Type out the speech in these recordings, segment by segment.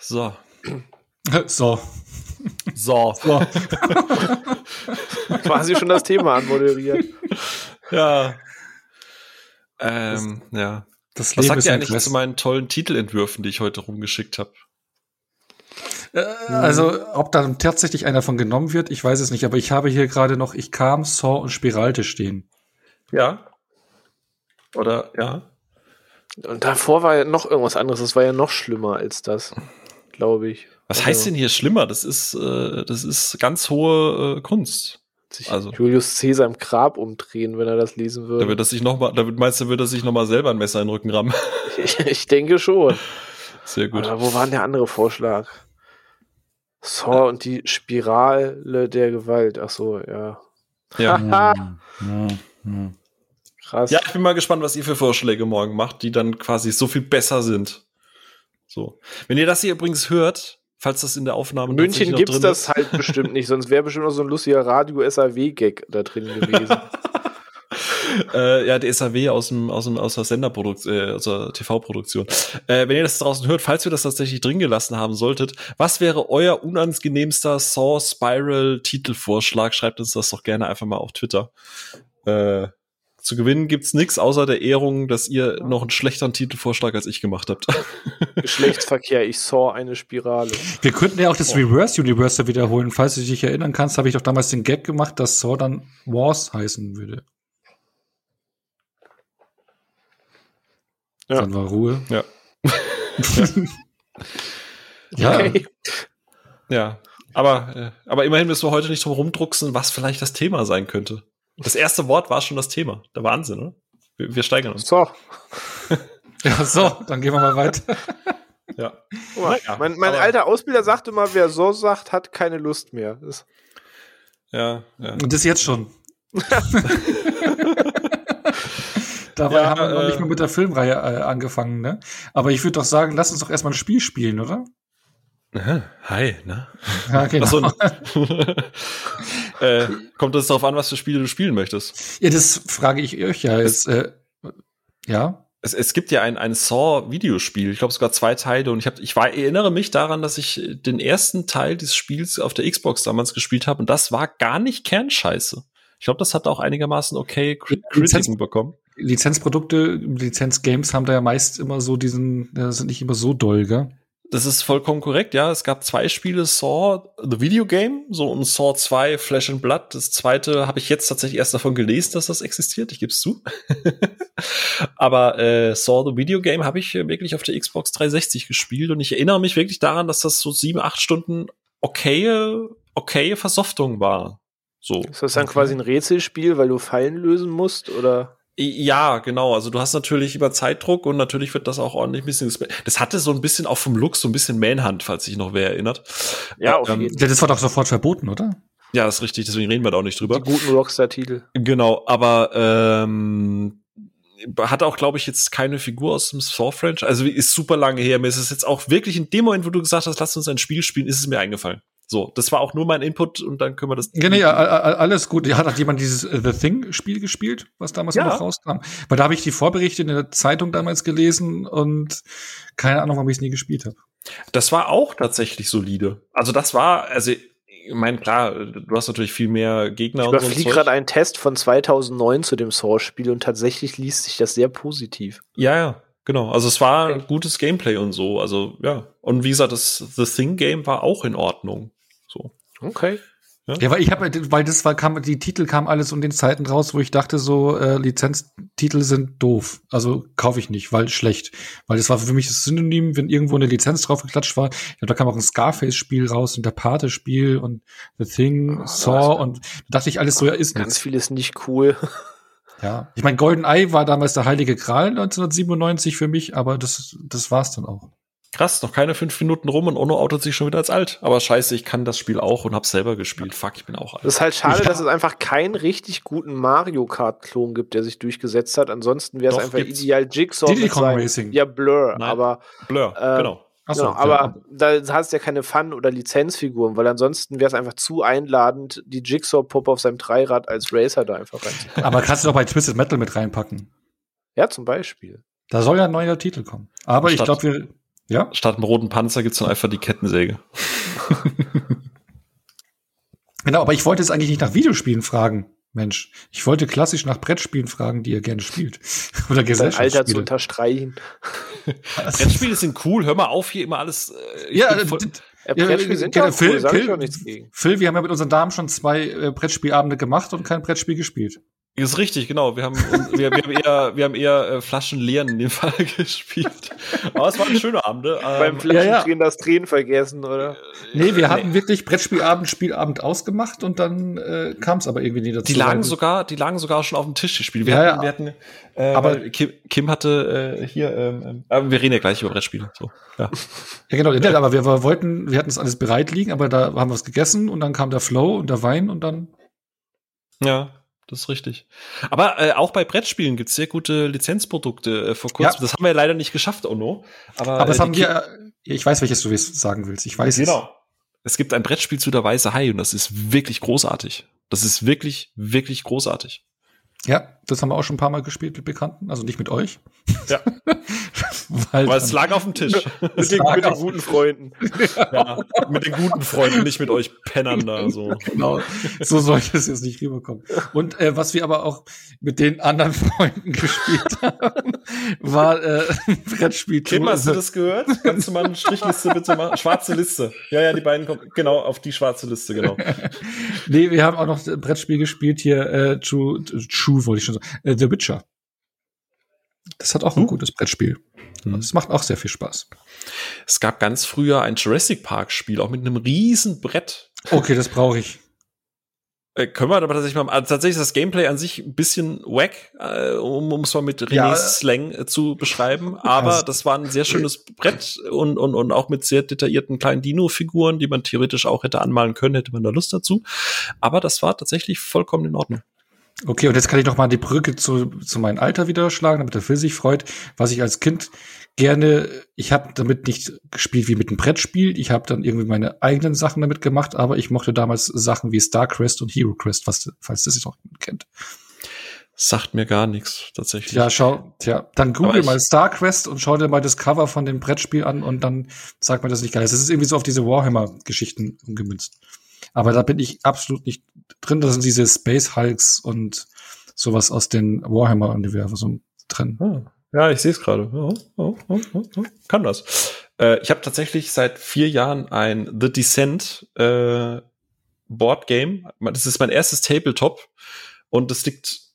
So. So. So. so. Quasi schon das Thema anmoderiert. Ja. Ähm, ja. Das Was Leben sagt ist ihr ein eigentlich Quest. zu meinen tollen Titelentwürfen, die ich heute rumgeschickt habe? Äh, Also, ob da tatsächlich einer von genommen wird, ich weiß es nicht, aber ich habe hier gerade noch Ich kam, Saw und Spiralte stehen. Ja. Oder, ja. Und davor war ja noch irgendwas anderes. Das war ja noch schlimmer als das, glaube ich. Was Also, heißt denn hier schlimmer? Das ist, äh, das ist ganz hohe äh, Kunst. sich also- Julius Caesar im Grab umdrehen, wenn er das lesen Da würde. wird das sich noch mal, da wird- meinst du, wird er sich noch mal selber ein Messer in den Rücken rammen? Ich, ich denke schon. Sehr gut. Aber wo war denn der andere Vorschlag? Saw und die Spirale der Gewalt. Ach so, ja. Ja. Haha, Hm, hm. krass. ja, ich bin mal gespannt, was ihr für Vorschläge morgen macht, die dann quasi so viel besser sind. So. Wenn ihr das hier übrigens hört, falls das in der Aufnahme München gibt's drin das ist, halt bestimmt nicht, sonst wäre bestimmt noch so ein lustiger Radio-SAW-Gag da drin gewesen. äh, ja, der SAW aus dem, aus dem, aus der Senderproduktion, äh, aus der TV-Produktion. Äh, wenn ihr das draußen hört, falls wir das tatsächlich drin gelassen haben solltet, was wäre euer unangenehmster Saw Spiral Titelvorschlag? Schreibt uns das doch gerne einfach mal auf Twitter. Äh, zu gewinnen gibt's nix außer der Ehrung, dass ihr noch einen schlechteren Titelvorschlag als ich gemacht habt. Geschlechtsverkehr, ich saw eine Spirale. Wir könnten ja auch das Reverse Universe wiederholen. Falls du dich erinnern kannst, habe ich doch damals den Gag gemacht, dass Saw dann Wars heißen würde. Ja. Dann war Ruhe. Ja. Ja, Okay. Ja, aber, äh, aber immerhin müssen wir heute nicht drum rumdrucksen, was vielleicht das Thema sein könnte. Das erste Wort war schon das Thema. Der Wahnsinn, oder? Wir, wir steigern uns. So, ja, so, dann gehen wir mal weiter. Ja. guck mal, Naja, mein, mein alter Ausbilder sagte mal, wer so sagt, hat keine Lust mehr. Das, Ja, ja. Und das jetzt schon. Dabei Ja, haben wir noch äh, nicht mal mit der Filmreihe äh, angefangen, ne? Aber ich würde doch sagen, lass uns doch erstmal ein Spiel spielen, oder? Hi, ne? Ja, genau. So, äh, kommt es darauf an, was für Spiele du spielen möchtest? ja, das frage ich euch ja jetzt. Äh, ja, Es, es gibt ja ein, ein Saw-Videospiel, ich glaube sogar zwei Teile, und ich, hab, ich war, erinnere mich daran, dass ich den ersten Teil dieses Spiels auf der Xbox damals gespielt habe, und das war gar nicht Kernscheiße. Ich glaube, das hat auch einigermaßen okay Lizenz- Kritiken bekommen. Lizenzprodukte, Lizenzgames haben da ja meist immer so diesen, äh, sind nicht immer so doll, gell? Das ist vollkommen korrekt, ja. Es gab zwei Spiele, Saw, The Video Game, so und Saw 2, Flesh and Blood. Das zweite habe ich jetzt tatsächlich erst davon gelesen, dass das existiert. Ich gebe es zu. Aber äh, Saw, The Video Game habe ich äh, wirklich auf der Xbox 360 gespielt und ich erinnere mich wirklich daran, dass das so sieben, acht Stunden okaye, okaye Versoftung war. So. ist das dann quasi ein Rätselspiel, weil du Fallen lösen musst? Oder? Ja, genau. Also du hast natürlich über Zeitdruck und natürlich wird das auch ordentlich ein bisschen. Das hatte so ein bisschen auch vom Look so ein bisschen Manhunt, falls sich noch wer erinnert. Ja, auf Ähm, jeden Ja, das war doch sofort verboten, oder? Ja, das ist richtig, deswegen reden wir da auch nicht Die drüber. guten Rockstar-Titel. Genau, aber ähm, hat auch, glaube ich, jetzt keine Figur aus dem Saw-Franchise. Also ist super lange her. Mir ist es jetzt auch wirklich in dem Moment, wo du gesagt hast, lass uns ein Spiel spielen, ist es mir eingefallen. So, das war auch nur mein Input und dann können wir das. Ja, nee, alles gut. Ja, hat auch jemand dieses äh, The Thing-Spiel gespielt, was damals Ja. noch rauskam? Weil da habe ich die Vorberichte in der Zeitung damals gelesen und keine Ahnung, warum ich es nie gespielt habe. Das war auch tatsächlich solide. Also das war, also ich meine, klar, du hast natürlich viel mehr Gegner Ich so. überfliege Zeug. gerade einen Test von 2009 zu dem Saw-Spiel und tatsächlich liest sich das sehr positiv. Ja, ja, genau. Also es war Okay. gutes Gameplay und so. Also ja. Und wie gesagt, das The Thing Game war auch in Ordnung. Okay. Ja, weil ich habe, weil das war, kam, die Titel kamen alles um den Zeiten raus, wo ich dachte, so äh, Lizenztitel sind doof. Also kaufe ich nicht, weil schlecht. Weil das war für mich das Synonym, wenn irgendwo eine Lizenz drauf geklatscht war. Ja, da kam auch ein Scarface-Spiel raus und der Pate-Spiel und The Thing, Ah, Saw und da dachte ich alles so, ja, ist Ganz nichts. vieles nicht cool. Ja. Ich meine, Golden Eye war damals der heilige Gral 1997 für mich, aber das, das war's dann auch. Krass, noch keine fünf Minuten rum und Ono outet sich schon wieder als alt. Aber scheiße, ich kann das Spiel auch und hab's selber gespielt. Fuck, ich bin auch alt. Das ist halt schade, Ja. dass es einfach keinen richtig guten Mario Kart-Klon gibt, der sich durchgesetzt hat. Ansonsten wäre es einfach gibt's. ideal Jigsaw. Diddy Kong Racing. Ja, Blur. Nein. Aber, Blur, äh, genau. So, genau, ja. aber da hast du ja keine Fun- oder Lizenzfiguren, weil ansonsten wäre es einfach zu einladend, die Jigsaw-Puppe auf seinem Dreirad als Racer da einfach rein. Aber kannst du doch bei Twisted Metal mit reinpacken. Ja, zum Beispiel. Da soll ja ein neuer Titel kommen. Aber ich Statt- glaube, wir, Ja? Statt dem roten Panzer gibt's dann einfach die Kettensäge. Genau, aber ich wollte jetzt eigentlich nicht nach Videospielen fragen. Mensch, ich wollte klassisch nach Brettspielen fragen, die ihr gerne spielt. Oder Sein Alter zu Gesellschaftsspiele. unterstreichen. Brettspiele sind cool. Hör mal auf, hier immer alles. Äh, ich Ja, voll- Ja, Ja, Brettspiele sind genau, ja auch Phil- cool, sag ich Phil- auch nichts gegen. Phil, wir haben ja mit unseren Damen schon zwei äh, Brettspielabende gemacht und kein Brettspiel gespielt. Ist richtig, genau. Wir haben, wir, wir haben eher, wir haben eher äh, Flaschen leeren in dem Fall gespielt. Aber es waren schöne Abende. Beim Ähm, Flaschendrehen das Drehen vergessen, oder? Nee, wir hatten wirklich Brettspielabend, Spielabend ausgemacht und dann äh, kam es aber irgendwie nie dazu. die lagen sogar, die lagen sogar schon auf dem Tisch, die Spiele. Wir Ja, hatten, ja. wir hatten äh, Aber- Kim, Kim hatte äh, hier, ähm, aber wir reden ja gleich über Brettspiele. So, ja. Ja, genau, ja, aber wir, wir wollten, wir hatten das alles bereit liegen, aber da haben wir es gegessen und dann kam der Flow und der Wein und dann. ja, das ist richtig. Aber äh, auch bei Brettspielen gibt's sehr gute Lizenzprodukte. Äh, vor kurzem, Ja. das haben wir leider nicht geschafft, Ono. Aber, Aber äh, das die haben wir, äh, ich weiß, welches du sagen willst. Ich weiß Genau. Es gibt ein Brettspiel zu der Weiße Hai und das ist wirklich großartig. Das ist wirklich, wirklich großartig. Ja, das haben wir auch schon ein paar Mal gespielt mit Bekannten, also nicht mit euch. Ja. Weil Aber es lag auf dem Tisch. Mit den, mit den guten Freunden. ja, mit den guten Freunden, nicht mit euch Pennern da so. genau, so sollte es jetzt nicht rüberkommen. Und äh, was wir aber auch mit den anderen Freunden gespielt haben, war äh, ein Brettspiel. Kim, hast du das gehört? Kannst du mal eine Strichliste bitte machen? Schwarze Liste. Ja, ja, die beiden kommen genau auf die schwarze Liste, genau. Nee, wir haben auch noch ein Brettspiel gespielt hier, äh, True, True wollte ich schon sagen, äh, The Witcher. Das hat auch ein Hm. gutes Brettspiel. Das macht auch sehr viel Spaß. Es gab ganz früher ein Jurassic Park Spiel, auch mit einem riesen Brett. Okay, das brauche ich. Äh, können wir aber tatsächlich mal, also tatsächlich ist das Gameplay an sich ein bisschen wack, äh, um es mal mit René's Ja, Slang äh, zu beschreiben. Aber also- das war ein sehr schönes Brett und, und, und auch mit sehr detaillierten kleinen Dino-Figuren, die man theoretisch auch hätte anmalen können, hätte man da Lust dazu. Aber das war tatsächlich vollkommen in Ordnung. Okay, und jetzt kann ich noch mal die Brücke zu, zu meinem Alter wieder schlagen, damit der Phil sich freut. Was ich als Kind gerne, ich habe damit nicht gespielt wie mit einem Brettspiel. Ich habe dann irgendwie meine eigenen Sachen damit gemacht, aber ich mochte damals Sachen wie StarCrest und HeroQuest, was, falls das jetzt noch jemand kennt. Sagt mir gar nichts, tatsächlich. Ja, schau, tja, dann google ich- mal StarQuest und schau dir mal das Cover von dem Brettspiel an und dann sagt man das nicht geil. Das ist irgendwie so auf diese Warhammer-Geschichten umgemünzt. Aber da bin ich absolut nicht drin. Da sind diese Space Hulks und sowas aus den Warhammer-Universum drin. Ah, ja, ich sehe es gerade. Oh, oh, oh, oh, oh. Kann das. Äh, ich habe tatsächlich seit vier Jahren ein The Descent äh, Board Game. Das ist mein erstes Tabletop und das liegt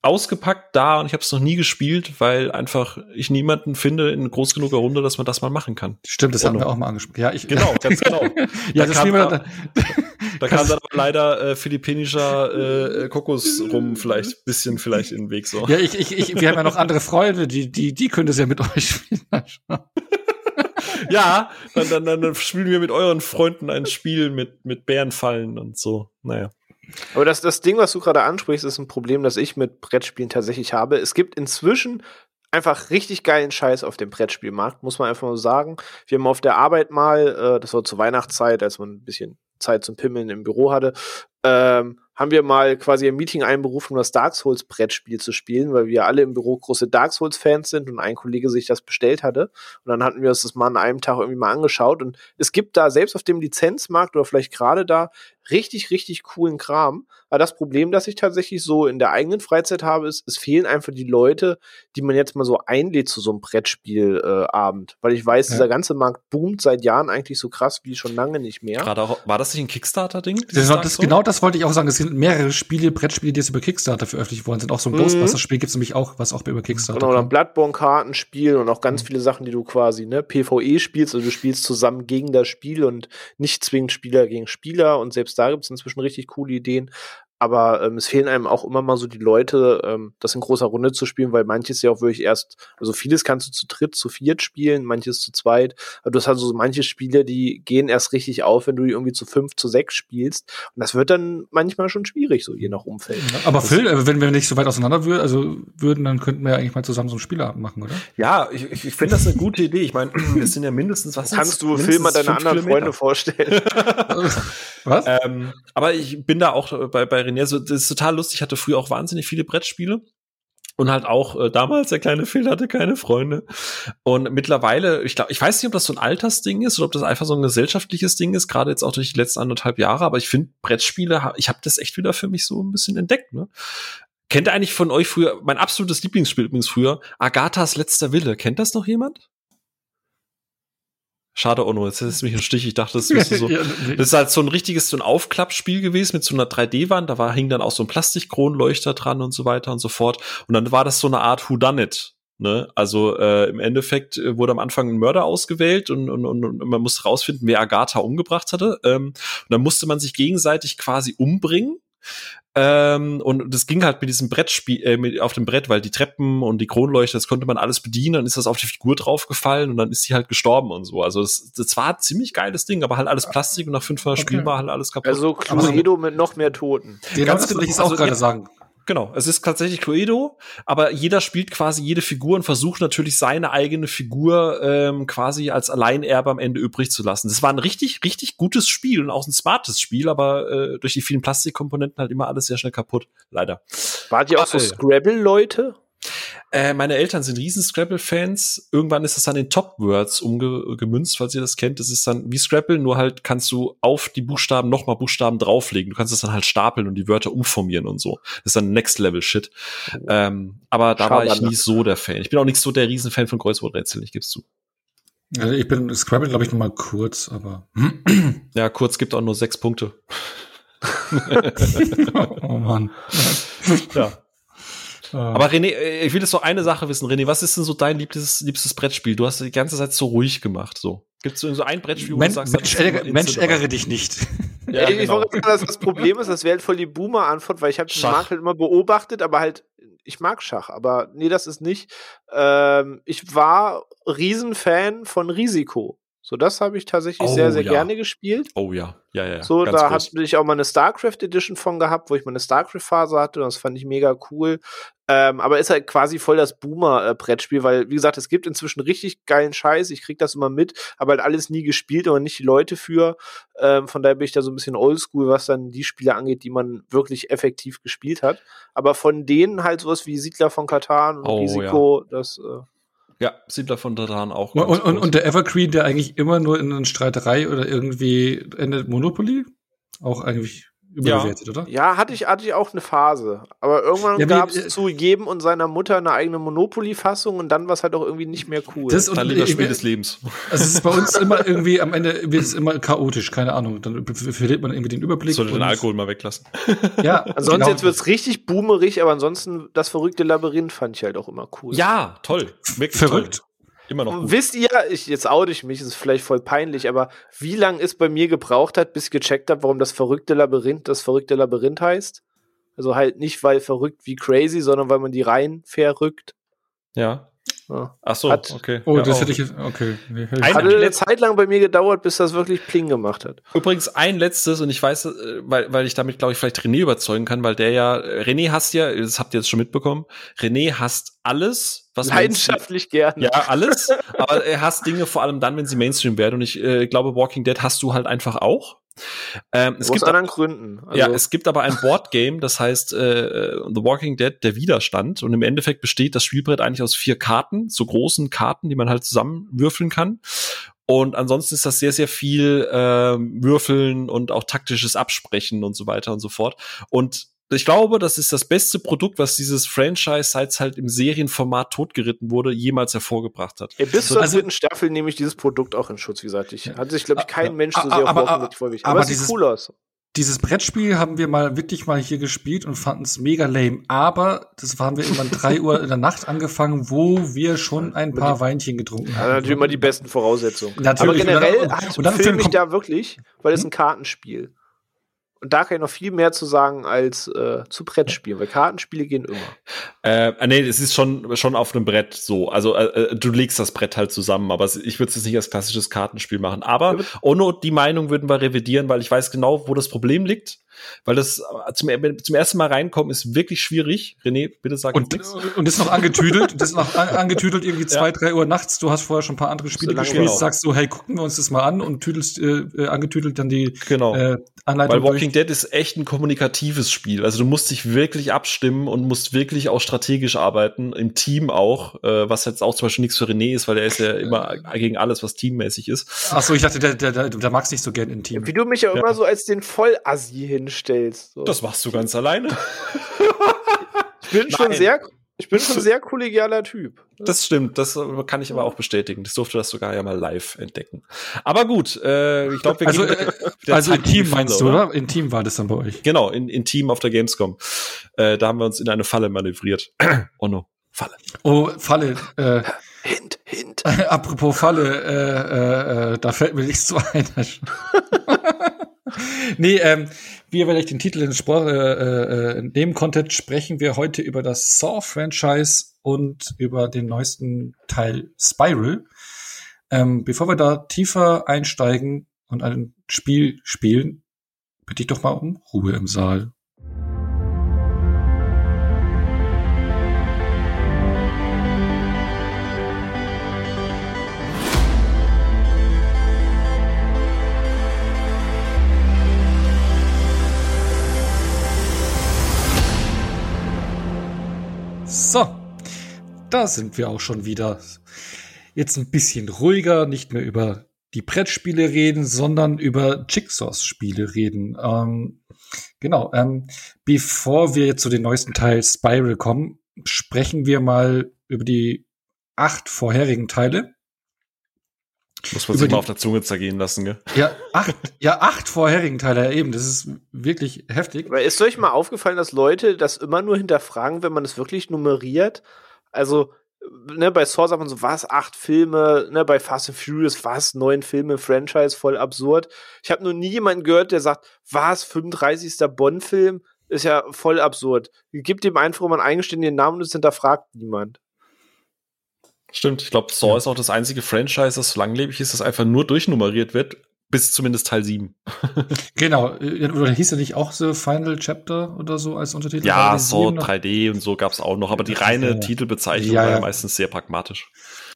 ausgepackt da und ich habe es noch nie gespielt, weil einfach ich niemanden finde in groß genuger Runde, dass man das mal machen kann. Stimmt, das haben wir auch mal angesprochen. Ja, ich, Genau, ganz genau. ja, Da das kam da-. Da kam dann aber leider äh, philippinischer äh, Kokos rum, vielleicht bisschen vielleicht in den Weg so. Ja, ich, ich, ich, wir haben ja noch andere Freunde, die, die, die können das ja mit euch spielen. Ja, dann, dann, dann, dann spielen wir mit euren Freunden ein Spiel mit, mit Bärenfallen und so. Naja. Aber das, das Ding, was du gerade ansprichst, ist ein Problem, das ich mit Brettspielen tatsächlich habe. Es gibt inzwischen einfach richtig geilen Scheiß auf dem Brettspielmarkt, muss man einfach mal sagen. Wir haben auf der Arbeit mal, äh, das war zur Weihnachtszeit, als man ein bisschen Zeit zum Pimmeln im Büro hatte, ähm, haben wir mal quasi ein Meeting einberufen, um das Dark Souls Brettspiel zu spielen, weil wir alle im Büro große Dark Souls Fans sind und ein Kollege sich das bestellt hatte. Und dann hatten wir uns das mal an einem Tag irgendwie mal angeschaut. Und es gibt da selbst auf dem Lizenzmarkt oder vielleicht gerade da richtig, richtig coolen Kram. Aber das Problem, das ich tatsächlich so in der eigenen Freizeit habe, ist, es fehlen einfach die Leute, die man jetzt mal so einlädt zu so einem Brettspielabend. Äh. Weil ich weiß, Ja. dieser ganze Markt boomt seit Jahren eigentlich so krass wie schon lange nicht mehr. Gerade auch, war das nicht ein Kickstarter-Ding? Genau das wollte ich auch sagen. Es sind mehrere Spiele, Brettspiele, die jetzt über Kickstarter veröffentlicht worden sind. Auch so ein Mhm. Ghostbusters-Spiel gibt es nämlich auch, was auch über Kickstarter Genau, oder ein. Bloodborne-Kartenspiel und auch Mhm. ganz viele Sachen, die du quasi, ne, PvE spielst, also du spielst zusammen gegen das Spiel und nicht zwingend Spieler gegen Spieler und selbst da gibt es inzwischen richtig coole Ideen. Aber ähm, es fehlen einem auch immer mal so die Leute, ähm, das in großer Runde zu spielen, weil manches ja auch wirklich erst, also vieles kannst du zu dritt, zu viert spielen, manches zu zweit. Aber du hast also so manche Spiele, die gehen erst richtig auf, wenn du die irgendwie zu fünf, zu sechs spielst. Und das wird dann manchmal schon schwierig, so je nach Umfeld. Aber Phil, äh, wenn wir nicht so weit auseinander würden, also würden, dann könnten wir ja eigentlich mal zusammen so einen Spieleabend machen, oder? Ja, ich, ich, finde das eine gute Idee. Ich meine, wir sind ja mindestens was Kannst du Film mal deine anderen Kilometer. Freunde vorstellen? Was? Ähm, aber ich bin da auch bei, bei René, so, das ist total lustig. Ich hatte früher auch wahnsinnig viele Brettspiele. Und halt auch äh, damals, der kleine Phil hatte keine Freunde. Und mittlerweile, ich glaube, ich weiß nicht, ob das so ein Altersding ist oder ob das einfach so ein gesellschaftliches Ding ist, gerade jetzt auch durch die letzten anderthalb Jahre. Aber ich finde, Brettspiele, ich habe das echt wieder für mich so ein bisschen entdeckt. Ne? Kennt ihr eigentlich von euch früher, mein absolutes Lieblingsspiel übrigens früher, Agathas letzter Wille. Kennt das noch jemand? Schade, Ono, jetzt ist mich ein Stich. Ich dachte, das ist so. Das ist halt so ein richtiges, so ein Aufklappspiel gewesen mit so einer 3D-Wand. Da war, hing dann auch so ein Plastikkronleuchter dran und so weiter und so fort. Und dann war das so eine Art Whodunit. Ne? Also äh, im Endeffekt äh, wurde am Anfang ein Mörder ausgewählt und, und, und man musste rausfinden, wer Agatha umgebracht hatte. Ähm, und dann musste man sich gegenseitig quasi umbringen. Ähm, und das ging halt mit diesem Brettspiel, äh, mit, auf dem Brett, weil die Treppen und die Kronleuchter, das konnte man alles bedienen, dann ist das auf die Figur draufgefallen und dann ist sie halt gestorben und so. Also das, das war ein ziemlich geiles Ding, aber halt alles Plastik und nach fünfmal okay. Spielen war halt alles kaputt. Also Cluedo mit noch mehr Toten. Den Ganz will ich auch also, gerade sagen. Genau, es ist tatsächlich Cluedo, aber jeder spielt quasi jede Figur und versucht natürlich seine eigene Figur ähm, quasi als Alleinerbe am Ende übrig zu lassen. Das war ein richtig, richtig gutes Spiel und auch ein smartes Spiel, aber äh, durch die vielen Plastikkomponenten halt immer alles sehr schnell kaputt, leider. Wart ihr auch so Scrabble-Leute? Äh, meine Eltern sind riesen Scrabble-Fans. Irgendwann ist das dann in Top-Words umgemünzt, falls ihr das kennt. Das ist dann wie Scrabble, nur halt kannst du auf die Buchstaben nochmal Buchstaben drauflegen. Du kannst es dann halt stapeln und die Wörter umformieren und so. Das ist dann Next-Level-Shit. Oh. Ähm, aber da Schau war ich nie so der Fan. Ich bin auch nicht so der Riesenfan von Kreuzworträtseln, ich gib's zu. Also ich bin Scrabble, glaube ich, noch mal kurz, aber. ja, kurz gibt auch nur sechs Punkte. oh Mann. ja. Aber René, äh, ich will jetzt noch eine Sache wissen. René, was ist denn so dein liebstes, liebstes Brettspiel? Du hast die ganze Zeit so ruhig gemacht. So. Gibt es so ein Brettspiel, wo Men, du sagst, Mensch, ärger, Mensch ärgere dich nicht. Ja, Ey, genau. Ich wollte sagen, das Problem ist, das wäre halt voll die Boomer-Antwort, weil ich habe den Markt halt immer beobachtet, aber halt, ich mag Schach, aber nee, das ist nicht. Ähm, ich war Riesenfan von Risiko. So, das habe ich tatsächlich oh, sehr, sehr ja. gerne gespielt. Oh ja, ja, ja. So, da hatte ich auch mal eine StarCraft Edition von gehabt, wo ich mal eine StarCraft-Phase hatte und das fand ich mega cool. Ähm, aber ist halt quasi voll das Boomer-Brettspiel, weil, wie gesagt, es gibt inzwischen richtig geilen Scheiß, ich krieg das immer mit, aber halt alles nie gespielt und nicht die Leute für. Ähm, von daher bin ich da so ein bisschen oldschool, was dann die Spiele angeht, die man wirklich effektiv gespielt hat. Aber von denen halt sowas wie Siedler von Katan und oh, Risiko, ja. das äh, ja, Siedler von Tatan auch. Und, und, und, der Evergreen, der eigentlich immer nur in einer Streiterei oder irgendwie endet Monopoly? Auch eigentlich überbewertet, ja. oder? Ja, hatte ich, hatte ich auch eine Phase. Aber irgendwann ja, gab es äh, zu jedem und seiner Mutter eine eigene Monopoly-Fassung und dann war es halt auch irgendwie nicht mehr cool. Das ist dann lieber Spiel des Lebens. Also es ist bei uns immer irgendwie, am Ende wird es immer chaotisch, keine Ahnung. Dann verliert man irgendwie den Überblick. Sollte den Alkohol mal weglassen. ja, ansonsten genau. jetzt wird es richtig boomerig, aber ansonsten das verrückte Labyrinth fand ich halt auch immer cool. Ja, toll. Wirklich Verrückt. Immer noch. Gut. Wisst ihr, ich, jetzt oute ich mich, ist vielleicht voll peinlich, aber wie lange es bei mir gebraucht hat, bis ich gecheckt habe, warum das verrückte Labyrinth das verrückte Labyrinth heißt? Also halt nicht, weil verrückt wie crazy, sondern weil man die Reihen verrückt. Ja. Ja. Ach so, hat, okay. Oh, ja, das hätte ich jetzt, okay. Nee, Hat eine Zeit lang bei mir gedauert, bis das wirklich Pling gemacht hat. Übrigens ein letztes, und ich weiß, äh, weil, weil ich damit, glaube ich, vielleicht René überzeugen kann, weil der ja, René hasst ja, das habt ihr jetzt schon mitbekommen, René hasst alles, was Leidenschaftlich gerne. Ja, alles, aber er hasst Dinge vor allem dann, wenn sie Mainstream werden. Und ich äh, glaube, Walking Dead hast du halt einfach auch. Ähm, es Aus gibt anderen Gründen. Also ja, es gibt aber ein Boardgame, das heißt äh, The Walking Dead, der Widerstand. Und im Endeffekt besteht das Spielbrett eigentlich aus vier Karten, so großen Karten, die man halt zusammenwürfeln kann. Und ansonsten ist das sehr, sehr viel äh, Würfeln und auch taktisches Absprechen und so weiter und so fort. Und ich glaube, das ist das beste Produkt, was dieses Franchise, seit es halt im Serienformat totgeritten wurde, jemals hervorgebracht hat. Ey, bis zur also, dritten Staffel nehme ich dieses Produkt auch in Schutz, wie gesagt. Ich hatte sich, glaube ich, kein Mensch so sehr aber, aber, aber, aber es sieht cool aus. Dieses Brettspiel haben wir mal wirklich mal hier gespielt und fanden es mega lame. Aber das haben wir irgendwann drei Uhr in der Nacht angefangen, wo wir schon ein paar Weinchen getrunken haben. Natürlich immer die besten Voraussetzungen. Natürlich. Aber generell und dann, und, und dann film ich da wirklich, weil es hm? ein Kartenspiel. Und da kann ich noch viel mehr zu sagen als äh, zu Brettspielen, weil Kartenspiele gehen immer. Äh, nee, es ist schon, schon auf einem Brett so. Also äh, äh du legst das Brett halt zusammen, aber ich würde es jetzt nicht als klassisches Kartenspiel machen. Aber Ono, die Meinung würden wir revidieren, weil ich weiß genau, wo das Problem liegt. Weil das äh, zum, zum ersten Mal reinkommen ist wirklich schwierig. René, bitte sag und, nichts. Und ist noch angetüdelt. das ist noch angetüdelt irgendwie zwei, ja. drei Uhr nachts. Du hast vorher schon ein paar andere Spiele so gespielt. Genau. Sagst so, hey, gucken wir uns das mal an und tüdelst äh, äh angetüdelt dann die genau. äh, Anleitung Weil Walking Walking Dead ist echt ein kommunikatives Spiel. Also du musst dich wirklich abstimmen und musst wirklich auch strategisch arbeiten, im Team auch, äh, was jetzt auch zum Beispiel nichts für René ist, weil er ist ja immer gegen alles, was teammäßig ist. Ach so, ich dachte, der, der, der, der mag's nicht so gern im Team. Wie du mich ja, ja. immer so als den Vollassi hinstellst. So. Das machst du ganz alleine. ich bin Nein. schon sehr ich bin schon ein sehr kollegialer Typ. Das stimmt, das kann ich aber auch bestätigen. Ich durfte das sogar ja mal live entdecken. Aber gut, äh, ich glaube, wir also, äh, also in Team meinst du, oder? In Team war das dann bei euch. Genau, in, in Team auf der Gamescom. Äh, da haben wir uns in eine Falle manövriert. oh no, Falle. Oh, Falle. Äh, hint, hint. apropos Falle, äh, äh, äh, da fällt mir nichts zu ein. nee, ähm, wie ihr vielleicht den Titel äh, äh, dem Content sprechen wir heute über das Saw-Franchise und über den neuesten Teil Spiral. Ähm, bevor wir da tiefer einsteigen und ein Spiel spielen, bitte ich doch mal um Ruhe im Saal. So, da sind wir auch schon wieder. Jetzt ein bisschen ruhiger, nicht mehr über die Brettspiele reden, sondern über Jigsaw-Spiele reden. Ähm, genau. Ähm, bevor wir jetzt zu den neuesten Teil Spiral kommen, sprechen wir mal über die acht vorherigen Teile. Muss man sich mal auf der Zunge zergehen lassen, gell? Ja, acht, ja, acht vorherigen Teile, ja, eben. Das ist wirklich heftig. Aber ist euch mal aufgefallen, dass Leute das immer nur hinterfragen, wenn man es wirklich nummeriert? Also, ne, bei Saw sagt man so, was, acht Filme, ne, bei Fast and Furious, was, neun Filme, Franchise, voll absurd. Ich habe nur nie jemanden gehört, der sagt, was, 35. Bond-Film, ist ja voll absurd. Gibt dem einfach immer einen eigenständigen Namen und es hinterfragt niemand. Stimmt, ich glaube, Saw ja. ist auch das einzige Franchise, das so langlebig ist, das einfach nur durchnummeriert wird, bis zumindest Teil 7. genau, oder hieß er nicht auch The Final Chapter oder so als Untertitel? Ja, Saw 3D und so gab's auch noch, aber die reine ja. Titelbezeichnung ja, war ja meistens sehr pragmatisch.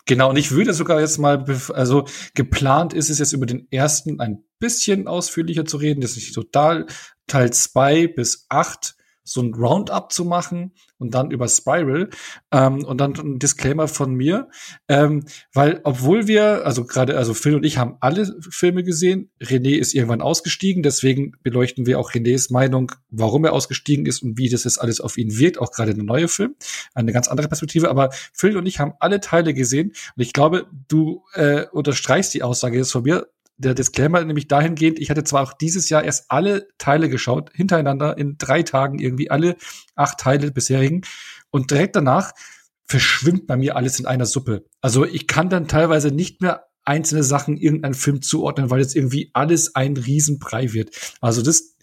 Genau, und ich würde sogar jetzt mal, also geplant ist es jetzt über den ersten ein bisschen ausführlicher zu reden, das ist nicht total, Teil 2 bis 8 so ein Roundup zu machen und dann über Spiral. Ähm, und dann ein Disclaimer von mir, ähm, weil obwohl wir, also gerade, also Phil und ich haben alle Filme gesehen, René ist irgendwann ausgestiegen, deswegen beleuchten wir auch Renés Meinung, warum er ausgestiegen ist und wie das jetzt alles auf ihn wirkt, auch gerade der neue Film, eine ganz andere Perspektive, aber Phil und ich haben alle Teile gesehen. Und ich glaube, du äh, unterstreichst die Aussage jetzt von mir, der Disclaimer nämlich dahingehend, ich hatte zwar auch dieses Jahr erst alle Teile geschaut, hintereinander in drei Tagen irgendwie alle acht Teile bisherigen und direkt danach verschwimmt bei mir alles in einer Suppe. Also ich kann dann teilweise nicht mehr einzelne Sachen irgendeinem Film zuordnen, weil jetzt irgendwie alles ein Riesenbrei wird. Also das,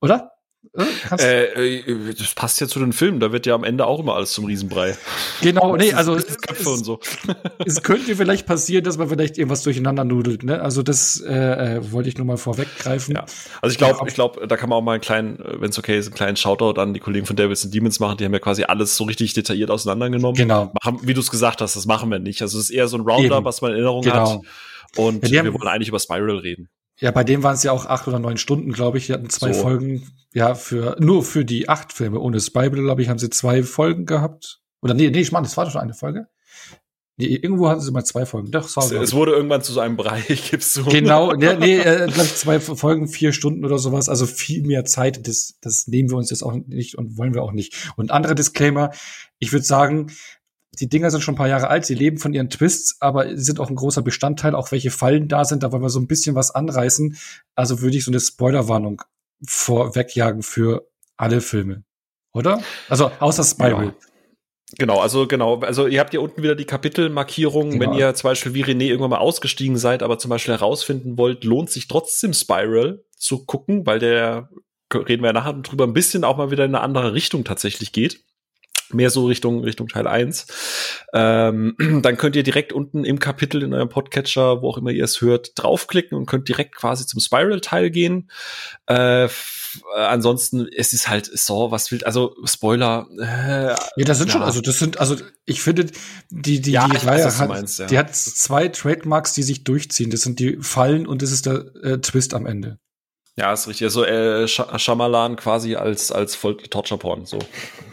oder? Äh, äh, das passt ja zu den Filmen, da wird ja am Ende auch immer alles zum Riesenbrei. Genau, nee, also Köpfe und so. es könnte vielleicht passieren, dass man vielleicht irgendwas durcheinander nudelt, ne? Also das äh, äh, wollte ich nur mal vorweggreifen. Ja. Also ich glaube, ich glaube, da kann man auch mal einen kleinen, wenn es okay ist, einen kleinen Shoutout an die Kollegen von Devils and Demons machen, die haben ja quasi alles so richtig detailliert auseinandergenommen. Genau. Machen, wie du es gesagt hast, das machen wir nicht. Also es ist eher so ein Roundup, was man in Erinnerung genau. hat. Und ja, wir wollen eigentlich über Spiral reden. Ja, bei dem waren es ja auch acht oder neun Stunden, glaube ich. Die hatten zwei so. Folgen, ja, für nur für die acht Filme. Ohne Spiral, glaube ich, haben sie zwei Folgen gehabt. Oder nee, nee, ich meine, das war doch schon eine Folge. Nee, irgendwo hatten sie mal zwei Folgen. Doch, sorry. Es, es wurde irgendwann zu so einem Brei, gibst du. Genau, nee, nee äh, glaube ich, zwei Folgen, vier Stunden oder sowas. Also viel mehr Zeit. Das, das nehmen wir uns jetzt auch nicht und wollen wir auch nicht. Und anderer Disclaimer. Ich würde sagen, die Dinger sind schon ein paar Jahre alt, sie leben von ihren Twists, aber sind auch ein großer Bestandteil, auch welche Fallen da sind, da wollen wir so ein bisschen was anreißen. Also würde ich so eine Spoilerwarnung vorwegjagen für alle Filme. Oder? Also außer Spiral. Ja. Genau, also genau, also ihr habt hier unten wieder die Kapitelmarkierungen, genau. wenn ihr zum Beispiel wie René irgendwann mal ausgestiegen seid, aber zum Beispiel herausfinden wollt, lohnt sich trotzdem Spiral zu gucken, weil der, reden wir ja nachher drüber, ein bisschen auch mal wieder in eine andere Richtung tatsächlich geht mehr so Richtung Richtung Teil 1. Ähm, dann könnt ihr direkt unten im Kapitel in eurem Podcatcher, wo auch immer ihr es hört, draufklicken und könnt direkt quasi zum Spiral-Teil gehen. Äh, äh, ansonsten, es ist halt so, was will, also Spoiler. Äh, ja, das sind ja. schon, also das sind, also ich finde, die, die, ja, die Reihe weiß, hat, meinst, ja. die hat zwei Trademarks, die sich durchziehen. Das sind die Fallen und das ist der äh, Twist am Ende. Ja, ist richtig. So äh, Shyamalan quasi als als voll Torture Porn so.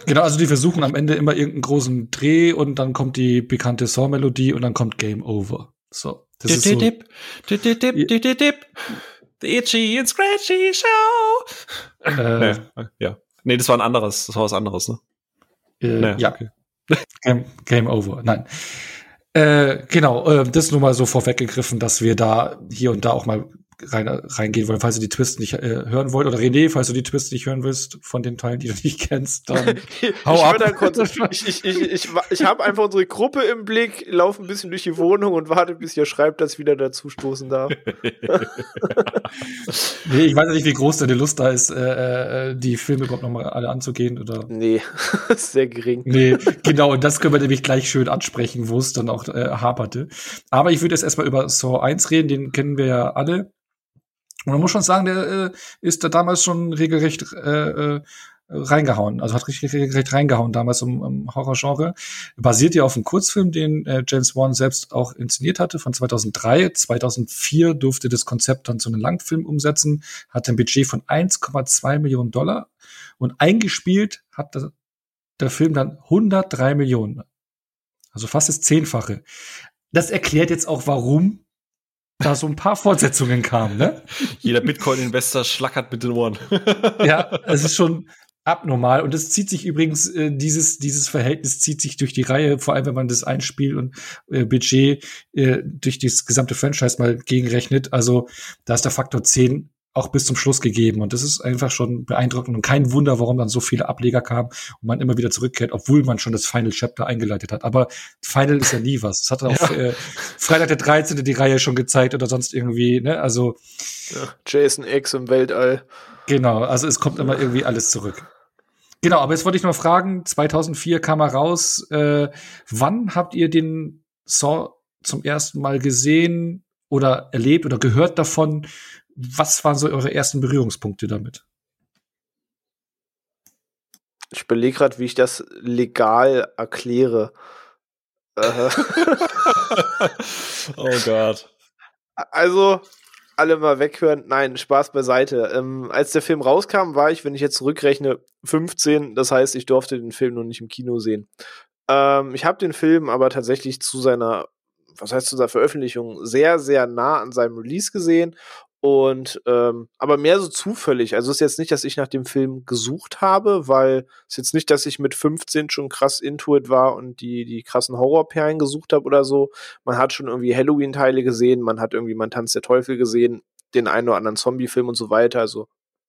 Genau, also die versuchen am Ende immer irgendeinen großen Dreh und dann kommt die bekannte Saw Melodie und dann kommt Game Over. So. Das ist so. Dip, dip, dip, dip, dip, dip. The Itchy and Scratchy Show. Äh, nee, ja. Nee, das war ein anderes, das war was anderes, ne? Äh, nee, ja. Okay. Game, Game Over. Nein. Äh, genau, äh, das nur mal so vorweggegriffen, dass wir da hier und da auch mal rein, reingehen wollen, falls du die Twists nicht äh, hören wollt. Oder René, falls du die Twists nicht hören willst von den Teilen, die du nicht kennst, dann hau ich ab. Kurz, ich ich, ich, ich, ich habe einfach unsere Gruppe im Blick, laufe ein bisschen durch die Wohnung und warte, bis ihr schreibt, dass ich wieder dazu stoßen darf. nee, ich weiß nicht, wie groß deine Lust da ist, äh, äh, die Filme überhaupt noch mal alle anzugehen. Oder? Nee, sehr gering. Nee, genau, und das können wir nämlich gleich schön ansprechen, wo es dann auch äh, haperte. Aber ich würde jetzt erstmal über Saw 1 reden, den kennen wir ja alle. Und man muss schon sagen, der äh, ist da damals schon regelrecht äh, äh, reingehauen, also hat richtig regelrecht reingehauen damals im, im Horrorgenre. Basiert ja auf einem Kurzfilm, den äh, James Wan selbst auch inszeniert hatte von 2003. 2004 durfte das Konzept dann zu einem Langfilm umsetzen, hatte ein Budget von 1,2 Millionen Dollar und eingespielt hat der, der Film dann 103 Millionen. Also fast das Zehnfache. Das erklärt jetzt auch, warum da so ein paar Fortsetzungen kamen, ne? Jeder Bitcoin-Investor schlackert mit den Ohren. ja, es ist schon abnormal und es zieht sich übrigens äh, dieses dieses Verhältnis zieht sich durch die Reihe, vor allem wenn man das Einspiel und äh, Budget äh, durch das gesamte Franchise mal gegenrechnet. Also da ist der Faktor 10 auch bis zum Schluss gegeben. Und das ist einfach schon beeindruckend und kein Wunder, warum dann so viele Ableger kamen und man immer wieder zurückkehrt, obwohl man schon das Final Chapter eingeleitet hat. Aber Final ist ja nie was. Das hat auch ja. äh, Freitag der 13. die Reihe schon gezeigt oder sonst irgendwie, ne? Also ja, Jason X im Weltall. Genau, also es kommt immer irgendwie alles zurück. Genau, aber jetzt wollte ich noch fragen, 2004 kam er raus. Äh, wann habt ihr den Saw zum ersten Mal gesehen oder erlebt oder gehört davon? Was waren so eure ersten Berührungspunkte damit? Ich überlege gerade, wie ich das legal erkläre. Äh. oh Gott. Also, alle mal weghören. Nein, Spaß beiseite. Ähm, als der Film rauskam, war ich, wenn ich jetzt zurückrechne, 15. Das heißt, ich durfte den Film noch nicht im Kino sehen. Ähm, ich habe den Film aber tatsächlich zu seiner, was heißt zu seiner Veröffentlichung, sehr, sehr nah an seinem Release gesehen und ähm, aber mehr so zufällig. Also es ist jetzt nicht, dass ich nach dem Film gesucht habe, weil es ist jetzt nicht, dass ich mit 15 schon krass into it war und die, die krassen Horrorperlen gesucht habe oder so. Man hat schon irgendwie Halloween-Teile gesehen, man hat irgendwie Man Tanz der Teufel gesehen, den einen oder anderen Zombie-Film und so weiter. Also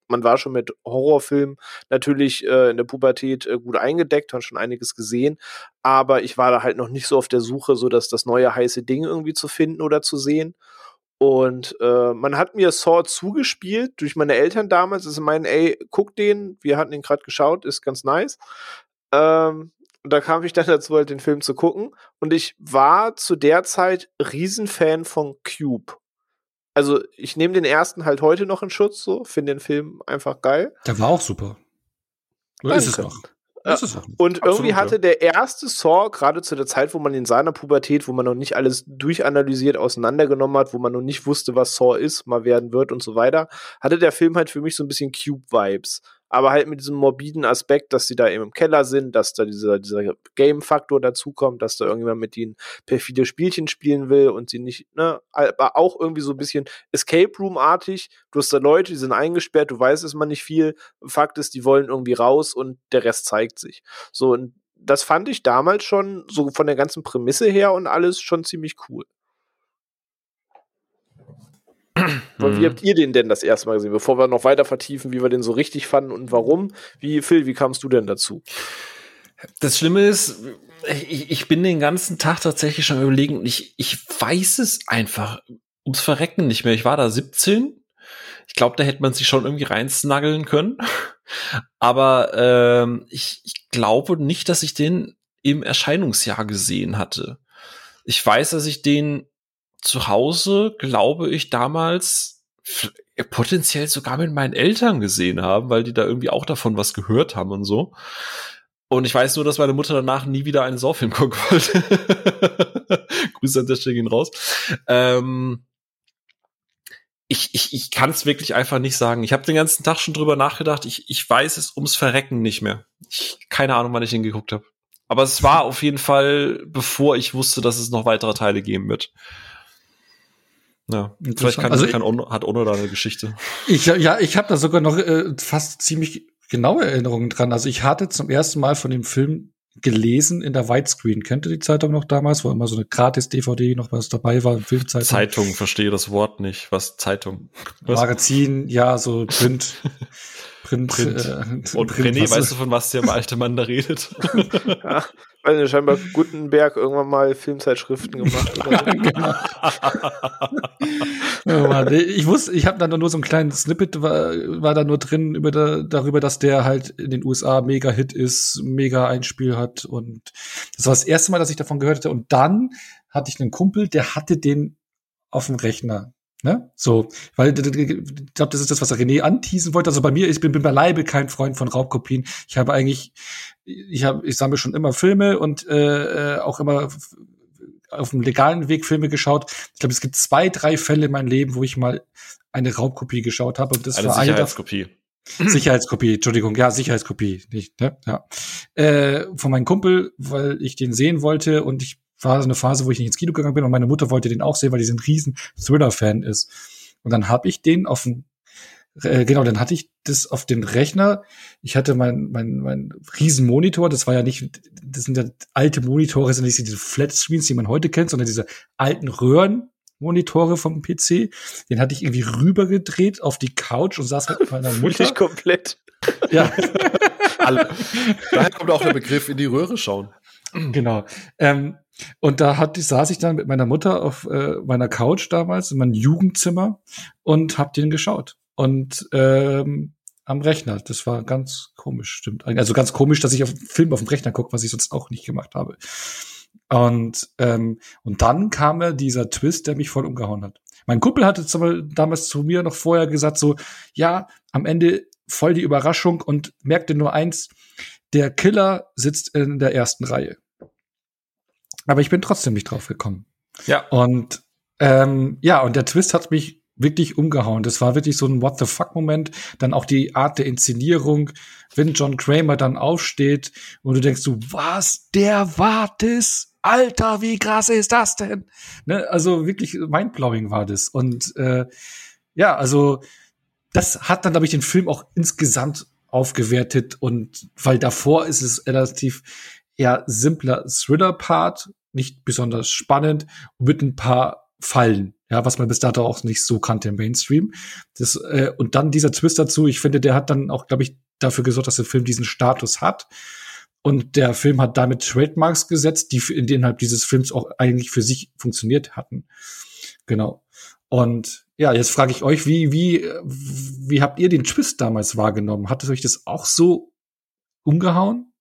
man war schon mit Horrorfilmen natürlich äh, in der Pubertät äh, gut eingedeckt, hat schon einiges gesehen, aber ich war da halt noch nicht so auf der Suche, so dass das neue heiße Ding irgendwie zu finden oder zu sehen. Und äh, man hat mir Saw zugespielt durch meine Eltern damals. Also meinen, ey, guck den, wir hatten ihn gerade geschaut, ist ganz nice. Ähm, und da kam ich dann dazu, halt den Film zu gucken. Und ich war zu der Zeit Riesenfan von Cube. Also ich nehme den ersten halt heute noch in Schutz, so, finde den Film einfach geil. Der war auch super. Oder ist es noch? Ja. Und irgendwie hatte der erste Saw, gerade zu der Zeit, wo man in seiner Pubertät, wo man noch nicht alles durchanalysiert, auseinandergenommen hat, wo man noch nicht wusste, was Saw ist, mal werden wird und so weiter, hatte der Film halt für mich so ein bisschen Cube-Vibes aber halt mit diesem morbiden Aspekt, dass sie da eben im Keller sind, dass da dieser, dieser Game-Faktor dazukommt, dass da irgendjemand mit ihnen perfide Spielchen spielen will und sie nicht, ne, aber auch irgendwie so ein bisschen Escape Room-artig. Du hast da Leute, die sind eingesperrt, du weißt es mal nicht viel. Fakt ist, die wollen irgendwie raus und der Rest zeigt sich. So, und das fand ich damals schon, so von der ganzen Prämisse her und alles, schon ziemlich cool. Und wie mhm. habt ihr den denn das erste Mal gesehen, bevor wir noch weiter vertiefen, wie wir den so richtig fanden und warum? Wie, Phil, wie kamst du denn dazu? Das Schlimme ist, ich, ich bin den ganzen Tag tatsächlich schon überlegen und ich, ich weiß es einfach ums Verrecken nicht mehr. Ich war da 17. Ich glaube, da hätte man sich schon irgendwie reinsnaggeln können. Aber ähm, ich, ich glaube nicht, dass ich den im Erscheinungsjahr gesehen hatte. Ich weiß, dass ich den zu Hause, glaube ich, damals potenziell sogar mit meinen Eltern gesehen haben, weil die da irgendwie auch davon was gehört haben und so. Und ich weiß nur, dass meine Mutter danach nie wieder einen Saw-Film gucken wollte. Grüße an der Stelle gehen raus. Ähm, ich, ich, ich kann es wirklich einfach nicht sagen. Ich habe den ganzen Tag schon drüber nachgedacht. Ich, ich weiß es ums Verrecken nicht mehr. Ich, keine Ahnung, wann ich ihn geguckt habe. Aber es war auf jeden Fall, bevor ich wusste, dass es noch weitere Teile geben wird. Ja, vielleicht kann, also kann Ono, hat Ono da eine Geschichte. Ich, ja, ich habe da sogar noch äh, fast ziemlich genaue Erinnerungen dran. Also ich hatte zum ersten Mal von dem Film gelesen in der Widescreen. Kennt ihr die Zeitung noch damals, wo immer so eine Gratis-DVD noch was dabei war, Filmzeitung? Zeitung, verstehe das Wort nicht. Was Zeitung? Was? Magazin, ja, so Print. Print, Print. Äh, Und Print, René, weißt du, von was der alte Mann da redet? ja, er scheinbar Gutenberg irgendwann mal Filmzeitschriften gemacht hat. genau. ich wusste, ich habe dann nur so einen kleinen Snippet, war, war da nur drin über da, darüber, dass der halt in den USA mega Hit ist, mega Einspiel hat. Und das war das erste Mal, dass ich davon gehört hatte. Und dann hatte ich einen Kumpel, der hatte den auf dem Rechner. Ne? So, weil ich glaube, das ist das, was René anteasen wollte. Also bei mir, ich bin, bin beileibe kein Freund von Raubkopien. Ich habe eigentlich, ich habe, ich sammle schon immer Filme und äh, äh auch immer auf dem legalen Weg Filme geschaut. Ich glaube, es gibt zwei, drei Fälle in meinem Leben, wo ich mal eine Raubkopie geschaut habe. Und das eine war Sicherheitskopie. Eine Sicherheitskopie, Entschuldigung, ja, Sicherheitskopie, nicht, ne? Ja. Äh, von meinem Kumpel, weil ich den sehen wollte und ich war so eine Phase, wo ich nicht ins Kino gegangen bin und meine Mutter wollte den auch sehen, weil die so ein riesen Thriller-Fan ist. Und dann habe ich den auf dem äh, genau, dann hatte ich das auf den Rechner. Ich hatte mein, mein, mein riesen Monitor. Das war ja nicht, das sind ja alte Monitore, sind nicht diese Flat Screens, die man heute kennt, sondern diese alten Röhrenmonitore vom PC. Den hatte ich irgendwie rübergedreht auf die Couch und saß halt mit meiner Mutter. Wirklich komplett. Ja. Alle. Daher kommt auch der Begriff in die Röhre schauen. Genau. Ähm, und da hat, saß ich dann mit meiner Mutter auf äh, meiner Couch damals in meinem Jugendzimmer und hab den geschaut. Und ähm, am Rechner. Das war ganz komisch, stimmt. Also ganz komisch, dass ich auf Film auf dem Rechner gucke, was ich sonst auch nicht gemacht habe. Und, ähm, und dann kam mir dieser Twist, der mich voll umgehauen hat. Mein Kumpel hatte zum, damals zu mir noch vorher gesagt, so, ja, am Ende voll die Überraschung und merkte nur eins, der Killer sitzt in der ersten Reihe. Aber ich bin trotzdem nicht drauf gekommen. Ja. Und ähm, ja, und der Twist hat mich wirklich umgehauen. Das war wirklich so ein What the fuck Moment. Dann auch die Art der Inszenierung, wenn John Kramer dann aufsteht und du denkst du, was, der war das? Alter, wie krass ist das denn? Ne? Also wirklich mindblowing war das. Und äh, ja, also das hat dann, glaube ich, den Film auch insgesamt aufgewertet und weil davor ist es relativ eher simpler Thriller-Part, nicht besonders spannend mit ein paar Fallen, ja, was man bis dato auch nicht so kannte im Mainstream. Das, äh, und dann dieser Twist dazu, ich finde, der hat dann auch, glaube ich, dafür gesorgt, dass der Film diesen Status hat. Und der Film hat damit Trademarks gesetzt, die in innerhalb dieses Films auch eigentlich für sich funktioniert hatten. Genau. Und ja, jetzt frage ich euch, wie, wie, wie habt ihr den Twist damals wahrgenommen? Hat es euch das auch so umgehauen?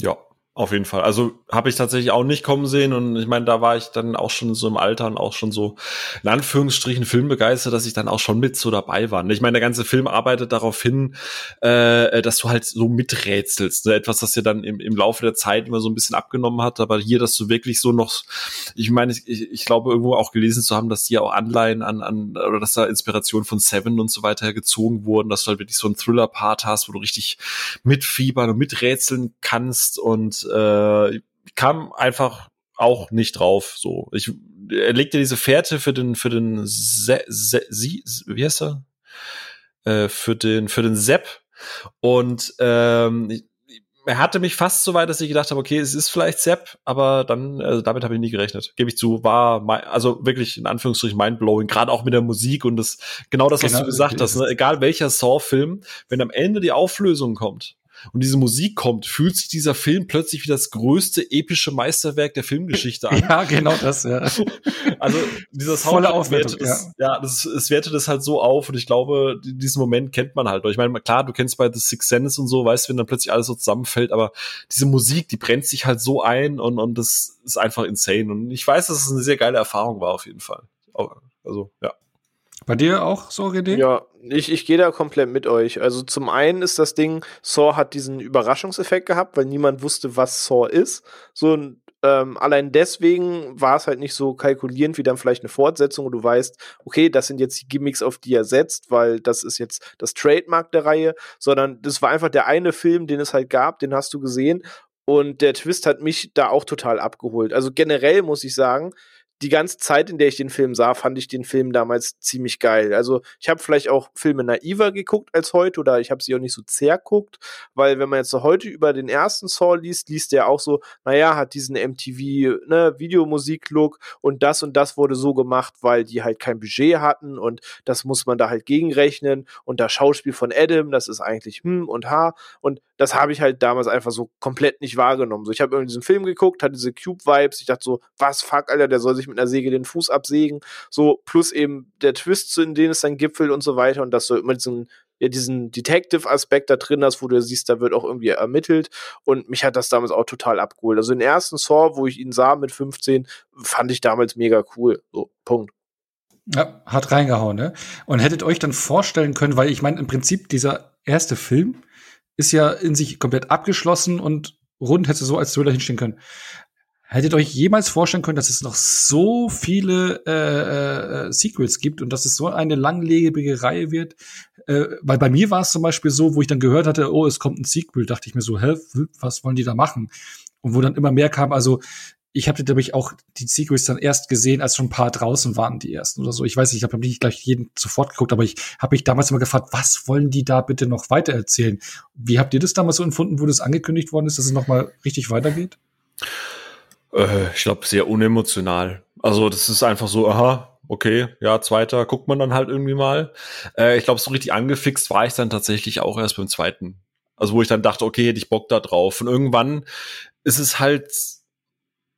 Ja, auf jeden Fall. Also habe ich tatsächlich auch nicht kommen sehen und ich meine, da war ich dann auch schon so im Alter und auch schon so in Anführungsstrichen filmbegeistert, dass ich dann auch schon mit so dabei war. Ich meine, der ganze Film arbeitet darauf hin, äh, dass du halt so miträtselst. Ne? Etwas, das dir dann im, im Laufe der Zeit immer so ein bisschen abgenommen hat, aber hier, dass du wirklich so noch, ich meine, ich, ich glaube irgendwo auch gelesen zu haben, dass die auch Anleihen an, an oder dass da Inspiration von Seven und so weiter gezogen wurden, dass du halt wirklich so einen Thriller-Part hast, wo du richtig mitfiebern und miträtseln kannst und äh, kam einfach auch nicht drauf. So, ich er legte diese Fährte für den für den Se, Se, Sie, wie heißt er? Äh, für den für den Sepp und ähm, er hatte mich fast so weit, dass ich gedacht habe, okay, es ist vielleicht Sepp, aber dann, also damit habe ich nie gerechnet. Gebe ich zu, war mein, also wirklich in Anführungsstrichen mindblowing, gerade auch mit der Musik und das, genau das, was genau, du gesagt hast, ne? egal welcher Saw-Film, wenn am Ende die Auflösung kommt, und diese Musik kommt, fühlt sich dieser Film plötzlich wie das größte epische Meisterwerk der Filmgeschichte an. ja, genau das, ja. Also dieser Soundtrack wertet das, ja, ja das, es wertet es halt so auf und ich glaube, diesen Moment kennt man halt. Ich meine, klar, du kennst bei The Six Sense und so, weißt, wenn dann plötzlich alles so zusammenfällt, aber diese Musik, die brennt sich halt so ein und, und das ist einfach insane. Und ich weiß, dass es eine sehr geile Erfahrung war, auf jeden Fall. Also, ja. Bei dir auch so, René? Ja, ich, ich gehe da komplett mit euch. Also zum einen ist das Ding, Saw hat diesen Überraschungseffekt gehabt, weil niemand wusste, was Saw ist. So ähm, allein deswegen war es halt nicht so kalkulierend wie dann vielleicht eine Fortsetzung, wo du weißt, okay, das sind jetzt die Gimmicks, auf die er setzt, weil das ist jetzt das Trademark der Reihe, sondern das war einfach der eine Film, den es halt gab, den hast du gesehen und der Twist hat mich da auch total abgeholt. Also generell muss ich sagen, die ganze Zeit, in der ich den Film sah, fand ich den Film damals ziemlich geil. Also ich habe vielleicht auch Filme naiver geguckt als heute oder ich habe sie auch nicht so zerguckt, weil wenn man jetzt so heute über den ersten Saw liest, liest der auch so, naja, hat diesen MTV, ne, Videomusik-Look und das und das wurde so gemacht, weil die halt kein Budget hatten und das muss man da halt gegenrechnen und das Schauspiel von Adam, das ist eigentlich hm und ha und das habe ich halt damals einfach so komplett nicht wahrgenommen. So, ich habe irgendwie diesen Film geguckt, hatte diese Cube-Vibes, ich dachte so, was fuck, Alter, der soll sich mit einer Säge den Fuß absägen. So, plus eben der Twist, in den es dann gipfelt und so weiter. Und dass du immer diesen, ja, diesen Detective-Aspekt da drin hast, wo du siehst, da wird auch irgendwie ermittelt. Und mich hat das damals auch total abgeholt. Also den ersten Saw, wo ich ihn sah mit 15, fand ich damals mega cool. So, Punkt. Ja, hat reingehauen, ne? Und hättet euch dann vorstellen können, weil ich meine, im Prinzip dieser erste Film, ist ja in sich komplett abgeschlossen und rund hätte so als Thriller hinstehen können. Hättet ihr euch jemals vorstellen können, dass es noch so viele äh, äh, Sequels gibt und dass es so eine langlebige Reihe wird? Äh, weil bei mir war es zum Beispiel so, wo ich dann gehört hatte, oh, es kommt ein Sequel, dachte ich mir so, hä, was wollen die da machen? Und wo dann immer mehr kam, also ich habe nämlich auch die Sequels dann erst gesehen, als schon ein paar draußen waren, die ersten oder so. Ich weiß nicht, ich habe nicht gleich jeden sofort geguckt, aber ich habe mich damals immer gefragt, was wollen die da bitte noch weiter erzählen? Wie habt ihr das damals so empfunden, wo das angekündigt worden ist, dass es noch mal richtig weitergeht? Äh, ich glaube, sehr unemotional. Also das ist einfach so, aha, okay, ja, zweiter, guckt man dann halt irgendwie mal. Äh, ich glaube, so richtig angefixt war ich dann tatsächlich auch erst beim zweiten. Also wo ich dann dachte, okay, hätte ich Bock da drauf. Und irgendwann ist es halt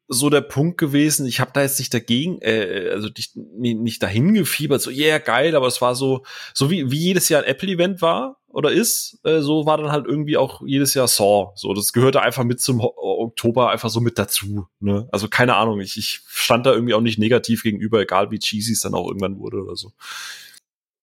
so der Punkt gewesen. Ich habe da jetzt nicht dagegen, äh, also nicht, nicht dahin gefiebert, so yeah geil, aber es war so, so wie wie jedes Jahr ein Apple-Event war oder ist, äh, so war dann halt irgendwie auch jedes Jahr Saw. So, das gehörte einfach mit zum Oktober einfach so mit dazu. Ne? Also keine Ahnung, ich, ich stand da irgendwie auch nicht negativ gegenüber, egal wie cheesy es dann auch irgendwann wurde oder so.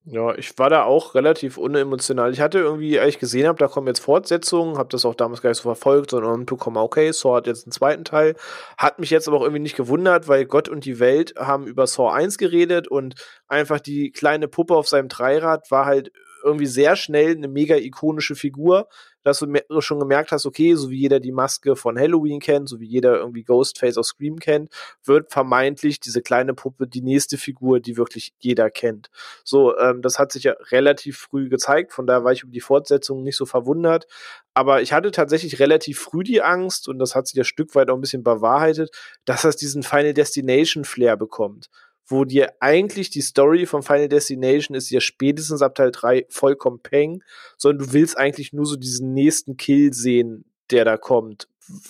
Ja, ich war da auch relativ unemotional. Ich hatte irgendwie, als ich gesehen habe, da kommen jetzt Fortsetzungen, habe das auch damals gar nicht so verfolgt, sondern bekommen, okay, Saw hat jetzt einen zweiten Teil. Hat mich jetzt aber auch irgendwie nicht gewundert, weil Gott und die Welt haben über Saw 1 geredet und einfach die kleine Puppe auf seinem Dreirad war halt irgendwie sehr schnell eine mega ikonische Figur, dass du schon gemerkt hast, okay, so wie jeder die Maske von Halloween kennt, so wie jeder irgendwie Ghostface aus Scream kennt, wird vermeintlich diese kleine Puppe die nächste Figur, die wirklich jeder kennt. So, ähm, das hat sich ja relativ früh gezeigt, von daher war ich über die Fortsetzung nicht so verwundert. Aber ich hatte tatsächlich relativ früh die Angst, und das hat sich ja Stück weit auch ein bisschen bewahrheitet, dass das diesen Final Destination Flair bekommt wo dir eigentlich die Story von Final Destination ist ja spätestens ab Teil 3 vollkommen peng, sondern du willst eigentlich nur so diesen nächsten Kill sehen, der da kommt.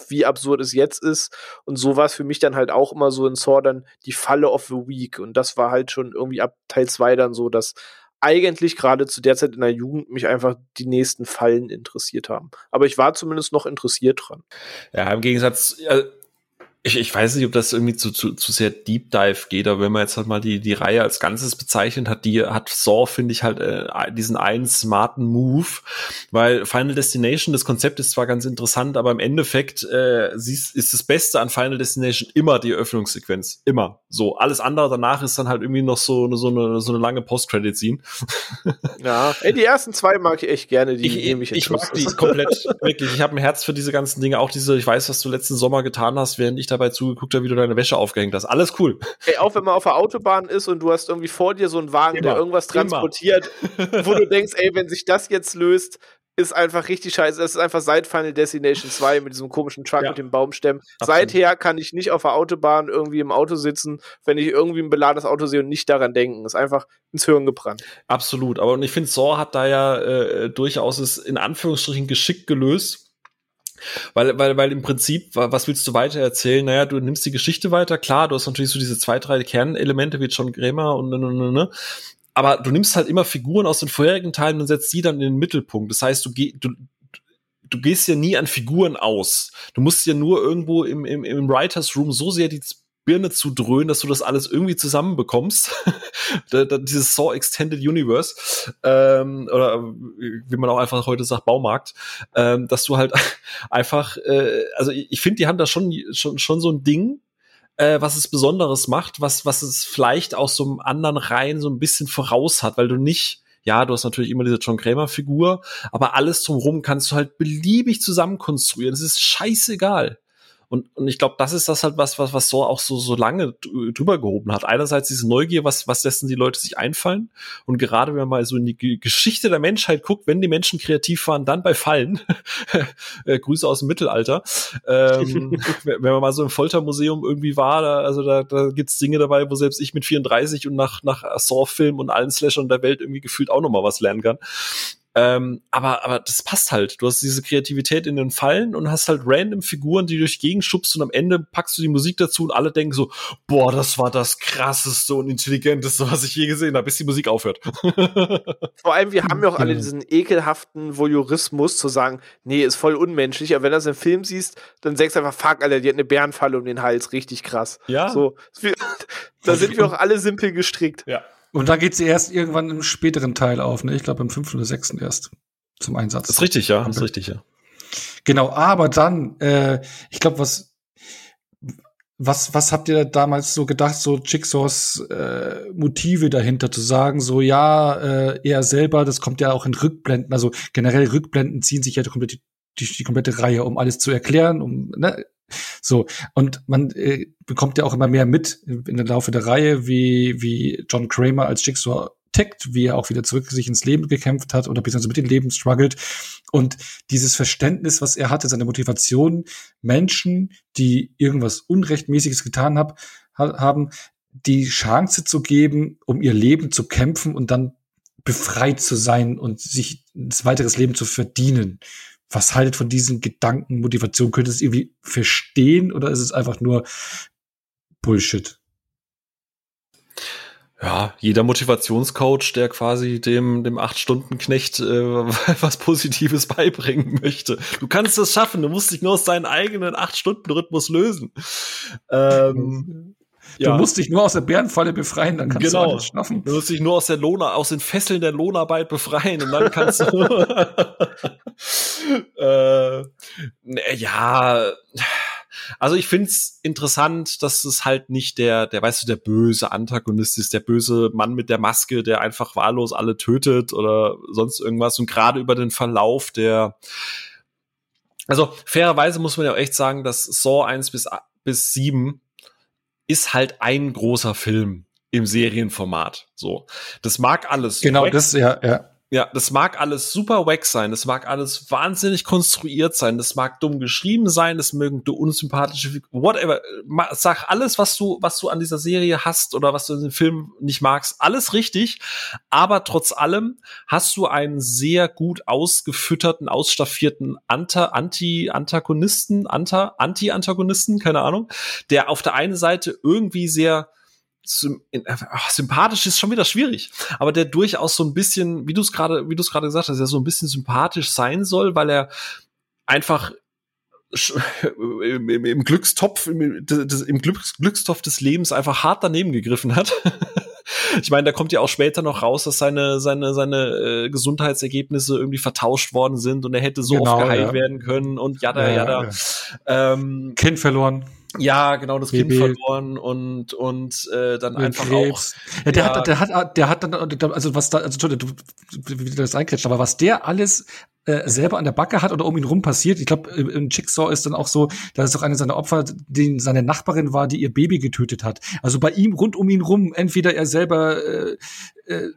Wie absurd es jetzt ist. Und so war es für mich dann halt auch immer so in Saw dann die Falle of the Week. Und das war halt schon irgendwie ab Teil 2 dann so, dass eigentlich gerade zu der Zeit in der Jugend mich einfach die nächsten Fallen interessiert haben. Aber ich war zumindest noch interessiert dran. Ja, im Gegensatz, äh, ich, ich weiß nicht, ob das irgendwie zu, zu, zu sehr Deep Dive geht, aber wenn man jetzt halt mal die, die Reihe als Ganzes bezeichnet hat, die hat Saw, finde ich, halt äh, diesen einen smarten Move, weil Final Destination, das Konzept ist zwar ganz interessant, aber im Endeffekt äh, ist das Beste an Final Destination immer die Eröffnungssequenz. Immer. So, alles andere danach ist dann halt irgendwie noch so, eine so, eine, so eine lange Post-Credit-Scene. ja, ey, die ersten zwei mag ich echt gerne, die ich, ich Ich mag die komplett, wirklich. Ich habe ein Herz für diese ganzen Dinge, auch diese, ich weiß, was du letzten Sommer getan hast, während ich dabei zugeguckt habe, wie du deine Wäsche aufgehängt hast. Alles cool. Ey, auch wenn man auf der Autobahn ist und du hast irgendwie vor dir so einen Wagen, immer, der irgendwas transportiert, immer. wo du denkst, ey, wenn sich das jetzt löst, ist einfach richtig scheiße. Das ist einfach seit Final Destination 2 mit diesem komischen Truck ja. mit dem Baumstämmen. Seither kann ich nicht auf der Autobahn irgendwie im Auto sitzen, wenn ich irgendwie ein beladenes Auto sehe und nicht daran denken. Ist einfach ins Hirn gebrannt. Absolut. Aber und ich finde, Saw hat da ja äh, durchaus es in Anführungsstrichen geschickt gelöst weil, weil, weil im Prinzip, was willst du weiter erzählen? Naja, du nimmst die Geschichte weiter, klar, du hast natürlich so diese zwei, drei Kernelemente wie John Grämer und ne, ne, ne, ne. Aber du nimmst halt immer Figuren aus den vorherigen Teilen und setzt die dann in den Mittelpunkt. Das heißt, du, geh, du, du gehst ja nie an Figuren aus. Du musst ja nur irgendwo im, im, im Writers Room so sehr die Birne zu dröhnen, dass du das alles irgendwie zusammenbekommst. Dieses Saw Extended Universe, ähm, oder wie man auch einfach heute sagt, Baumarkt, ähm, dass du halt einfach, äh, also ich, ich finde, die haben da schon, schon, schon so ein Ding, äh, was es Besonderes macht, was, was es vielleicht aus so einem anderen Reihen so ein bisschen voraus hat, weil du nicht ja, du hast natürlich immer diese John Kramer-Figur, aber alles drumherum kannst du halt beliebig zusammenkonstruieren. Es ist scheißegal. Und, und ich glaube, das ist das halt was, was, was so auch so, so lange drüber gehoben hat. Einerseits diese Neugier, was, was lassen die Leute sich einfallen? Und gerade wenn man mal so in die G Geschichte der Menschheit guckt, wenn die Menschen kreativ waren, dann bei Fallen. äh, Grüße aus dem Mittelalter. Ähm, wenn man mal so im Foltermuseum irgendwie war, da, also da, da gibt's Dinge dabei, wo selbst ich mit 34 und nach, nach Saw-Film und allen Slashern der Welt irgendwie gefühlt auch noch mal was lernen kann. Ähm, aber, aber das passt halt. Du hast diese Kreativität in den Fallen und hast halt random Figuren, die durch Gegend schubst und am Ende packst du die Musik dazu und alle denken so, boah, das war das krasseste und intelligenteste, was ich je gesehen habe, bis die Musik aufhört. Vor allem, wir haben ja auch alle diesen ekelhaften Voyeurismus zu sagen, nee, ist voll unmenschlich, aber wenn du das im Film siehst, dann sagst du einfach, fuck, Alter, die hat eine Bärenfalle um den Hals, richtig krass. Ja. So, da sind wir auch alle simpel gestrickt. Ja. Und da geht sie erst irgendwann im späteren Teil auf, ne? Ich glaube im fünften oder sechsten erst zum Einsatz. Das ist richtig, ja. Das ist richtig, ja. Genau, aber dann, äh, ich glaube, was, was, was habt ihr damals so gedacht, so Jigsaws äh, Motive dahinter zu sagen, so ja, äh, er selber, das kommt ja auch in Rückblenden, also generell Rückblenden ziehen sich ja die komplette, die, die komplette Reihe, um alles zu erklären, um ne, so, und man äh, bekommt ja auch immer mehr mit in, der Laufe der Reihe, wie, wie John Kramer als Jigsaw tickt, wie er auch wieder zurück sich ins Leben gekämpft hat oder beziehungsweise mit dem Leben struggelt. Und dieses Verständnis, was er hatte, seine Motivation, Menschen, die irgendwas Unrechtmäßiges getan hab, haben, die Chance zu geben, um ihr Leben zu kämpfen und dann befreit zu sein und sich ein weiteres Leben zu verdienen was haltet von diesen Gedanken, Motivation? Könnt ihr es irgendwie verstehen oder ist es einfach nur Bullshit? Ja, jeder Motivationscoach, der quasi dem, dem Acht-Stunden-Knecht äh, was Positives beibringen möchte. Du kannst es schaffen, du musst dich nur aus deinem eigenen Acht-Stunden-Rhythmus lösen. Ähm, Du ja. musst dich nur aus der Bärenfalle befreien, dann kannst genau. du alles schaffen. Du musst dich nur aus der Lohn aus den Fesseln der Lohnarbeit befreien und dann kannst du äh, ja also ich find's interessant, dass es halt nicht der, der, weißt du, der böse Antagonist ist, der böse Mann mit der Maske, der einfach wahllos alle tötet oder sonst irgendwas. Und gerade über den Verlauf der, also fairerweise muss man ja auch echt sagen, dass Saw 1 bis, bis 7 ist halt ein großer Film im Serienformat. So, das mag alles. Genau, das ja, ja. Ja, das mag alles super wack sein, das mag alles wahnsinnig konstruiert sein, das mag dumm geschrieben sein, das mögen du unsympathische, whatever. Sag alles, was du, was du an dieser Serie hast oder was du in dem Film nicht magst, alles richtig. Aber trotz allem hast du einen sehr gut ausgefütterten, ausstaffierten Anti-Antagonisten, Anti-Antagonisten, keine Ahnung, der auf der einen Seite irgendwie sehr sympathisch ist schon wieder schwierig, aber der durchaus so ein bisschen, wie du es gerade, wie du es gerade gesagt hast, der so ein bisschen sympathisch sein soll, weil er einfach im, im, im Glückstopf, im, des, im Glücks, Glückstopf des Lebens einfach hart daneben gegriffen hat. ich meine, da kommt ja auch später noch raus, dass seine, seine, seine äh, Gesundheitsergebnisse irgendwie vertauscht worden sind und er hätte so genau, oft geheilt ja. werden können und jada, ja, jada. Ja. Ähm, kind verloren. Ja, genau, das Kind verloren und und äh, dann Mit einfach Krebs. auch. Ja, der ja. hat, der hat, der hat dann, also was da, also Entschuldigung, wie du das einkretscht, aber was der alles äh, selber an der Backe hat oder um ihn rum passiert. Ich glaube, im Jigsaw ist dann auch so, da ist doch eine seiner Opfer, die seine Nachbarin war, die ihr Baby getötet hat. Also bei ihm rund um ihn rum, entweder er selber äh, äh,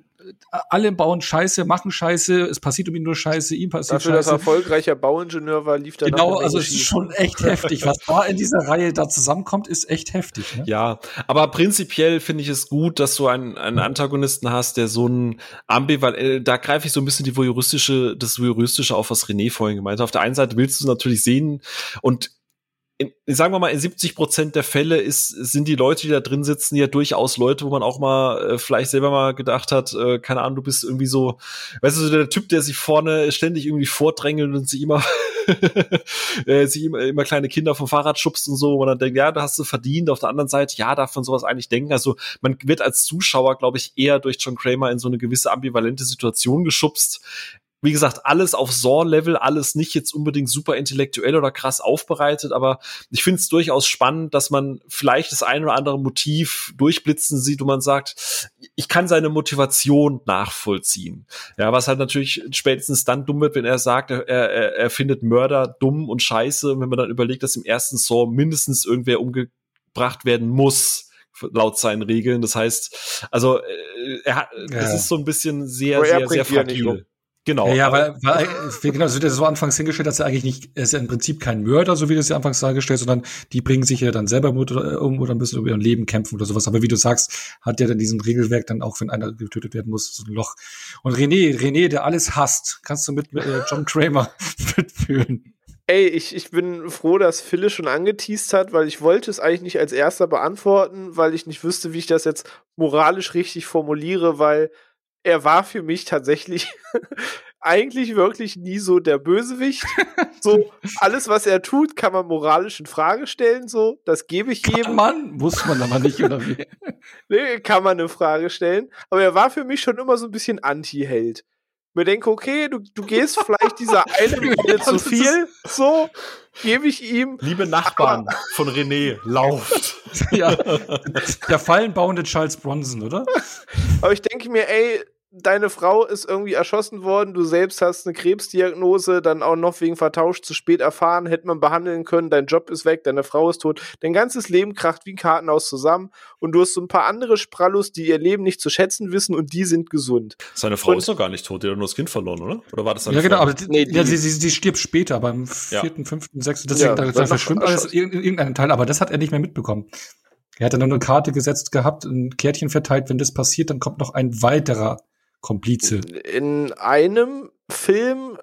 alle bauen Scheiße, machen Scheiße, es passiert um ihn nur Scheiße, ihm passiert Dafür, Scheiße. dass er erfolgreicher Bauingenieur war, lief er Genau, also es ist schon echt heftig. Was da in dieser Reihe da zusammenkommt, ist echt heftig. Ne? Ja, aber prinzipiell finde ich es gut, dass du einen, einen Antagonisten hast, der so ein Ambivalent, äh, da greife ich so ein bisschen die voyeuristische, das voyeuristische auf, was René vorhin gemeint hat. Auf der einen Seite willst du natürlich sehen und in, sagen wir mal, in 70 Prozent der Fälle ist, sind die Leute, die da drin sitzen, ja durchaus Leute, wo man auch mal äh, vielleicht selber mal gedacht hat, äh, keine Ahnung, du bist irgendwie so, weißt du, so der Typ, der sich vorne ständig irgendwie vordrängelt und sich immer, äh, sich immer, immer kleine Kinder vom Fahrrad schubst und so, wo man dann denkt, ja, da hast du verdient. Auf der anderen Seite, ja, darf man sowas eigentlich denken. Also man wird als Zuschauer, glaube ich, eher durch John Kramer in so eine gewisse ambivalente Situation geschubst wie gesagt, alles auf Saw-Level, alles nicht jetzt unbedingt super intellektuell oder krass aufbereitet, aber ich finde es durchaus spannend, dass man vielleicht das ein oder andere Motiv durchblitzen sieht, wo man sagt, ich kann seine Motivation nachvollziehen. Ja, was halt natürlich spätestens dann dumm wird, wenn er sagt, er, er, er findet Mörder dumm und scheiße, wenn man dann überlegt, dass im ersten Saw mindestens irgendwer umgebracht werden muss laut seinen Regeln. Das heißt, also äh, er hat, ja. das ist so ein bisschen sehr, sehr, sehr fragil. Genau. Ja, ja weil, weil genau, das wird ja so anfangs hingestellt, dass er eigentlich nicht, er ist ja im Prinzip kein Mörder, so wie das ja anfangs dargestellt, sondern die bringen sich ja dann selber um oder müssen um ihr Leben kämpfen oder sowas. Aber wie du sagst, hat der dann diesen Regelwerk dann auch, wenn einer getötet werden muss, so ein Loch. Und René, René, der alles hasst, kannst du mit äh, John Kramer mitführen. Ey, ich, ich bin froh, dass Phil schon angeteased hat, weil ich wollte es eigentlich nicht als erster beantworten, weil ich nicht wüsste, wie ich das jetzt moralisch richtig formuliere, weil er war für mich tatsächlich eigentlich wirklich nie so der Bösewicht. so, alles, was er tut, kann man moralisch in Frage stellen, so, das gebe ich jedem. Kann man, muss man aber nicht, oder wie? nee, kann man eine Frage stellen. Aber er war für mich schon immer so ein bisschen Anti-Held. Mir denke, okay, du, du gehst vielleicht dieser eine Minute zu viel, so, gebe ich ihm. Liebe Nachbarn von René, lauft. ja, der fallenbauende Charles Bronson, oder? Aber ich denke mir, ey, deine Frau ist irgendwie erschossen worden, du selbst hast eine Krebsdiagnose, dann auch noch wegen Vertausch zu spät erfahren, hätte man behandeln können, dein Job ist weg, deine Frau ist tot, dein ganzes Leben kracht wie ein Kartenhaus zusammen und du hast so ein paar andere Sprallus, die ihr Leben nicht zu schätzen wissen und die sind gesund. Seine Frau und ist doch gar nicht tot, die hat nur das Kind verloren, oder? Oder war das seine Ja, genau, Frau? aber die, nee, die, ja, sie, sie, sie stirbt später, beim vierten, ja. fünften, sechsten, deswegen ja, da, verschwimmt alles irgendeinen Teil, aber das hat er nicht mehr mitbekommen. Er hat dann nur eine Karte gesetzt gehabt, ein Kärtchen verteilt, wenn das passiert, dann kommt noch ein weiterer Komplize. In einem Film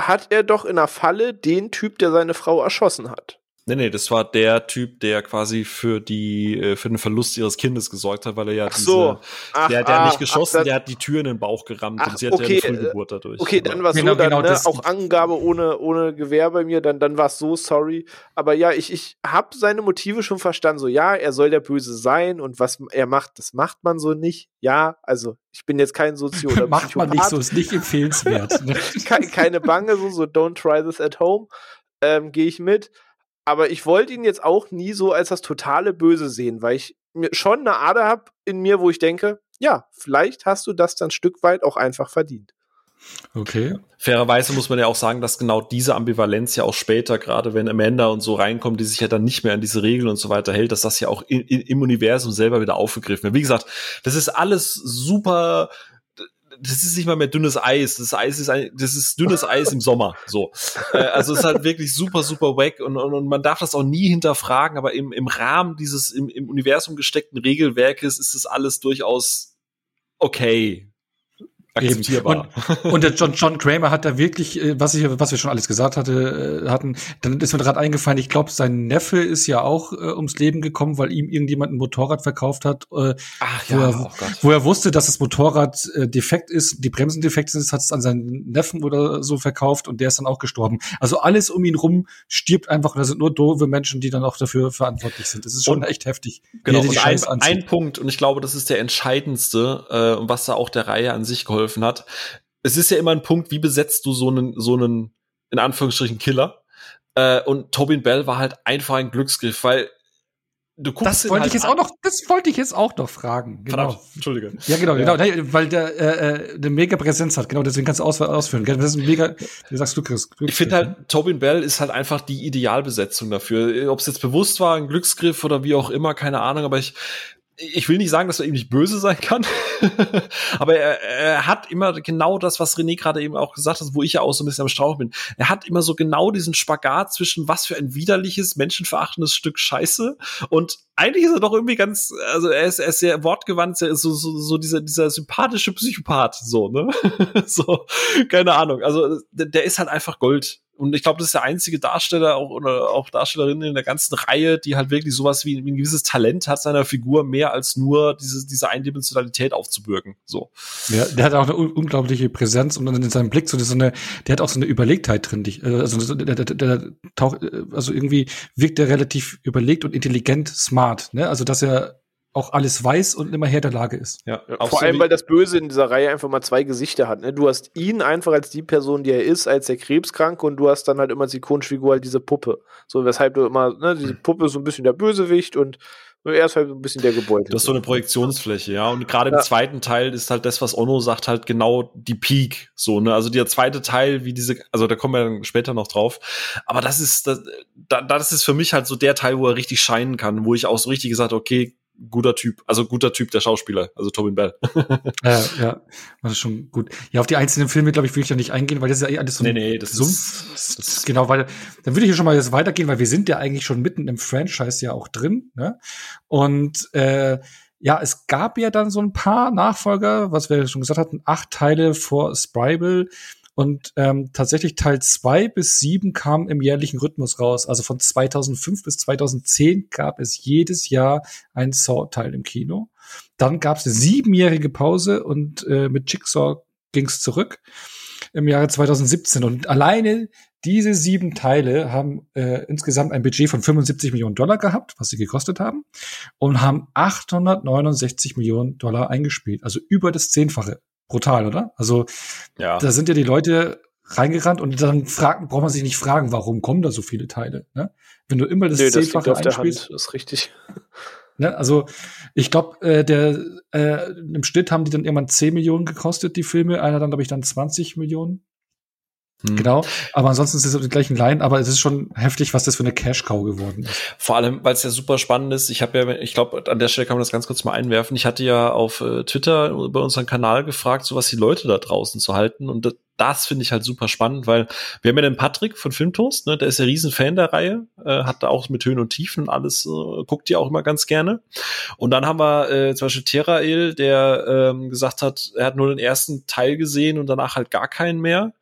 hat er doch in der Falle den Typ, der seine Frau erschossen hat. Nee, nee, das war der Typ, der quasi für die äh, für den Verlust ihres Kindes gesorgt hat, weil er ja ach so. diese, ach, der, der ah, nicht geschossen, ach, der hat die Tür in den Bauch gerammt ach, und sie hat okay, ja eine Frühgeburt dadurch. Okay, dann war es genau, so, dann, genau, ne, auch Angabe ohne ohne Gewehr bei mir, dann dann war es so, sorry, aber ja, ich ich habe seine Motive schon verstanden, so ja, er soll der Böse sein und was er macht, das macht man so nicht. Ja, also ich bin jetzt kein Sozio oder Macht man nicht so, ist nicht empfehlenswert. Ne? keine Bange, so, so don't try this at home. Ähm, Gehe ich mit aber ich wollte ihn jetzt auch nie so als das totale Böse sehen, weil ich mir schon eine Ader habe in mir, wo ich denke, ja, vielleicht hast du das dann ein Stück weit auch einfach verdient. Okay. Fairerweise muss man ja auch sagen, dass genau diese Ambivalenz ja auch später, gerade wenn Amanda und so reinkommt, die sich ja dann nicht mehr an diese Regeln und so weiter hält, dass das ja auch in, in, im Universum selber wieder aufgegriffen wird. Wie gesagt, das ist alles super das ist nicht mal mehr dünnes Eis. Das Eis ist ein, das ist dünnes Eis im Sommer. So. Äh, also es ist halt wirklich super, super wack und, und, und man darf das auch nie hinterfragen, aber im, im Rahmen dieses im, im Universum gesteckten Regelwerkes ist es alles durchaus okay akzeptierbar. Und, und der John, John Kramer hat da wirklich, äh, was ich, was wir schon alles gesagt hatte, äh, hatten, dann ist mir gerade eingefallen, ich glaube, sein Neffe ist ja auch äh, ums Leben gekommen, weil ihm irgendjemand ein Motorrad verkauft hat, äh, Ach, ja, wo, er, oh wo er wusste, dass das Motorrad äh, defekt ist, die Bremsen defekt sind, hat es an seinen Neffen oder so verkauft und der ist dann auch gestorben. Also alles um ihn rum stirbt einfach und da sind nur doofe Menschen, die dann auch dafür verantwortlich sind. Das ist schon und, echt heftig. Genau, und ein, ein Punkt, und ich glaube, das ist der entscheidendste, äh, was da auch der Reihe an sich geholfen geholfen hat. Es ist ja immer ein Punkt, wie besetzt du so einen, so einen, in Anführungsstrichen, Killer? Äh, und Tobin Bell war halt einfach ein Glücksgriff, weil du guckst das wollte halt ich jetzt an. auch noch, das wollte ich jetzt auch noch fragen. Genau. Verdammt, Entschuldige. Ja, genau, ja. genau, weil der äh, eine mega Präsenz hat. Genau, deswegen kannst du aus, ausführen. Das ist ein mega, wie sagst du, Chris? Ich finde halt, Tobin Bell ist halt einfach die Idealbesetzung dafür. Ob es jetzt bewusst war, ein Glücksgriff oder wie auch immer, keine Ahnung, aber ich ich will nicht sagen, dass er ihm nicht böse sein kann, aber er, er hat immer genau das, was René gerade eben auch gesagt hat, wo ich ja auch so ein bisschen am Strauch bin. Er hat immer so genau diesen Spagat zwischen was für ein widerliches, menschenverachtendes Stück Scheiße und eigentlich ist er doch irgendwie ganz, also er ist, er ist sehr wortgewandt, er ist so, so, so dieser, dieser sympathische Psychopath, so, ne? so, keine Ahnung. Also der, der ist halt einfach Gold und ich glaube, das ist der einzige Darsteller auch, oder auch Darstellerin in der ganzen Reihe, die halt wirklich sowas wie, wie ein gewisses Talent hat seiner Figur, mehr als nur diese, diese Eindimensionalität aufzubürgen. So. Ja, der hat auch eine un unglaubliche Präsenz und in seinem Blick so, eine, der hat auch so eine Überlegtheit drin. Die, äh, also der, der, der taucht, äh, also irgendwie wirkt er relativ überlegt und intelligent, smart. Ne? Also dass er auch alles weiß und immer Herr der Lage ist. Ja, ja vor so allem, weil das Böse in dieser Reihe einfach mal zwei Gesichter hat. Ne? Du hast ihn einfach als die Person, die er ist, als der Krebskranke und du hast dann halt immer als Ikonenfigur halt diese Puppe. So, weshalb du immer, ne, diese Puppe ist so ein bisschen der Bösewicht und er ist halt ein bisschen der Gebäude. Das ist so eine Projektionsfläche, ja. Und gerade ja. im zweiten Teil ist halt das, was Ono sagt, halt genau die Peak. So, ne? Also der zweite Teil, wie diese, also da kommen wir dann später noch drauf. Aber das ist, das, das ist für mich halt so der Teil, wo er richtig scheinen kann, wo ich auch so richtig gesagt, okay, guter Typ, also guter Typ der Schauspieler, also Tobin Bell. ja, ja, das ist schon gut. Ja, auf die einzelnen Filme, glaube ich, will ich ja nicht eingehen, weil das ist ja eh alles so nee, nee, das Sumpf. Ist, das ist genau, weil dann würde ich ja schon mal jetzt weitergehen, weil wir sind ja eigentlich schon mitten im Franchise ja auch drin. Ne? Und äh, ja, es gab ja dann so ein paar Nachfolger, was wir schon gesagt hatten, acht Teile vor Sprible und ähm, tatsächlich Teil zwei bis sieben kam im jährlichen Rhythmus raus. Also von 2005 bis 2010 gab es jedes Jahr ein Saw-Teil im Kino. Dann gab es eine siebenjährige Pause und äh, mit Jigsaw ging es zurück im Jahre 2017. Und alleine diese sieben Teile haben äh, insgesamt ein Budget von 75 Millionen Dollar gehabt, was sie gekostet haben, und haben 869 Millionen Dollar eingespielt. Also über das Zehnfache brutal, oder? Also ja. da sind ja die Leute reingerannt und dann fragt, braucht man sich nicht fragen, warum kommen da so viele Teile. Ne? Wenn du immer das nee, Zehnfache das einspielst. ist richtig. Ne? Also ich glaube, äh, der äh, im Schnitt haben die dann irgendwann 10 Millionen gekostet, die Filme. Einer dann, glaube ich, dann 20 Millionen. Hm. Genau, aber ansonsten ist es die gleichen Line, aber es ist schon heftig, was das für eine Cash-Cow geworden ist. Vor allem, weil es ja super spannend ist. Ich habe ja, ich glaube, an der Stelle kann man das ganz kurz mal einwerfen. Ich hatte ja auf äh, Twitter über unseren Kanal gefragt, so was die Leute da draußen zu halten. Und das, das finde ich halt super spannend, weil wir haben ja den Patrick von Filmtoast, ne, der ist ja riesen Fan der Reihe, äh, hat da auch mit Höhen und Tiefen und alles, äh, guckt ja auch immer ganz gerne. Und dann haben wir äh, zum Beispiel Terael, der ähm, gesagt hat, er hat nur den ersten Teil gesehen und danach halt gar keinen mehr.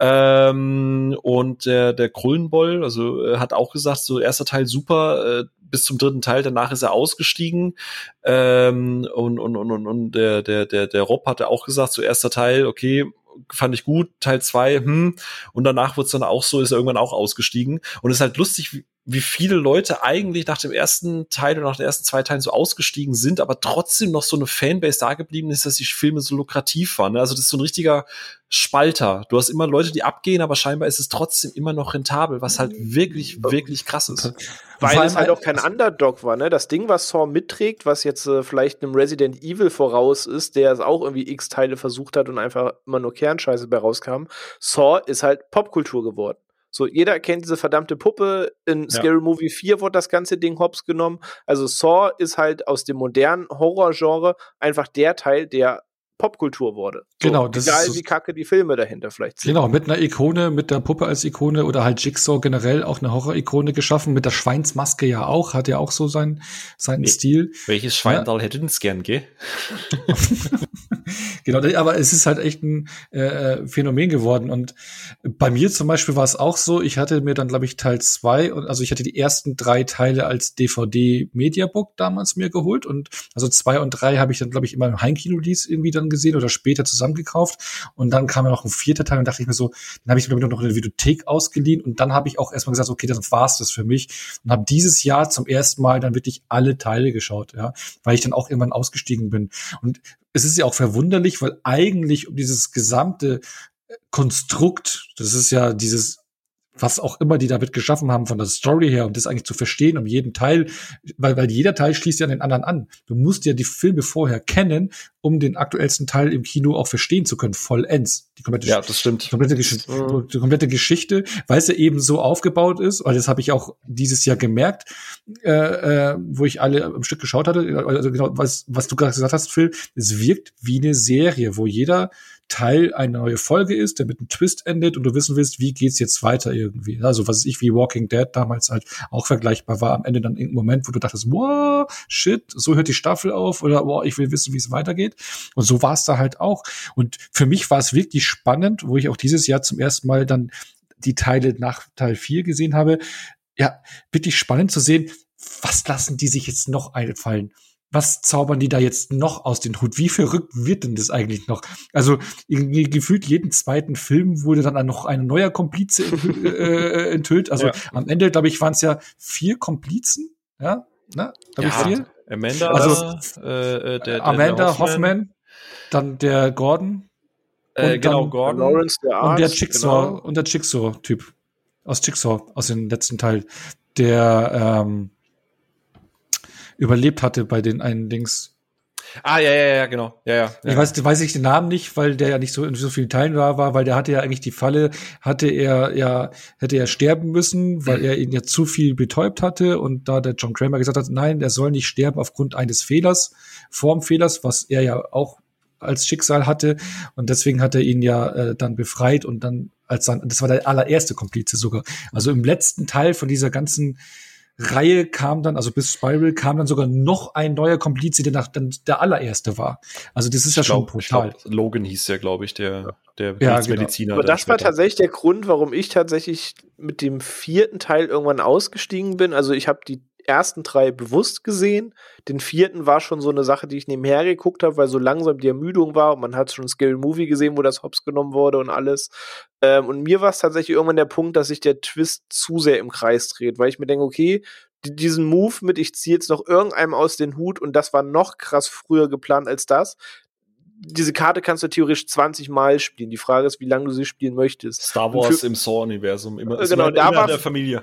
Ähm, und der, der Krullenboll, also äh, hat auch gesagt, so erster Teil super, äh, bis zum dritten Teil, danach ist er ausgestiegen. Ähm, und, und, und, und, und der, der, der, der Rob hatte auch gesagt, so erster Teil, okay, fand ich gut, Teil zwei, hm, und danach wird's dann auch so, ist er irgendwann auch ausgestiegen. Und es ist halt lustig, wie, wie viele Leute eigentlich nach dem ersten Teil und nach den ersten zwei Teilen so ausgestiegen sind, aber trotzdem noch so eine Fanbase da geblieben ist, dass die Filme so lukrativ waren. Ne? Also das ist so ein richtiger Spalter. Du hast immer Leute, die abgehen, aber scheinbar ist es trotzdem immer noch rentabel, was halt wirklich, wirklich krass ist. Weil es halt auch kein Underdog war, ne? Das Ding, was Saw mitträgt, was jetzt äh, vielleicht einem Resident Evil voraus ist, der es auch irgendwie x Teile versucht hat und einfach immer nur Kernscheiße bei rauskam. Saw ist halt Popkultur geworden. So, jeder kennt diese verdammte Puppe. In ja. Scary Movie 4 wurde das ganze Ding hops genommen. Also Saw ist halt aus dem modernen Horrorgenre einfach der Teil, der Popkultur wurde. So, genau. Das egal wie kacke die Filme dahinter vielleicht sind. Genau, mit einer Ikone, mit der Puppe als Ikone oder halt Jigsaw generell auch eine Horror-Ikone geschaffen, mit der Schweinsmaske ja auch, hat ja auch so sein, seinen nee. Stil. Welches Schweindal ja. hätte denn gern, gell? genau, aber es ist halt echt ein äh, äh, Phänomen geworden. Und bei mir zum Beispiel war es auch so, ich hatte mir dann, glaube ich, Teil zwei und also ich hatte die ersten drei Teile als DVD-Mediabook damals mir geholt und also zwei und drei habe ich dann, glaube ich, immer im Heimkino-Lease irgendwie dann gesehen oder später zusammengekauft. Und dann kam ja noch ein vierter Teil und dachte ich mir so, dann habe ich mir noch eine Videothek ausgeliehen und dann habe ich auch erstmal gesagt, okay, das war's das für mich und habe dieses Jahr zum ersten Mal dann wirklich alle Teile geschaut, ja, weil ich dann auch irgendwann ausgestiegen bin. Und es ist ja auch verwunderlich, weil eigentlich um dieses gesamte Konstrukt, das ist ja dieses was auch immer die damit geschaffen haben von der Story her, um das eigentlich zu verstehen, um jeden Teil, weil, weil jeder Teil schließt ja an den anderen an. Du musst ja die Filme vorher kennen, um den aktuellsten Teil im Kino auch verstehen zu können, vollends. Die komplette, ja, das stimmt. Die komplette, Gesch mhm. die komplette Geschichte, weil es ja eben so aufgebaut ist, weil das habe ich auch dieses Jahr gemerkt, äh, äh, wo ich alle im Stück geschaut hatte, also genau, was, was du gerade gesagt hast, Phil, es wirkt wie eine Serie, wo jeder Teil eine neue Folge ist, der mit einem Twist endet und du wissen willst, wie geht's jetzt weiter irgendwie. Also was ich wie Walking Dead damals halt auch vergleichbar war, am Ende dann irgendein Moment, wo du dachtest, wow, shit, so hört die Staffel auf oder wow, ich will wissen, wie es weitergeht. Und so war es da halt auch. Und für mich war es wirklich spannend, wo ich auch dieses Jahr zum ersten Mal dann die Teile nach Teil 4 gesehen habe, ja, wirklich spannend zu sehen, was lassen die sich jetzt noch einfallen? Was zaubern die da jetzt noch aus den Hut? Wie verrückt wird denn das eigentlich noch? Also irgendwie gefühlt jeden zweiten Film wurde dann noch ein neuer Komplize äh, enthüllt. Also ja. am Ende, glaube ich, waren es ja vier Komplizen. Ja, ne? ja, ich vier? Amanda, also, äh, der, Amanda der Hoffman. Hoffman, dann der Gordon. Äh, genau, Gordon. Lawrence, der Arzt, und der Jigsaw, genau. und der Jigsaw-Typ. Aus Jigsaw, aus dem letzten Teil. Der, ähm, überlebt hatte bei den einen Dings. Ah, ja, ja, ja, genau. Ja, ja, ja. Ich weiß, weiß ich den Namen nicht, weil der ja nicht so in so vielen Teilen war, war, weil der hatte ja eigentlich die Falle, hatte er ja, hätte er sterben müssen, weil mhm. er ihn ja zu viel betäubt hatte und da der John Kramer gesagt hat, nein, er soll nicht sterben aufgrund eines Fehlers, Formfehlers, was er ja auch als Schicksal hatte und deswegen hat er ihn ja äh, dann befreit und dann als dann, das war der allererste Komplize sogar. Also im letzten Teil von dieser ganzen Reihe kam dann, also bis Spiral kam dann sogar noch ein neuer Komplize, der nach dann der allererste war. Also das ist ich ja glaub, schon brutal. Glaub, Logan hieß ja, glaube ich, der der ja, Mediziner. Genau. Aber das war tatsächlich der Grund, warum ich tatsächlich mit dem vierten Teil irgendwann ausgestiegen bin. Also ich habe die ersten drei bewusst gesehen. Den vierten war schon so eine Sache, die ich nebenher geguckt habe, weil so langsam die Ermüdung war und man hat schon Scary Movie gesehen, wo das Hops genommen wurde und alles. Ähm, und mir war es tatsächlich irgendwann der Punkt, dass sich der Twist zu sehr im Kreis dreht, weil ich mir denke, okay, diesen Move mit, ich ziehe jetzt noch irgendeinem aus den Hut und das war noch krass früher geplant als das. Diese Karte kannst du theoretisch 20 Mal spielen. Die Frage ist, wie lange du sie spielen möchtest. Star Wars im Saw-Universum, immer, genau, immer, da immer der Familie.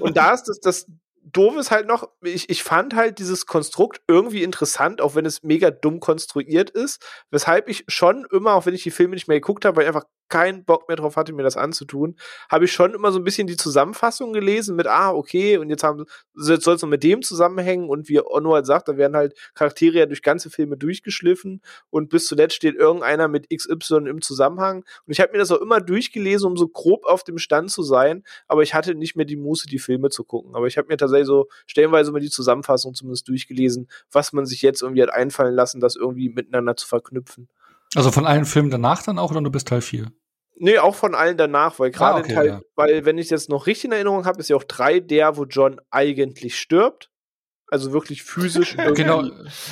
und da ist das, das, doof ist halt noch, ich, ich fand halt dieses Konstrukt irgendwie interessant, auch wenn es mega dumm konstruiert ist, weshalb ich schon immer, auch wenn ich die Filme nicht mehr geguckt habe, weil ich einfach keinen Bock mehr drauf hatte, mir das anzutun, habe ich schon immer so ein bisschen die Zusammenfassung gelesen mit, ah, okay, und jetzt haben jetzt soll es noch mit dem zusammenhängen und wie Onno halt sagt, da werden halt Charaktere ja durch ganze Filme durchgeschliffen und bis zuletzt steht irgendeiner mit XY im Zusammenhang. Und ich habe mir das auch immer durchgelesen, um so grob auf dem Stand zu sein, aber ich hatte nicht mehr die Muße, die Filme zu gucken. Aber ich habe mir tatsächlich so stellenweise mal die Zusammenfassung zumindest durchgelesen, was man sich jetzt irgendwie hat einfallen lassen, das irgendwie miteinander zu verknüpfen. Also von allen Filmen danach dann auch oder nur bis Teil 4? Nee, auch von allen danach, weil gerade ah, okay, Teil, ja. weil wenn ich jetzt noch richtig in Erinnerung habe, ist ja auch drei der, wo John eigentlich stirbt. Also wirklich physisch genau.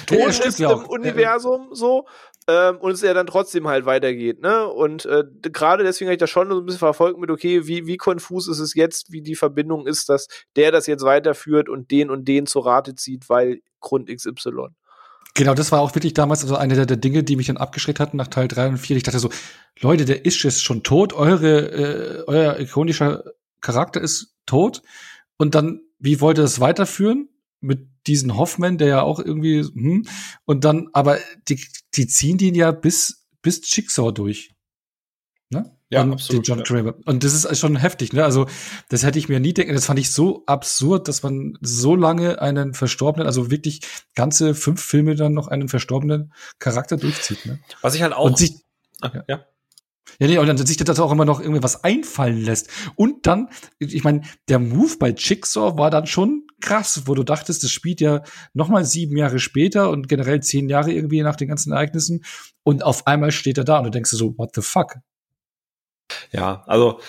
tot ist ja im Universum so. Ähm, und es ja dann trotzdem halt weitergeht, ne? Und äh, gerade deswegen habe ich das schon so ein bisschen verfolgt mit, okay, wie, wie konfus ist es jetzt, wie die Verbindung ist, dass der das jetzt weiterführt und den und den zur Rate zieht, weil Grund XY. Genau, das war auch wirklich damals also eine der, der, Dinge, die mich dann abgeschreckt hatten nach Teil 3 und 4. Ich dachte so, Leute, der ist jetzt schon tot, eure, äh, euer ikonischer Charakter ist tot. Und dann, wie wollt ihr das weiterführen? Mit diesen Hoffman, der ja auch irgendwie, hm, und dann, aber die, die ziehen den ja bis, bis Jigsaw durch. Ne? Ja, und absolut. John ja. Und das ist schon heftig, ne? Also, das hätte ich mir nie denken. Das fand ich so absurd, dass man so lange einen Verstorbenen, also wirklich ganze fünf Filme dann noch einen verstorbenen Charakter durchzieht, ne? Was ich halt auch. Und sich, Ach, ja. ja. Ja, nee, und dann sich das auch immer noch irgendwie was einfallen lässt. Und dann, ich meine, der Move bei Jigsaw war dann schon krass, wo du dachtest, das spielt ja noch mal sieben Jahre später und generell zehn Jahre irgendwie nach den ganzen Ereignissen. Und auf einmal steht er da und du denkst so, what the fuck? Ja, also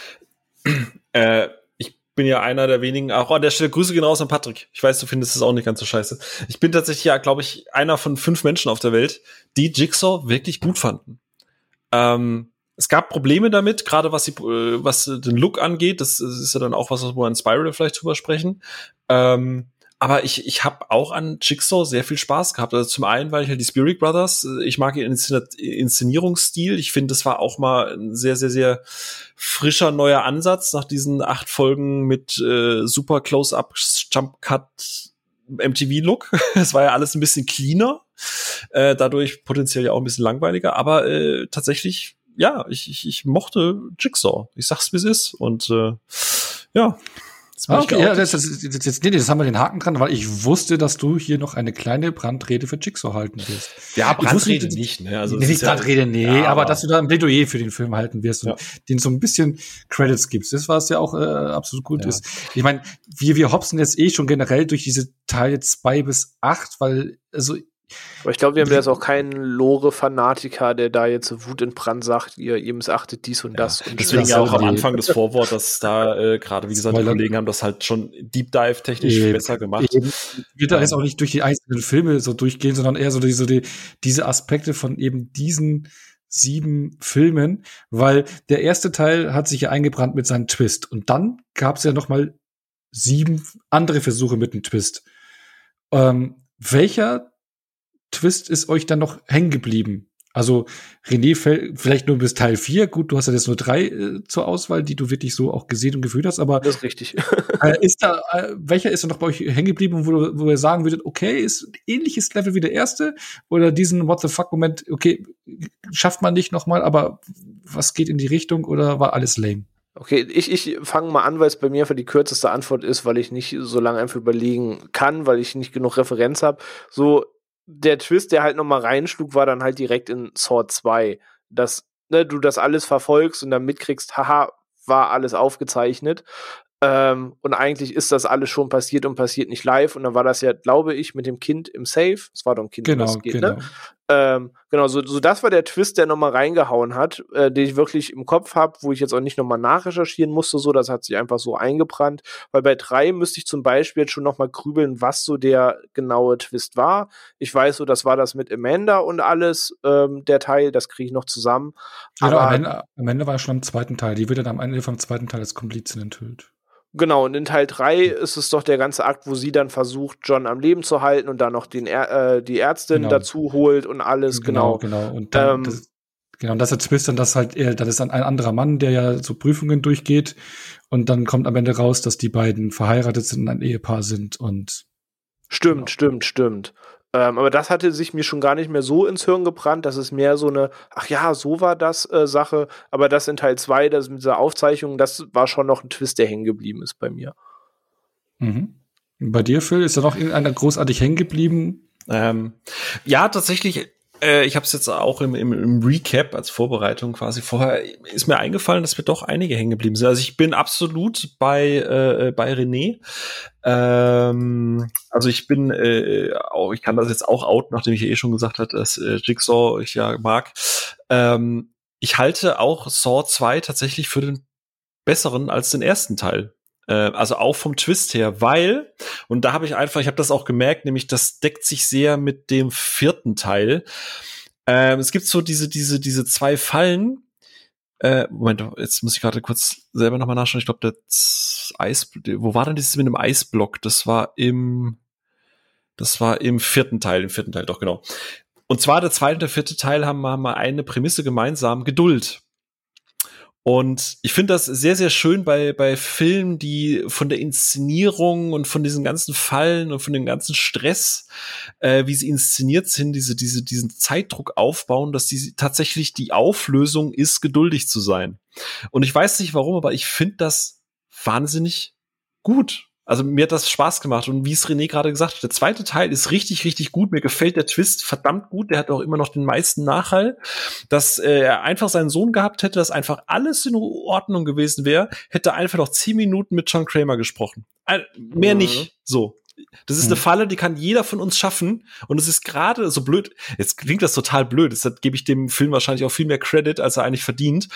äh, ich bin ja einer der wenigen, auch an der Stelle Grüße gehen raus an Patrick. Ich weiß, du findest es auch nicht ganz so scheiße. Ich bin tatsächlich ja, glaube ich, einer von fünf Menschen auf der Welt, die Jigsaw wirklich gut fanden. Ähm, es gab Probleme damit, gerade was, die, äh, was den Look angeht. Das ist ja dann auch was, was wir an Spiral vielleicht drüber sprechen. Ähm, aber ich, ich habe auch an Jigsaw sehr viel Spaß gehabt. Also zum einen, weil ich halt die Spirit Brothers, äh, ich mag ihren Inszenierungsstil. Ich finde, das war auch mal ein sehr, sehr, sehr frischer neuer Ansatz nach diesen acht Folgen mit äh, super Close-Up, Jump-Cut, MTV-Look. Es war ja alles ein bisschen cleaner, äh, dadurch potenziell ja auch ein bisschen langweiliger, aber äh, tatsächlich, ja, ich, ich, ich mochte Jigsaw. Ich sag's, wie es ist. Und äh, ja, Ah, okay, ja, das, das, das, das, nee, das haben wir den Haken dran, weil ich wusste, dass du hier noch eine kleine Brandrede für Jigsaw halten wirst. Ja, Brandrede wusste, nicht, ne? Also nee, nicht Brandrede, nee, ja, aber, aber, dass du da ein Plädoyer für den Film halten wirst und ja. den so ein bisschen Credits gibst. Das war es ja auch äh, absolut gut ja. ist. Ich meine, wir, wir hopsen jetzt eh schon generell durch diese Teile zwei bis acht, weil, also Aber ich glaube, wir haben jetzt auch keinen Lore-Fanatiker, der da jetzt Wut in Brand sagt, ihr, ihr missachtet dies und das. Ja, und deswegen das ja auch am Anfang des Vorworts, dass da äh, gerade, wie gesagt, die. Kollegen haben das halt schon Deep Dive technisch Eben. besser gemacht. Eben. wird da jetzt auch nicht durch die einzelnen Filme so durchgehen, sondern eher so, die, so die, diese Aspekte von eben diesen sieben Filmen, weil der erste Teil hat sich ja eingebrannt mit seinem Twist und dann gab es ja noch mal sieben andere Versuche mit einem Twist. Ähm, welcher Twist ist euch dann noch hängen geblieben? Also René fällt vielleicht nur bis Teil vier. Gut, du hast ja jetzt nur drei äh, zur Auswahl, die du wirklich so auch gesehen und gefühlt hast, aber Das ist richtig. äh, ist da, äh, welcher ist da noch bei euch hängen geblieben, wo, wo ihr sagen würdet, okay, ist ein ähnliches Level wie der erste? Oder diesen What the fuck-Moment, okay, schafft man nicht nochmal, aber was geht in die Richtung oder war alles lame? Okay, ich, ich fange mal an, weil es bei mir einfach die kürzeste Antwort ist, weil ich nicht so lange einfach überlegen kann, weil ich nicht genug Referenz habe. So, der Twist, der halt nochmal reinschlug, war dann halt direkt in Saw 2. Dass ne, du das alles verfolgst und dann mitkriegst, haha, war alles aufgezeichnet. Ähm, und eigentlich ist das alles schon passiert und passiert nicht live. Und dann war das ja, glaube ich, mit dem Kind im Safe. Es war doch ein Kind, Genau, das es geht, genau. ne? Ähm, genau, so, so das war der Twist, der nochmal reingehauen hat, äh, den ich wirklich im Kopf habe, wo ich jetzt auch nicht nochmal nachrecherchieren musste, so, das hat sich einfach so eingebrannt. Weil bei drei müsste ich zum Beispiel jetzt schon nochmal grübeln, was so der genaue Twist war. Ich weiß so, das war das mit Amanda und alles, ähm, der Teil, das kriege ich noch zusammen. Genau, Aber- am, Ende, am Ende war er schon im zweiten Teil. Die wird dann am Ende vom zweiten Teil als Komplizin enthüllt. Genau, und in Teil 3 ist es doch der ganze Akt, wo sie dann versucht, John am Leben zu halten und dann noch den äh, die Ärztin Genau. dazu holt und alles, genau. genau. Und dann, Ähm, das, genau, und das ist Twist dann, dass halt, er, dann ist dann ein anderer Mann, der ja so Prüfungen durchgeht. Und dann kommt am Ende raus, dass die beiden verheiratet sind und ein Ehepaar sind und Stimmt, Genau. stimmt, stimmt. Ähm, aber das hatte sich mir schon gar nicht mehr so ins Hirn gebrannt. Das ist mehr so eine, ach ja, so war das äh, Sache. Aber das in Teil 2, das mit dieser Aufzeichnung, das war schon noch ein Twist, der hängen geblieben ist bei mir. Mhm. Bei dir, Phil, ist da noch irgendeiner großartig hängen geblieben? Ähm, ja, tatsächlich. Äh, ich habe es jetzt auch im, im, im Recap als Vorbereitung quasi vorher ist mir eingefallen, dass mir doch einige hängen geblieben sind. Also ich bin absolut bei äh, bei René. Ähm, also ich bin äh, auch, ich kann das jetzt auch out, nachdem ich eh schon gesagt habe, dass äh, Jigsaw ich ja mag. Ähm, ich halte auch Saw 2 tatsächlich für den besseren als den ersten Teil. Äh, also auch vom Twist her, weil, und da habe ich einfach, ich habe das auch gemerkt, nämlich das deckt sich sehr mit dem vierten Teil. Ähm, es gibt so diese, diese, diese zwei Fallen. Äh, Moment, jetzt muss ich gerade kurz selber nochmal nachschauen. Ich glaube, der Eis, wo war denn dieses mit dem Eisblock? Das war im, das war im vierten Teil, im vierten Teil, doch genau. Und zwar der zweite und der vierte Teil haben mal mal eine Prämisse gemeinsam, Geduld. Und ich finde das sehr, sehr schön bei, bei Filmen, die von der Inszenierung und von diesen ganzen Fallen und von dem ganzen Stress, äh, wie sie inszeniert sind, diese, diese, diesen Zeitdruck aufbauen, dass die tatsächlich die Auflösung ist, geduldig zu sein. Und ich weiß nicht warum, aber ich finde das wahnsinnig gut. Also mir hat das Spaß gemacht und wie es René gerade gesagt hat, der zweite Teil ist richtig, richtig gut. Mir gefällt der Twist verdammt gut. Der hat auch immer noch den meisten Nachhall, dass äh, er einfach seinen Sohn gehabt hätte, dass einfach alles in Ordnung gewesen wäre, hätte er einfach noch zehn Minuten mit John Kramer gesprochen. Ein, mehr Mhm. nicht. So. Das ist Mhm. eine Falle, die kann jeder von uns schaffen. Und es ist gerade so blöd. Jetzt klingt das total blöd. Deshalb gebe ich dem Film wahrscheinlich auch viel mehr Credit, als er eigentlich verdient.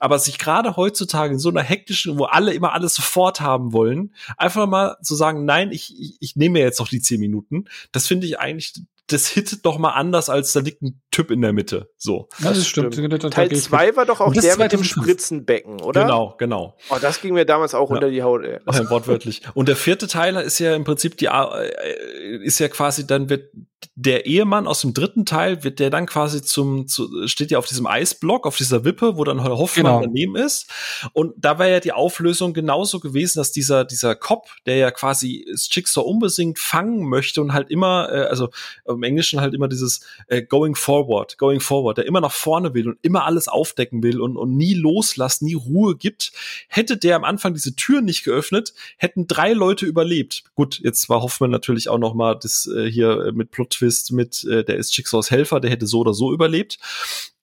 Aber sich gerade heutzutage in so einer hektischen, wo alle immer alles sofort haben wollen, einfach mal zu sagen, nein, ich, ich, ich nehme mir jetzt noch die zehn Minuten, das finde ich eigentlich, das hittet doch mal anders, als da liegt ein Typ in der Mitte. So. Ja, das stimmt. Da Teil gehe ich 2 war doch auch das der mit dem 2005. Spritzenbecken, oder? Genau, genau. Oh, das ging mir damals auch Ja. unter die Haut, ey. Das, Äh, wortwörtlich. Und der vierte Teil ist ja im Prinzip die, äh, ist ja quasi, dann wird der Ehemann aus dem dritten Teil, wird der dann quasi zum, zu, steht ja auf diesem Eisblock, auf dieser Wippe, wo dann Hoffmann Genau. daneben ist. Und da wäre ja die Auflösung genauso gewesen, dass dieser, dieser Cop, der ja quasi das Jigsaw unbesingt fangen möchte und halt immer, äh, also im Englischen halt immer dieses äh, going forward, going forward, der immer nach vorne will und immer alles aufdecken will und, und nie loslässt, nie Ruhe gibt, hätte der am Anfang diese Tür nicht geöffnet, hätten drei Leute überlebt. Gut, jetzt war Hoffmann natürlich auch noch mal das äh, hier äh, mit Plot Twist mit äh, der ist Jigsaws Helfer, der hätte so oder so überlebt,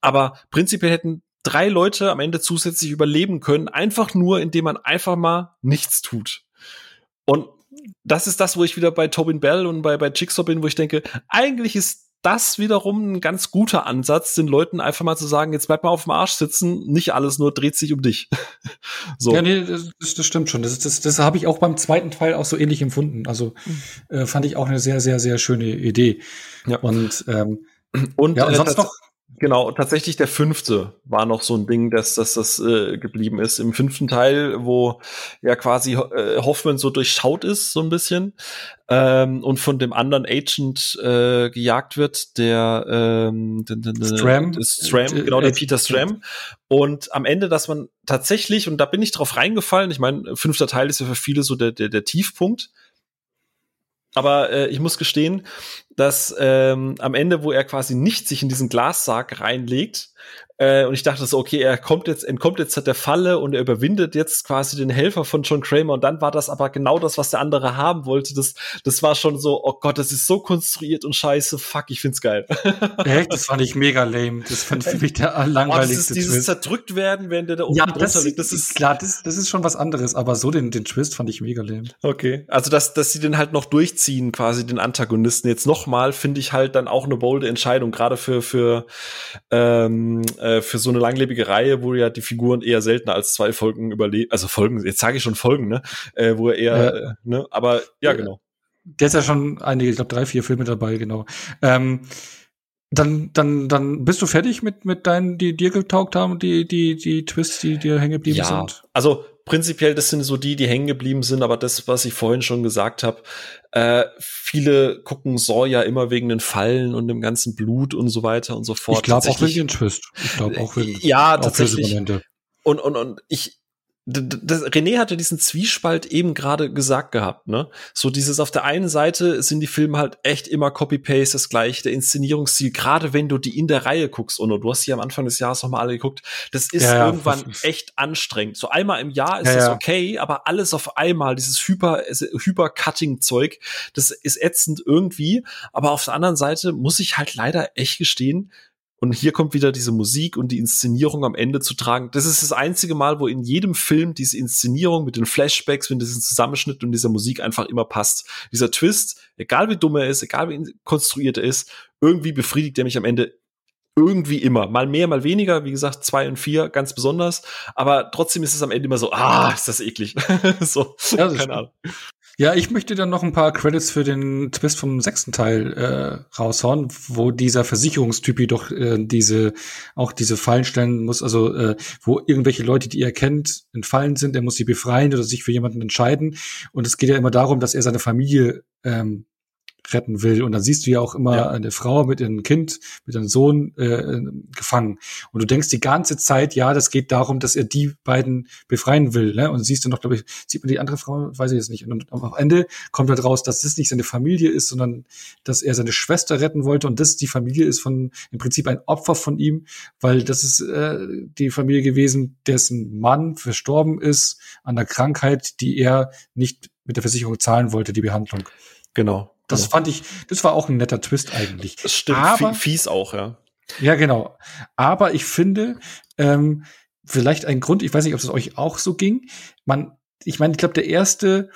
aber prinzipiell hätten drei Leute am Ende zusätzlich überleben können, einfach nur indem man einfach mal nichts tut. Und das ist das, wo ich wieder bei Tobin Bell und bei bei Jigsaw bin, wo ich denke, eigentlich ist das wiederum ein ganz guter Ansatz, den Leuten einfach mal zu sagen, jetzt bleib mal auf dem Arsch sitzen, nicht alles nur dreht sich um dich. so. Ja, nee, das, das stimmt schon. Das, das, das habe ich auch beim zweiten Teil auch so ähnlich empfunden. Also mhm. äh, fand ich auch eine sehr, sehr, sehr schöne Idee. Ja. Und, ähm, und, ja, und äh, sonst noch Genau, tatsächlich der fünfte war noch so ein Ding, dass, dass das äh, geblieben ist. Im fünften Teil, wo ja quasi äh, Hoffman so durchschaut ist, so ein bisschen, ähm, und von dem anderen Agent äh, gejagt wird, der ähm, Stram, Stram äh, genau, der äh, Peter Stram. Und am Ende, dass man tatsächlich, und da bin ich drauf reingefallen, ich meine, fünfter Teil ist ja für viele so der, der, der Tiefpunkt, aber äh, ich muss gestehen, dass ähm, am Ende, wo er quasi nicht sich in diesen Glassarg reinlegt, äh, und ich dachte so, okay, er kommt jetzt, entkommt jetzt der Falle und er überwindet jetzt quasi den Helfer von John Kramer. Und dann war das aber genau das, was der andere haben wollte. Das, das war schon so, oh Gott, das ist so konstruiert und scheiße. Fuck, ich find's geil. Echt? Das fand ich mega lame. Das fand ich für mich der langweiligste. Oh, das ist dieses Twist. zerdrückt werden, wenn der da unten ja, das liegt. Das ist klar, das, das ist schon was anderes. Aber so den, den Twist fand ich mega lame. Okay. Also, dass, dass sie den halt noch durchziehen, quasi den Antagonisten jetzt nochmal, finde ich halt dann auch eine bolde Entscheidung. Gerade für, für, ähm, äh, für so eine langlebige Reihe, wo ja die Figuren eher seltener als zwei Folgen überleben, also Folgen, jetzt sage ich schon Folgen, ne, äh, wo er eher, ja. äh, ne, aber ja, genau. Der ist ja schon einige, ich glaube drei, vier Filme dabei, genau. Ähm, dann, dann, dann bist du fertig mit, mit deinen, die dir getaugt haben, die, die, die Twists, die dir hängen geblieben ja, sind? Also prinzipiell, das sind so die, die hängen geblieben sind, aber das, was ich vorhin schon gesagt habe, äh, viele gucken Saw ja immer wegen den Fallen und dem ganzen Blut und so weiter und so fort. Ich glaube auch wegen den Twist. Ich glaube auch wegen Ja, tatsächlich. Und, und, und ich, das, René hatte diesen Zwiespalt eben gerade gesagt gehabt, ne? So dieses auf der einen Seite sind die Filme halt echt immer Copy-Paste, das gleiche, der Inszenierungsstil, gerade wenn du die in der Reihe guckst, und du hast sie am Anfang des Jahres nochmal alle geguckt, das ist ja, irgendwann ja. echt anstrengend. So einmal im Jahr ist ja, das okay, aber alles auf einmal, dieses Hyper, Hyper-Cutting-Zeug, das ist ätzend irgendwie, aber auf der anderen Seite muss ich halt leider echt gestehen, und hier kommt wieder diese Musik und die Inszenierung am Ende zu tragen. Das ist das einzige Mal, wo in jedem Film diese Inszenierung mit den Flashbacks, mit diesem Zusammenschnitt und dieser Musik einfach immer passt. Dieser Twist, egal wie dumm er ist, egal wie konstruiert er ist, irgendwie befriedigt er mich am Ende irgendwie immer. Mal mehr, mal weniger. Wie gesagt, zwei und vier ganz besonders. Aber trotzdem ist es am Ende immer so, ah, ist das eklig. so, ja, keine Ahnung. Ja, ich möchte dann noch ein paar Credits für den Twist vom sechsten Teil äh, raushauen, wo dieser Versicherungstypi doch äh, diese auch diese Fallen stellen muss, also äh, wo irgendwelche Leute, die er kennt, entfallen sind, er muss sie befreien oder sich für jemanden entscheiden. Und es geht ja immer darum, dass er seine Familie ähm, retten will. Und dann siehst du ja auch immer ja. eine Frau mit ihrem Kind, mit einem Sohn äh, gefangen. Und du denkst die ganze Zeit, ja, das geht darum, dass er die beiden befreien will. Ne? Und siehst du noch, glaube ich, sieht man die andere Frau, weiß ich jetzt nicht. Und am Ende kommt halt raus, dass das nicht seine Familie ist, sondern dass er seine Schwester retten wollte und das die Familie ist von im Prinzip ein Opfer von ihm, weil das ist äh, die Familie gewesen, dessen Mann verstorben ist an der Krankheit, die er nicht mit der Versicherung zahlen wollte, die Behandlung. Genau. Das ja. fand ich, das war auch ein netter Twist eigentlich. Das stimmt, Aber, fies auch, ja. Ja, genau. Aber ich finde, ähm, vielleicht ein Grund, ich weiß nicht, ob es euch auch so ging. Man, ich meine, ich glaube, der erste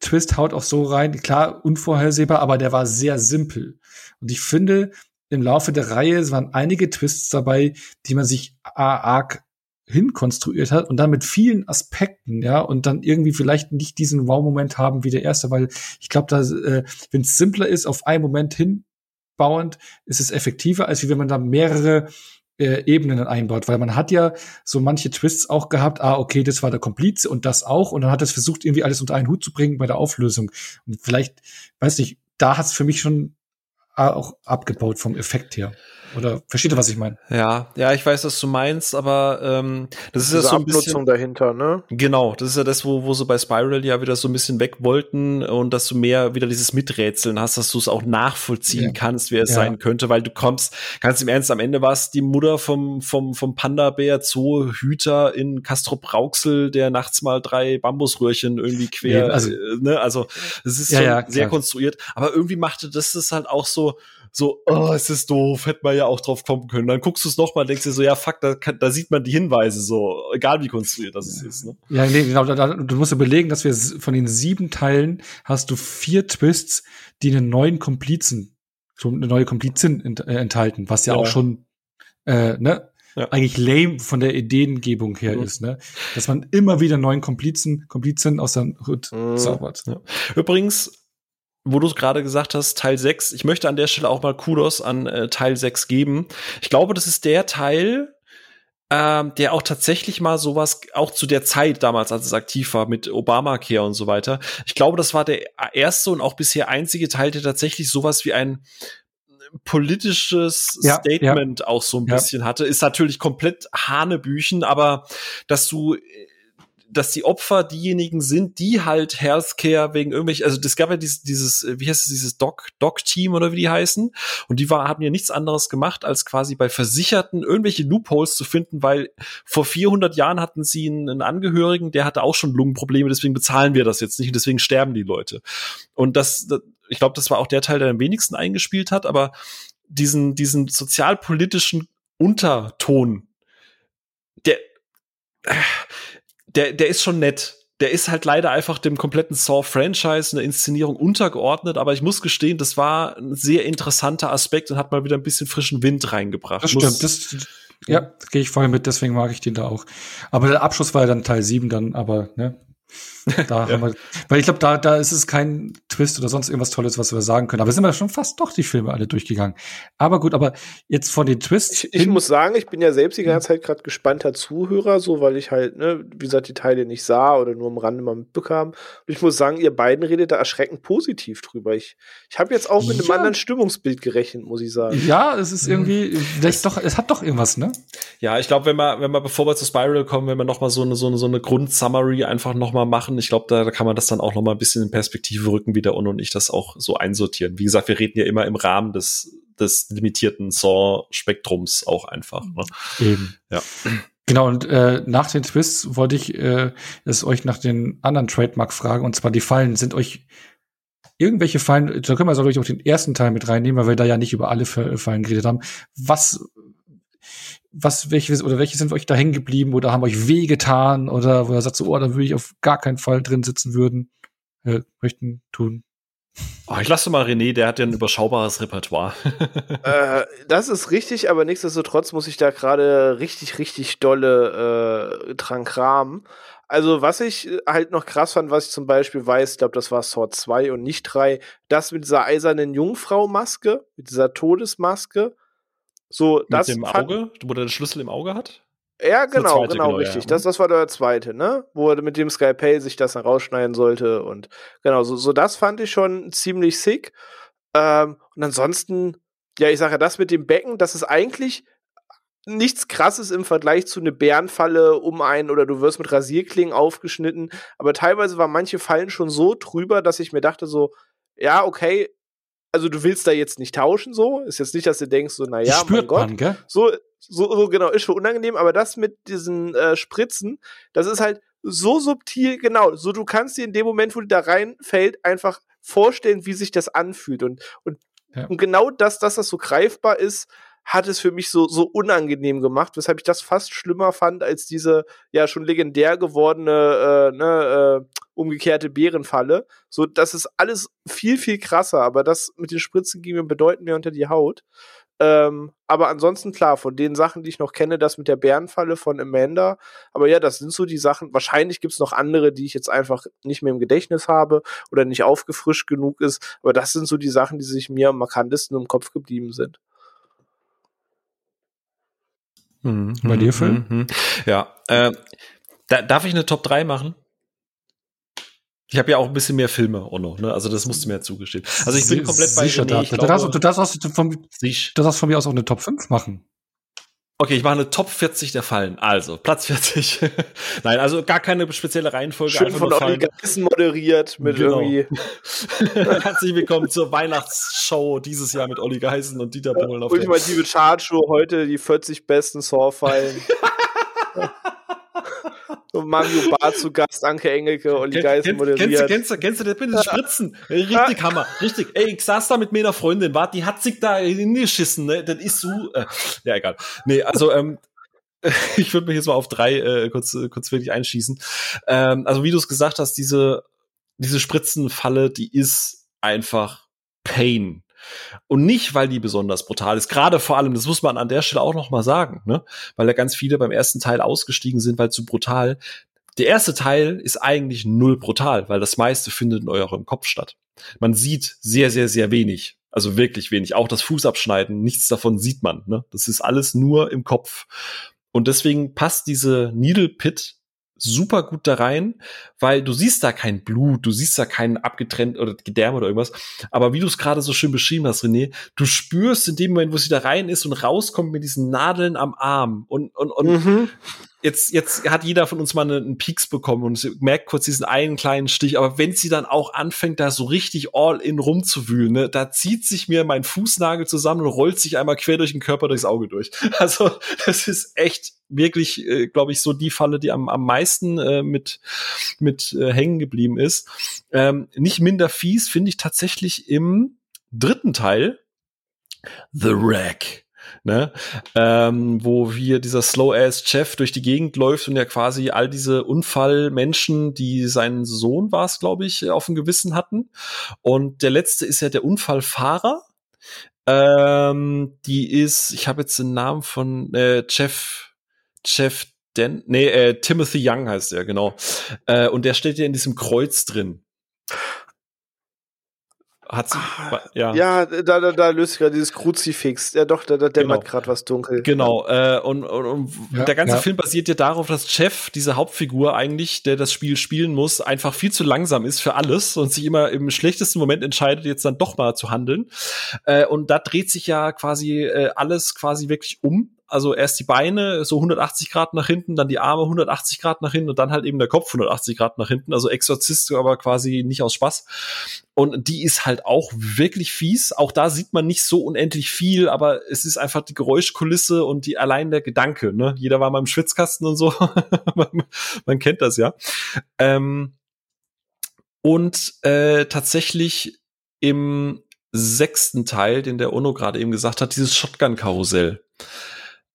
Twist haut auch so rein, klar, unvorhersehbar, aber der war sehr simpel. Und ich finde, im Laufe der Reihe waren einige Twists dabei, die man sich arg hinkonstruiert hat und dann mit vielen Aspekten, ja, und dann irgendwie vielleicht nicht diesen Wow-Moment haben wie der erste, weil ich glaube, da, äh, wenn es simpler ist, auf einen Moment hinbauend, ist es effektiver, als wenn man da mehrere äh, Ebenen einbaut, weil man hat ja so manche Twists auch gehabt, ah, okay, das war der Komplize und das auch, und dann hat es versucht, irgendwie alles unter einen Hut zu bringen bei der Auflösung. Und vielleicht, weiß nicht, da hat es für mich schon auch abgebaut vom Effekt her. Oder versteht ihr, was ich meine? Ja, ja, ich weiß, was du meinst, aber ähm, das ist ja so ein Abnutzung bisschen, dahinter, ne? Genau, das ist ja das, wo, wo sie bei Spiral ja wieder so ein bisschen weg wollten und dass du mehr wieder dieses Miträtseln hast, dass du es auch nachvollziehen ja. kannst, wer es ja. sein könnte, weil du kommst, ganz im Ernst, am Ende war es die Mutter vom, vom, vom Panda-Bär Zoo-Hüter in Castro Brauxel, der nachts mal drei Bambusröhrchen irgendwie quer, ja, also, äh, ne, also es ist schon sehr konstruiert, aber irgendwie machte das das halt auch so, so, oh, es ist doof, hätte man ja auch drauf kommen können. Dann guckst du es nochmal, denkst dir so, ja, fuck, da, da sieht man die Hinweise so, egal wie konstruiert das ja. ist. Ne? Ja, nee, genau, da, du musst überlegen, dass wir von den sieben Teilen hast du vier Twists, die einen neuen Komplizen schon eine neue Komplizin ent äh, enthalten, was ja, ja, auch schon äh, ne, ja. eigentlich lame von der Ideengebung her mhm. ist, ne? Dass man immer wieder neuen Komplizen, Komplizen aus der Hut mhm. zaubert. Ja. Übrigens, wo du es gerade gesagt hast, Teil 6, ich möchte an der Stelle auch mal Kudos an äh, Teil 6 geben. Ich glaube, das ist der Teil, ähm, der auch tatsächlich mal sowas, auch zu der Zeit damals, als es aktiv war, mit Obamacare und so weiter. Ich glaube, das war der erste und auch bisher einzige Teil, der tatsächlich sowas wie ein politisches ja, Statement ja. auch so ein bisschen ja. hatte. Ist natürlich komplett Hanebüchen, aber dass du dass die Opfer diejenigen sind, die halt Healthcare wegen irgendwelchen, also das gab ja dieses, dieses wie heißt es, dieses Doc, Doc-Team oder wie die heißen. Und die war, haben ja nichts anderes gemacht, als quasi bei Versicherten irgendwelche Loopholes zu finden, weil vor 400 Jahren hatten sie einen, einen Angehörigen, der hatte auch schon Lungenprobleme, deswegen bezahlen wir das jetzt nicht und deswegen sterben die Leute. Und das, das ich glaube, das war auch der Teil, der am wenigsten eingespielt hat, aber diesen, diesen sozialpolitischen Unterton, der, der, der ist schon nett. Der ist halt leider einfach dem kompletten Saw-Franchise, eine Inszenierung untergeordnet, aber ich muss gestehen, das war ein sehr interessanter Aspekt und hat mal wieder ein bisschen frischen Wind reingebracht. Das stimmt, das, ja, gehe ich voll mit, deswegen mag ich den da auch. Aber der Abschluss war ja dann Teil 7 dann, aber, ne, Da ja. haben wir, weil ich glaube, da, da ist es kein Twist oder sonst irgendwas Tolles, was wir sagen können. Aber sind wir schon fast doch die Filme alle durchgegangen. Aber gut, aber jetzt von den Twists. Ich, ich muss sagen, ich bin ja selbst die ganze Zeit gerade gespannter Zuhörer, so weil ich halt, ne, wie gesagt, die Teile nicht sah oder nur am Rande mal mitbekam. Und ich muss sagen, ihr beiden redet da erschreckend positiv drüber. Ich, ich habe jetzt auch mit ja. einem anderen Stimmungsbild gerechnet, muss ich sagen. Ja, es ist irgendwie, das doch, es hat doch irgendwas, ne? Ja, ich glaube, wenn wir, wenn wir, bevor wir zu Spiral kommen, wenn wir noch mal so eine, so eine, so eine Grundsummary einfach noch mal machen, ich glaube, da, kann man das dann auch noch mal ein bisschen in Perspektive rücken, wie der Un und ich das auch so einsortieren. Wie gesagt, wir reden ja immer im Rahmen des, des limitierten Saw-Spektrums auch einfach. Ne? Eben. Ja. Genau, und äh, nach den Twists wollte ich äh, es euch nach den anderen Trademark fragen, und zwar die Fallen. Sind euch irgendwelche Fallen, da können wir also auch den ersten Teil mit reinnehmen, weil wir da ja nicht über alle Fallen geredet haben. Was was, welche, oder welche sind euch da hängen geblieben oder haben euch wehgetan oder wo ihr sagt so, oh, da würde ich auf gar keinen Fall drin sitzen würden, äh, möchten tun? Oh, ich lasse mal René, der hat ja ein überschaubares Repertoire. äh, das ist richtig, aber nichtsdestotrotz muss ich da gerade richtig, richtig dolle äh, dran kramen. Also, was ich halt noch krass fand, was ich zum Beispiel weiß, ich glaube, das war Sword 2 und nicht 3, das mit dieser eisernen Jungfrau-Maske, mit dieser Todesmaske, so, Mit das dem Auge, wo er den Schlüssel im Auge hat? Ja, genau, genau, genau, richtig. Ja. Das, das war der zweite, ne? Wo er mit dem Skypay sich das dann rausschneiden sollte. Und genau, so, so das fand ich schon ziemlich sick. Ähm, und ansonsten, ja, ich sage ja, das mit dem Becken, das ist eigentlich nichts krasses im Vergleich zu eine Bärenfalle um einen oder du wirst mit Rasierklingen aufgeschnitten. Aber teilweise waren manche Fallen schon so drüber, dass ich mir dachte so, ja, okay, also du willst da jetzt nicht tauschen, so. Ist jetzt nicht, dass du denkst, so, naja, mein Gott. Man, gell? So, so, so, genau, ist schon unangenehm, aber das mit diesen äh, Spritzen, das ist halt so subtil, genau. So, du kannst dir in dem Moment, wo du da reinfällt, einfach vorstellen, wie sich das anfühlt. Und, und, ja. und genau das, dass das so greifbar ist, hat es für mich so, so unangenehm gemacht, weshalb ich das fast schlimmer fand als diese ja schon legendär gewordene äh, ne, äh, umgekehrte Bärenfalle. So, das ist alles viel, viel krasser, aber das mit den Spritzen ging mir bedeutend mehr unter die Haut. Ähm, aber ansonsten klar, von den Sachen, die ich noch kenne, das mit der Bärenfalle von Amanda. Aber ja, das sind so die Sachen. Wahrscheinlich gibt's noch andere, die ich jetzt einfach nicht mehr im Gedächtnis habe oder nicht aufgefrischt genug ist. Aber das sind so die Sachen, die sich mir am markantesten im Kopf geblieben sind. Mhm. Bei dir, Phil? Mhm. mhm. Ja. Äh, da, darf ich eine Top 3 machen? Ich habe ja auch ein bisschen mehr Filme auch noch, ne? Also das musst du mir ja zugestehen. Also ich bin komplett bei Sicher, René, ich glaube, du, darfst, du, von, du darfst von mir aus auch eine Top 5 machen. Okay, ich mache eine Top 40 der Fallen. Also, Platz 40. Nein, also gar keine spezielle Reihenfolge. Schön von Olli Geissen moderiert mit genau. irgendwie. Herzlich willkommen zur Weihnachtsshow dieses Jahr mit Olli Geissen und Dieter Bohlen. Ultimative Chartshow, heute die 40 besten Saw-Fallen. Mario Bar zu Gast, Anke Engelke, Olli Geisen moderiert. Kennst du, kennst du, kennst du, das mit den Spritzen? Richtig Hammer, richtig. Ey, ich saß da mit meiner Freundin, warte, die hat sich da hingeschissen, ne? Das ist so, äh, ja, egal. Nee, also, ähm, ich würde mich jetzt mal auf drei äh, kurz, kurz wirklich einschießen. Ähm, also, wie du es gesagt hast, diese, diese Spritzenfalle, die ist einfach Pain. Und nicht, weil die besonders brutal ist. Gerade vor allem, das muss man an der Stelle auch noch mal sagen, ne? weil da ganz viele beim ersten Teil ausgestiegen sind, weil zu brutal. Der erste Teil ist eigentlich null brutal, weil das meiste findet in eurem Kopf statt. Man sieht sehr, sehr, sehr wenig. Also wirklich wenig. Auch das Fußabschneiden, nichts davon sieht man. Ne? Das ist alles nur im Kopf. Und deswegen passt diese Needle Pit super gut da rein, weil du siehst da kein Blut, du siehst da keinen abgetrennt oder Gedärme oder irgendwas. Aber wie du es gerade so schön beschrieben hast, René, du spürst in dem Moment, wo sie da rein ist und rauskommt mit diesen Nadeln am Arm und, und, und mhm jetzt, jetzt hat jeder von uns mal einen Peaks bekommen und merkt kurz diesen einen kleinen Stich. Aber wenn sie dann auch anfängt, da so richtig all in rumzuwühlen, ne, da zieht sich mir mein Fußnagel zusammen und rollt sich einmal quer durch den Körper durchs Auge durch. Also, das ist echt wirklich, äh, glaube ich, so die Falle, die am, am meisten äh, mit, mit äh, hängen geblieben ist. Ähm, nicht minder fies finde ich tatsächlich im dritten Teil The Wreck ne? Ähm, wo wir dieser Slow-Ass-Chef durch die Gegend läuft und ja quasi all diese Unfallmenschen, die seinen Sohn war es, glaube ich, auf dem Gewissen hatten. Und der letzte ist ja der Unfallfahrer. Ähm, die ist, ich habe jetzt den Namen von äh, Jeff, Jeff Den, nee, äh, Timothy Young heißt er, genau. Äh, und der steht ja in diesem Kreuz drin. Hat sie, ah, ja. Ja, da, da, da löst sich gerade dieses Kruzifix. Ja, doch, da, da dämmert genau. gerade was dunkel. Genau. Äh, und und, und ja, der ganze ja. Film basiert ja darauf, dass Chef, diese Hauptfigur eigentlich, der das Spiel spielen muss, einfach viel zu langsam ist für alles und sich immer im schlechtesten Moment entscheidet, jetzt dann doch mal zu handeln. Äh, und da dreht sich ja quasi äh, alles quasi wirklich um also erst die Beine so 180 Grad nach hinten, dann die Arme 180 Grad nach hinten und dann halt eben der Kopf 180 Grad nach hinten. Also Exorzist, aber quasi nicht aus Spaß. Und die ist halt auch wirklich fies. Auch da sieht man nicht so unendlich viel, aber es ist einfach die Geräuschkulisse und die allein der Gedanke. Ne? Jeder war mal im Schwitzkasten und so. man kennt das ja. Ähm, und äh, tatsächlich im sechsten Teil, den der Ono gerade eben gesagt hat, dieses Shotgun-Karussell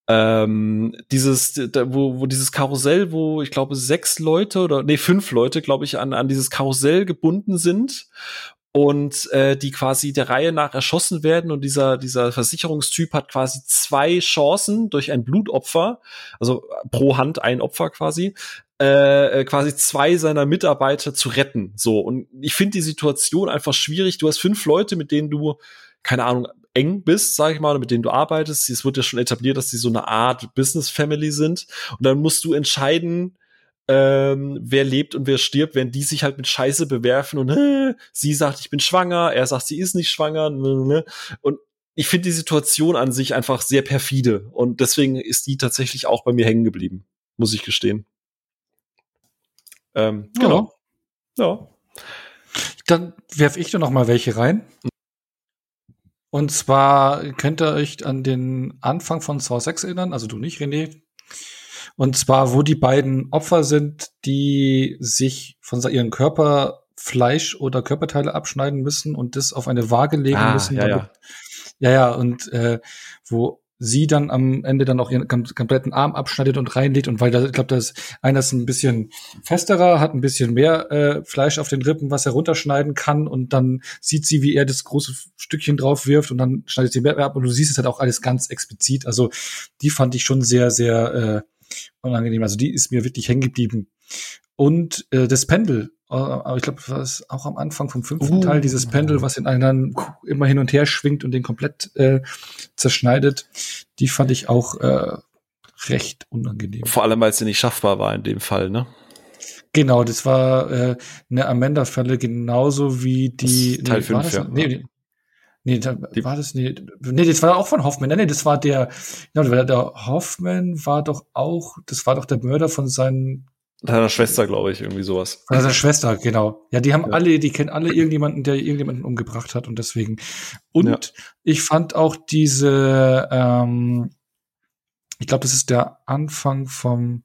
ähm, dieses, da, wo, wo dieses Karussell, wo ich glaube sechs Leute oder nee fünf Leute, glaube ich, an an dieses Karussell gebunden sind und äh, die quasi der Reihe nach erschossen werden und dieser dieser Versicherungstyp hat quasi zwei Chancen durch ein Blutopfer, also pro Hand ein Opfer quasi, äh, quasi zwei seiner Mitarbeiter zu retten. So und ich finde die Situation einfach schwierig. Du hast fünf Leute, mit denen du keine Ahnung, eng bist, sag ich mal, mit denen du arbeitest. Es wird ja schon etabliert, dass die so eine Art Business Family sind. Und dann musst du entscheiden, ähm, wer lebt und wer stirbt, wenn die sich halt mit Scheiße bewerfen und äh, sie sagt, ich bin schwanger, er sagt, sie ist nicht schwanger. Ne, ne. Und ich finde die Situation an sich einfach sehr perfide. Und deswegen ist die tatsächlich auch bei mir hängen geblieben, muss ich gestehen. Ähm, genau. Ja. Dann werf ich da noch mal welche rein. Und zwar könnt ihr euch an den Anfang von Saw 6 erinnern, also du nicht, René. Und zwar, wo die beiden Opfer sind, die sich von ihrem Körper Fleisch oder Körperteile abschneiden müssen und das auf eine Waage legen ah, müssen. Ja, ja. ja, ja, und äh, wo sie dann am Ende dann auch ihren kompletten Arm abschneidet und reinlegt und weil da, ich glaube, das einer ist ein bisschen festerer, hat ein bisschen mehr äh, Fleisch auf den Rippen, was er runterschneiden kann und dann sieht sie, wie er das große Stückchen drauf wirft und dann schneidet sie mehr ab und du siehst es halt auch alles ganz explizit. Also die fand ich schon sehr, sehr äh, unangenehm. Also die ist mir wirklich hängen geblieben. Und äh, das Pendel, äh, aber ich glaube, das war auch am Anfang vom fünften uh. Teil, dieses Pendel, was in einem immer hin und her schwingt und den komplett äh, zerschneidet, die fand ich auch äh, recht unangenehm. Vor allem, weil sie nicht schaffbar war in dem Fall, ne? Genau, das war äh, eine Amanda-Falle genauso wie die. Nee, Teil 5, ja. Nee, nee, da, die, war das, nee, nee, das war auch von Hoffman. Nee, nee, das war der, genau, der Hoffman war doch auch, das war doch der Mörder von seinen Deiner Schwester, glaube ich, irgendwie sowas. Von seiner Schwester, genau. Ja, die haben ja. alle, die kennen alle irgendjemanden, der irgendjemanden umgebracht hat und deswegen. Und ja. ich fand auch diese, ähm, ich glaube, das ist der Anfang vom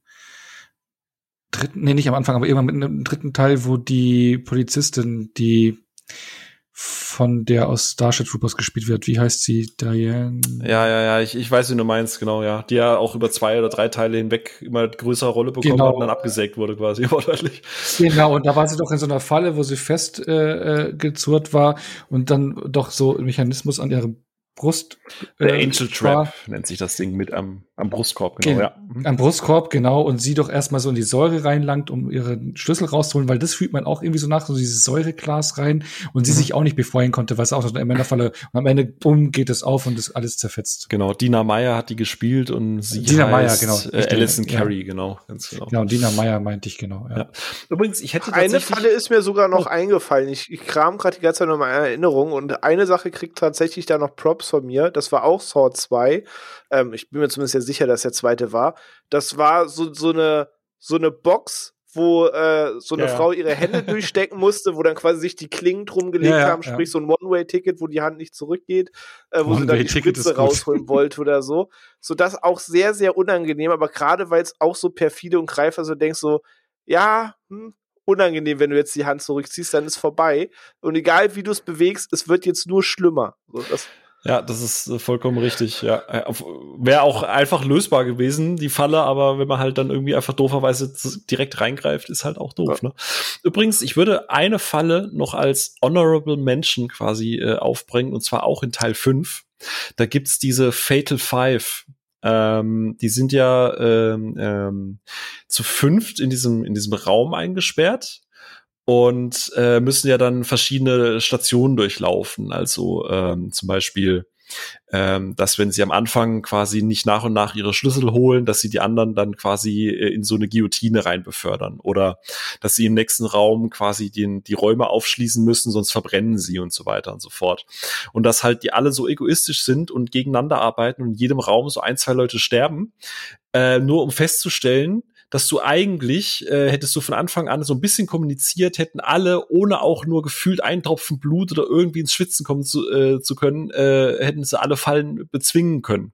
dritten, nee, nicht am Anfang, aber irgendwann mit einem dritten Teil, wo die Polizistin, die von der aus Starship Troopers gespielt wird. Wie heißt sie? Diane? Ja, ja, ja, ich, ich weiß, wie du meinst, genau, ja. Die ja auch über zwei oder drei Teile hinweg immer größere Rolle bekommen Genau. hat und dann abgesägt wurde quasi, wortwörtlich. Genau, und da war sie doch in so einer Falle, wo sie fest äh, äh, war und dann doch so ein Mechanismus an ihre Brust. Der äh, Angel. Trap nennt sich das Ding mit am, am Brustkorb, genau, Genau. ja. Mhm. Am Brustkorb, genau, und sie doch erstmal so in die Säure reinlangt, um ihren Schlüssel rauszuholen, weil das fühlt man auch irgendwie so nach, so dieses Säureglas rein und sie Mhm. sich auch nicht befreien konnte, weil es auch noch in der Falle und am Ende, bumm, geht es auf und ist alles zerfetzt. Genau, Dina Meyer hat die gespielt und sie Dina Meyer, heißt, genau. Äh, Alison ja. Carey, genau, ganz genau. Genau, Dina Meyer meinte ich genau, ja. Ja. Übrigens, ich hätte Eine Falle ist mir sogar noch Oh. eingefallen. Ich, ich kram gerade die ganze Zeit noch in Erinnerung und eine Sache kriegt tatsächlich da noch Props von mir. Das war auch Saw 2. Ähm, ich bin mir zumindest ja sicher, dass der zweite war. Das war so, so eine so eine Box, wo äh, so eine Ja. Frau ihre Hände durchstecken musste, wo dann quasi sich die Klingen drum gelegt Ja, ja, haben, sprich so ein One-Way-Ticket, wo die Hand nicht zurückgeht, äh, wo sie dann die Spitze rausholen wollte oder so. So das auch sehr, sehr unangenehm, aber gerade weil es auch so perfide und greifer so denkst so, ja, hm, unangenehm, wenn du jetzt die Hand zurückziehst, dann ist vorbei. Und egal wie du es bewegst, es wird jetzt nur schlimmer. So, das, Ja, das ist äh, vollkommen richtig. Ja, wäre auch einfach lösbar gewesen, die Falle, aber wenn man halt dann irgendwie einfach dooferweise direkt reingreift, ist halt auch doof. Ne? Übrigens, ich würde eine Falle noch als Honorable Mention quasi äh, aufbringen, und zwar auch in Teil 5. Da gibt's diese Fatal Five. Ähm, die sind ja ähm, ähm, zu fünft in diesem, in diesem Raum eingesperrt und äh, müssen ja dann verschiedene Stationen durchlaufen. Also ähm, zum Beispiel, ähm, dass wenn sie am Anfang quasi nicht nach und nach ihre Schlüssel holen, dass sie die anderen dann quasi äh, in so eine Guillotine rein befördern oder dass sie im nächsten Raum quasi die, die Räume aufschließen müssen, sonst verbrennen sie und so weiter und so fort. Und dass halt die alle so egoistisch sind und gegeneinander arbeiten und in jedem Raum so ein, zwei Leute sterben, äh, nur um festzustellen, dass du eigentlich, äh, hättest du von Anfang an so ein bisschen kommuniziert, hätten alle, ohne auch nur gefühlt einen Tropfen Blut oder irgendwie ins Schwitzen kommen zu, äh, zu können, äh, hätten sie alle Fallen bezwingen können.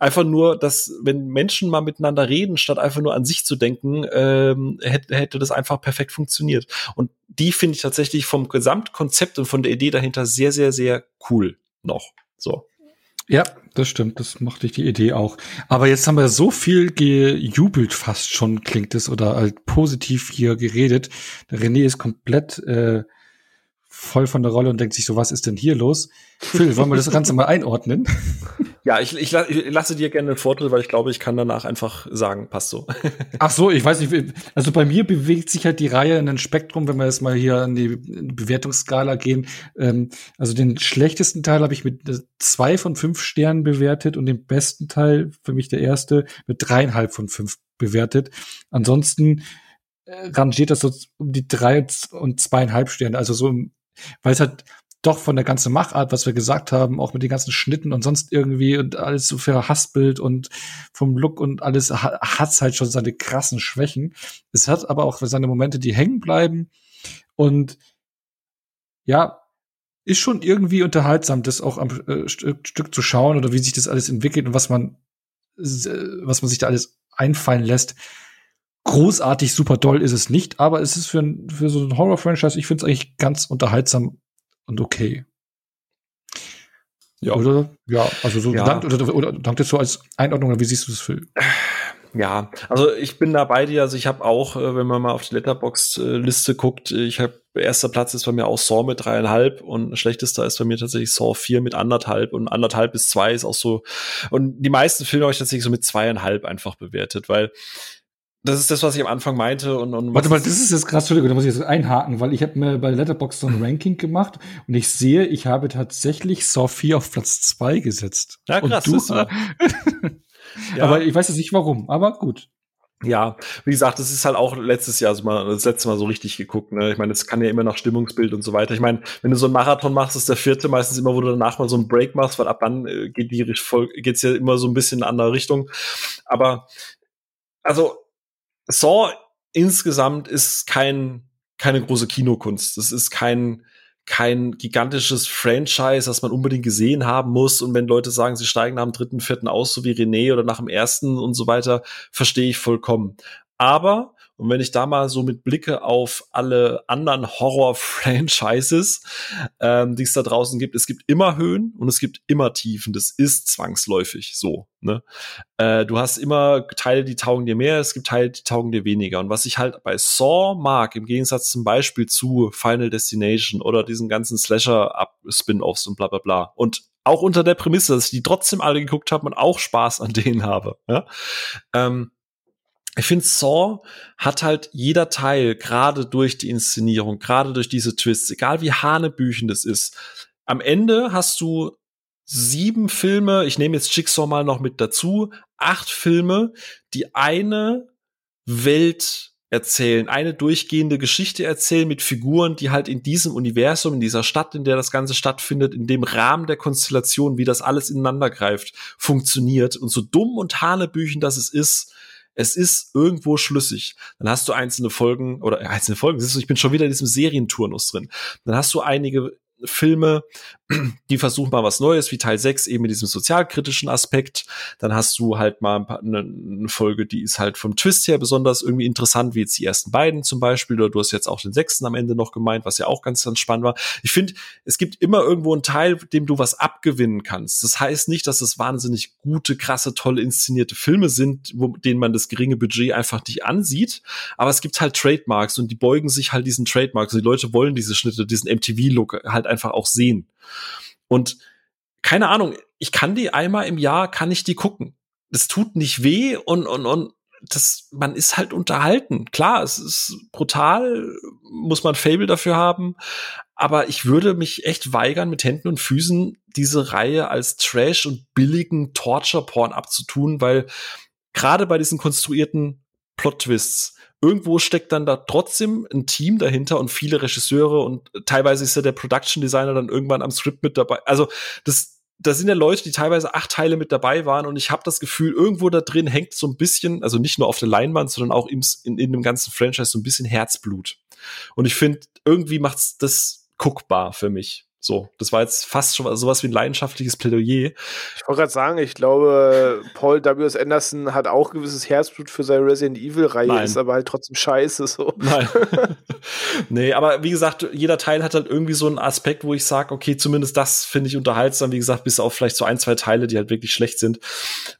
Einfach nur, dass, wenn Menschen mal miteinander reden, statt einfach nur an sich zu denken, ähm, hätte, hätte das einfach perfekt funktioniert. Und die finde ich tatsächlich vom Gesamtkonzept und von der Idee dahinter sehr, sehr, sehr cool noch. So. Ja, das stimmt, das mochte ich die Idee auch. Aber jetzt haben wir so viel gejubelt fast schon, klingt es, oder halt positiv hier geredet. Der René ist komplett äh, voll von der Rolle und denkt sich so, was ist denn hier los? Phil, wollen wir das Ganze mal einordnen? Ja, ich, ich, ich lasse dir gerne den Vorteil, weil ich glaube, ich kann danach einfach sagen, passt so. Ach so, ich weiß nicht, also bei mir bewegt sich halt die Reihe in ein Spektrum, wenn wir jetzt mal hier an die Bewertungsskala gehen. Ähm, also den schlechtesten Teil habe ich mit zwei von fünf Sternen bewertet und den besten Teil, für mich der erste, mit dreieinhalb von fünf bewertet. Ansonsten äh, rangiert das so um die drei und zweieinhalb Sterne, also so, im- weil es halt doch von der ganzen Machart, was wir gesagt haben, auch mit den ganzen Schnitten und sonst irgendwie und alles so verhaspelt und vom Look und alles ha hat's halt schon seine krassen Schwächen. Es hat aber auch seine Momente, die hängen bleiben und ja, ist schon irgendwie unterhaltsam, das auch am äh, Stück, Stück zu schauen oder wie sich das alles entwickelt und was man äh, was man sich da alles einfallen lässt. Großartig, super doll ist es nicht, aber es ist für, ein, für so ein Horror-Franchise, ich finde es eigentlich ganz unterhaltsam und okay. Ja. Oder? Ja, also so Ja. dank, oder, oder dank das so als Einordnung, oder wie siehst du das, Phil? Ja, also ich bin da bei dir. Also ich habe auch, äh, wenn man mal auf die Letterbox-Liste guckt, äh, ich habe erster Platz ist bei mir auch Saw mit dreieinhalb und schlechtester ist bei mir tatsächlich Saw 4 mit anderthalb und anderthalb bis zwei ist auch so. Und die meisten Filme habe ich tatsächlich so mit zweieinhalb einfach bewertet, weil das ist das, was ich am Anfang meinte. Und, und Warte mal, das ist jetzt krass, Entschuldigung, da muss ich jetzt einhaken, weil ich habe mir bei Letterboxd so ein Ranking gemacht und ich sehe, ich habe tatsächlich Saw 4 auf Platz 2 gesetzt. Ja, krass, Und du. Ja. Aber ich weiß jetzt nicht warum, aber gut. Ja, wie gesagt, das ist halt auch letztes Jahr so mal, das letzte Mal so richtig geguckt. Ne? Ich meine, das kann ja immer nach Stimmungsbild und so weiter. Ich meine, wenn du so einen Marathon machst, ist der vierte meistens immer, wo du danach mal so einen Break machst, weil ab dann äh, geht die geht's ja immer so ein bisschen in eine andere Richtung. Aber also Saw insgesamt ist kein keine große Kinokunst. Das ist kein kein gigantisches Franchise, das man unbedingt gesehen haben muss. Und wenn Leute sagen, sie steigen nach dem dritten, vierten aus, so wie René oder nach dem ersten und so weiter, verstehe ich vollkommen. Aber, und wenn ich da mal so mit Blicke auf alle anderen Horror-Franchises, ähm, die es da draußen gibt, es gibt immer Höhen und es gibt immer Tiefen. Das ist zwangsläufig so. Ne? Äh, du hast immer Teile, die taugen dir mehr, es gibt Teile, die taugen dir weniger. Und was ich halt bei Saw mag, im Gegensatz zum Beispiel zu Final Destination oder diesen ganzen Slasher-Spin-Offs und bla bla bla. Und auch unter der Prämisse, dass ich die trotzdem alle geguckt habe und auch Spaß an denen habe. Ja? Ähm, ich finde, Saw hat halt jeder Teil, gerade durch die Inszenierung, gerade durch diese Twists, egal wie hanebüchen das ist, am Ende hast du sieben Filme, ich nehme jetzt Jigsaw mal noch mit dazu, acht Filme, die eine Welt erzählen, eine durchgehende Geschichte erzählen mit Figuren, die halt in diesem Universum, in dieser Stadt, in der das Ganze stattfindet, in dem Rahmen der Konstellation, wie das alles ineinander greift, funktioniert. Und so dumm und hanebüchen das es ist, es ist irgendwo schlüssig. Dann hast du einzelne Folgen oder einzelne Folgen, siehst du, ich bin schon wieder in diesem Serienturnus drin. Dann hast du einige Filme, die versuchen mal was Neues, wie Teil 6 eben mit diesem sozialkritischen Aspekt. Dann hast du halt mal ein paar, eine, eine, Folge, die ist halt vom Twist her besonders irgendwie interessant, wie jetzt die ersten beiden zum Beispiel. Oder du hast jetzt auch den sechsten am Ende noch gemeint, was ja auch ganz, ganz spannend war. Ich finde, es gibt immer irgendwo einen Teil, dem du was abgewinnen kannst. Das heißt nicht, dass es wahnsinnig gute, krasse, tolle inszenierte Filme sind, wo, denen man das geringe Budget einfach nicht ansieht. Aber es gibt halt Trademarks und die beugen sich halt diesen Trademarks. Und die Leute wollen diese Schnitte, diesen MTV-Look halt einfach auch sehen. Und keine Ahnung, ich kann die einmal im Jahr, kann ich die gucken. Das tut nicht weh und, und, und das, man ist halt unterhalten. Klar, es ist brutal, muss man Fable dafür haben, aber ich würde mich echt weigern, mit Händen und Füßen diese Reihe als Trash und billigen Torture-Porn abzutun, weil gerade bei diesen konstruierten Plot-Twists irgendwo steckt dann da trotzdem ein Team dahinter und viele Regisseure und teilweise ist ja der Production Designer dann irgendwann am Skript mit dabei. Also das, da sind ja Leute, die teilweise acht Teile mit dabei waren und ich habe das Gefühl, irgendwo da drin hängt so ein bisschen, also nicht nur auf der Leinwand, sondern auch im, in, in dem ganzen Franchise so ein bisschen Herzblut. Und ich finde, irgendwie macht's das guckbar für mich. So, das war jetzt fast schon sowas wie ein leidenschaftliches Plädoyer. Ich wollte gerade sagen, ich glaube, Paul W.S. Anderson hat auch gewisses Herzblut für seine Resident Evil-Reihe, ist aber halt trotzdem scheiße so. Nein. nee, aber wie gesagt, jeder Teil hat halt irgendwie so einen Aspekt, wo ich sage, okay, zumindest das finde ich unterhaltsam, wie gesagt, bis auf vielleicht so ein, zwei Teile, die halt wirklich schlecht sind.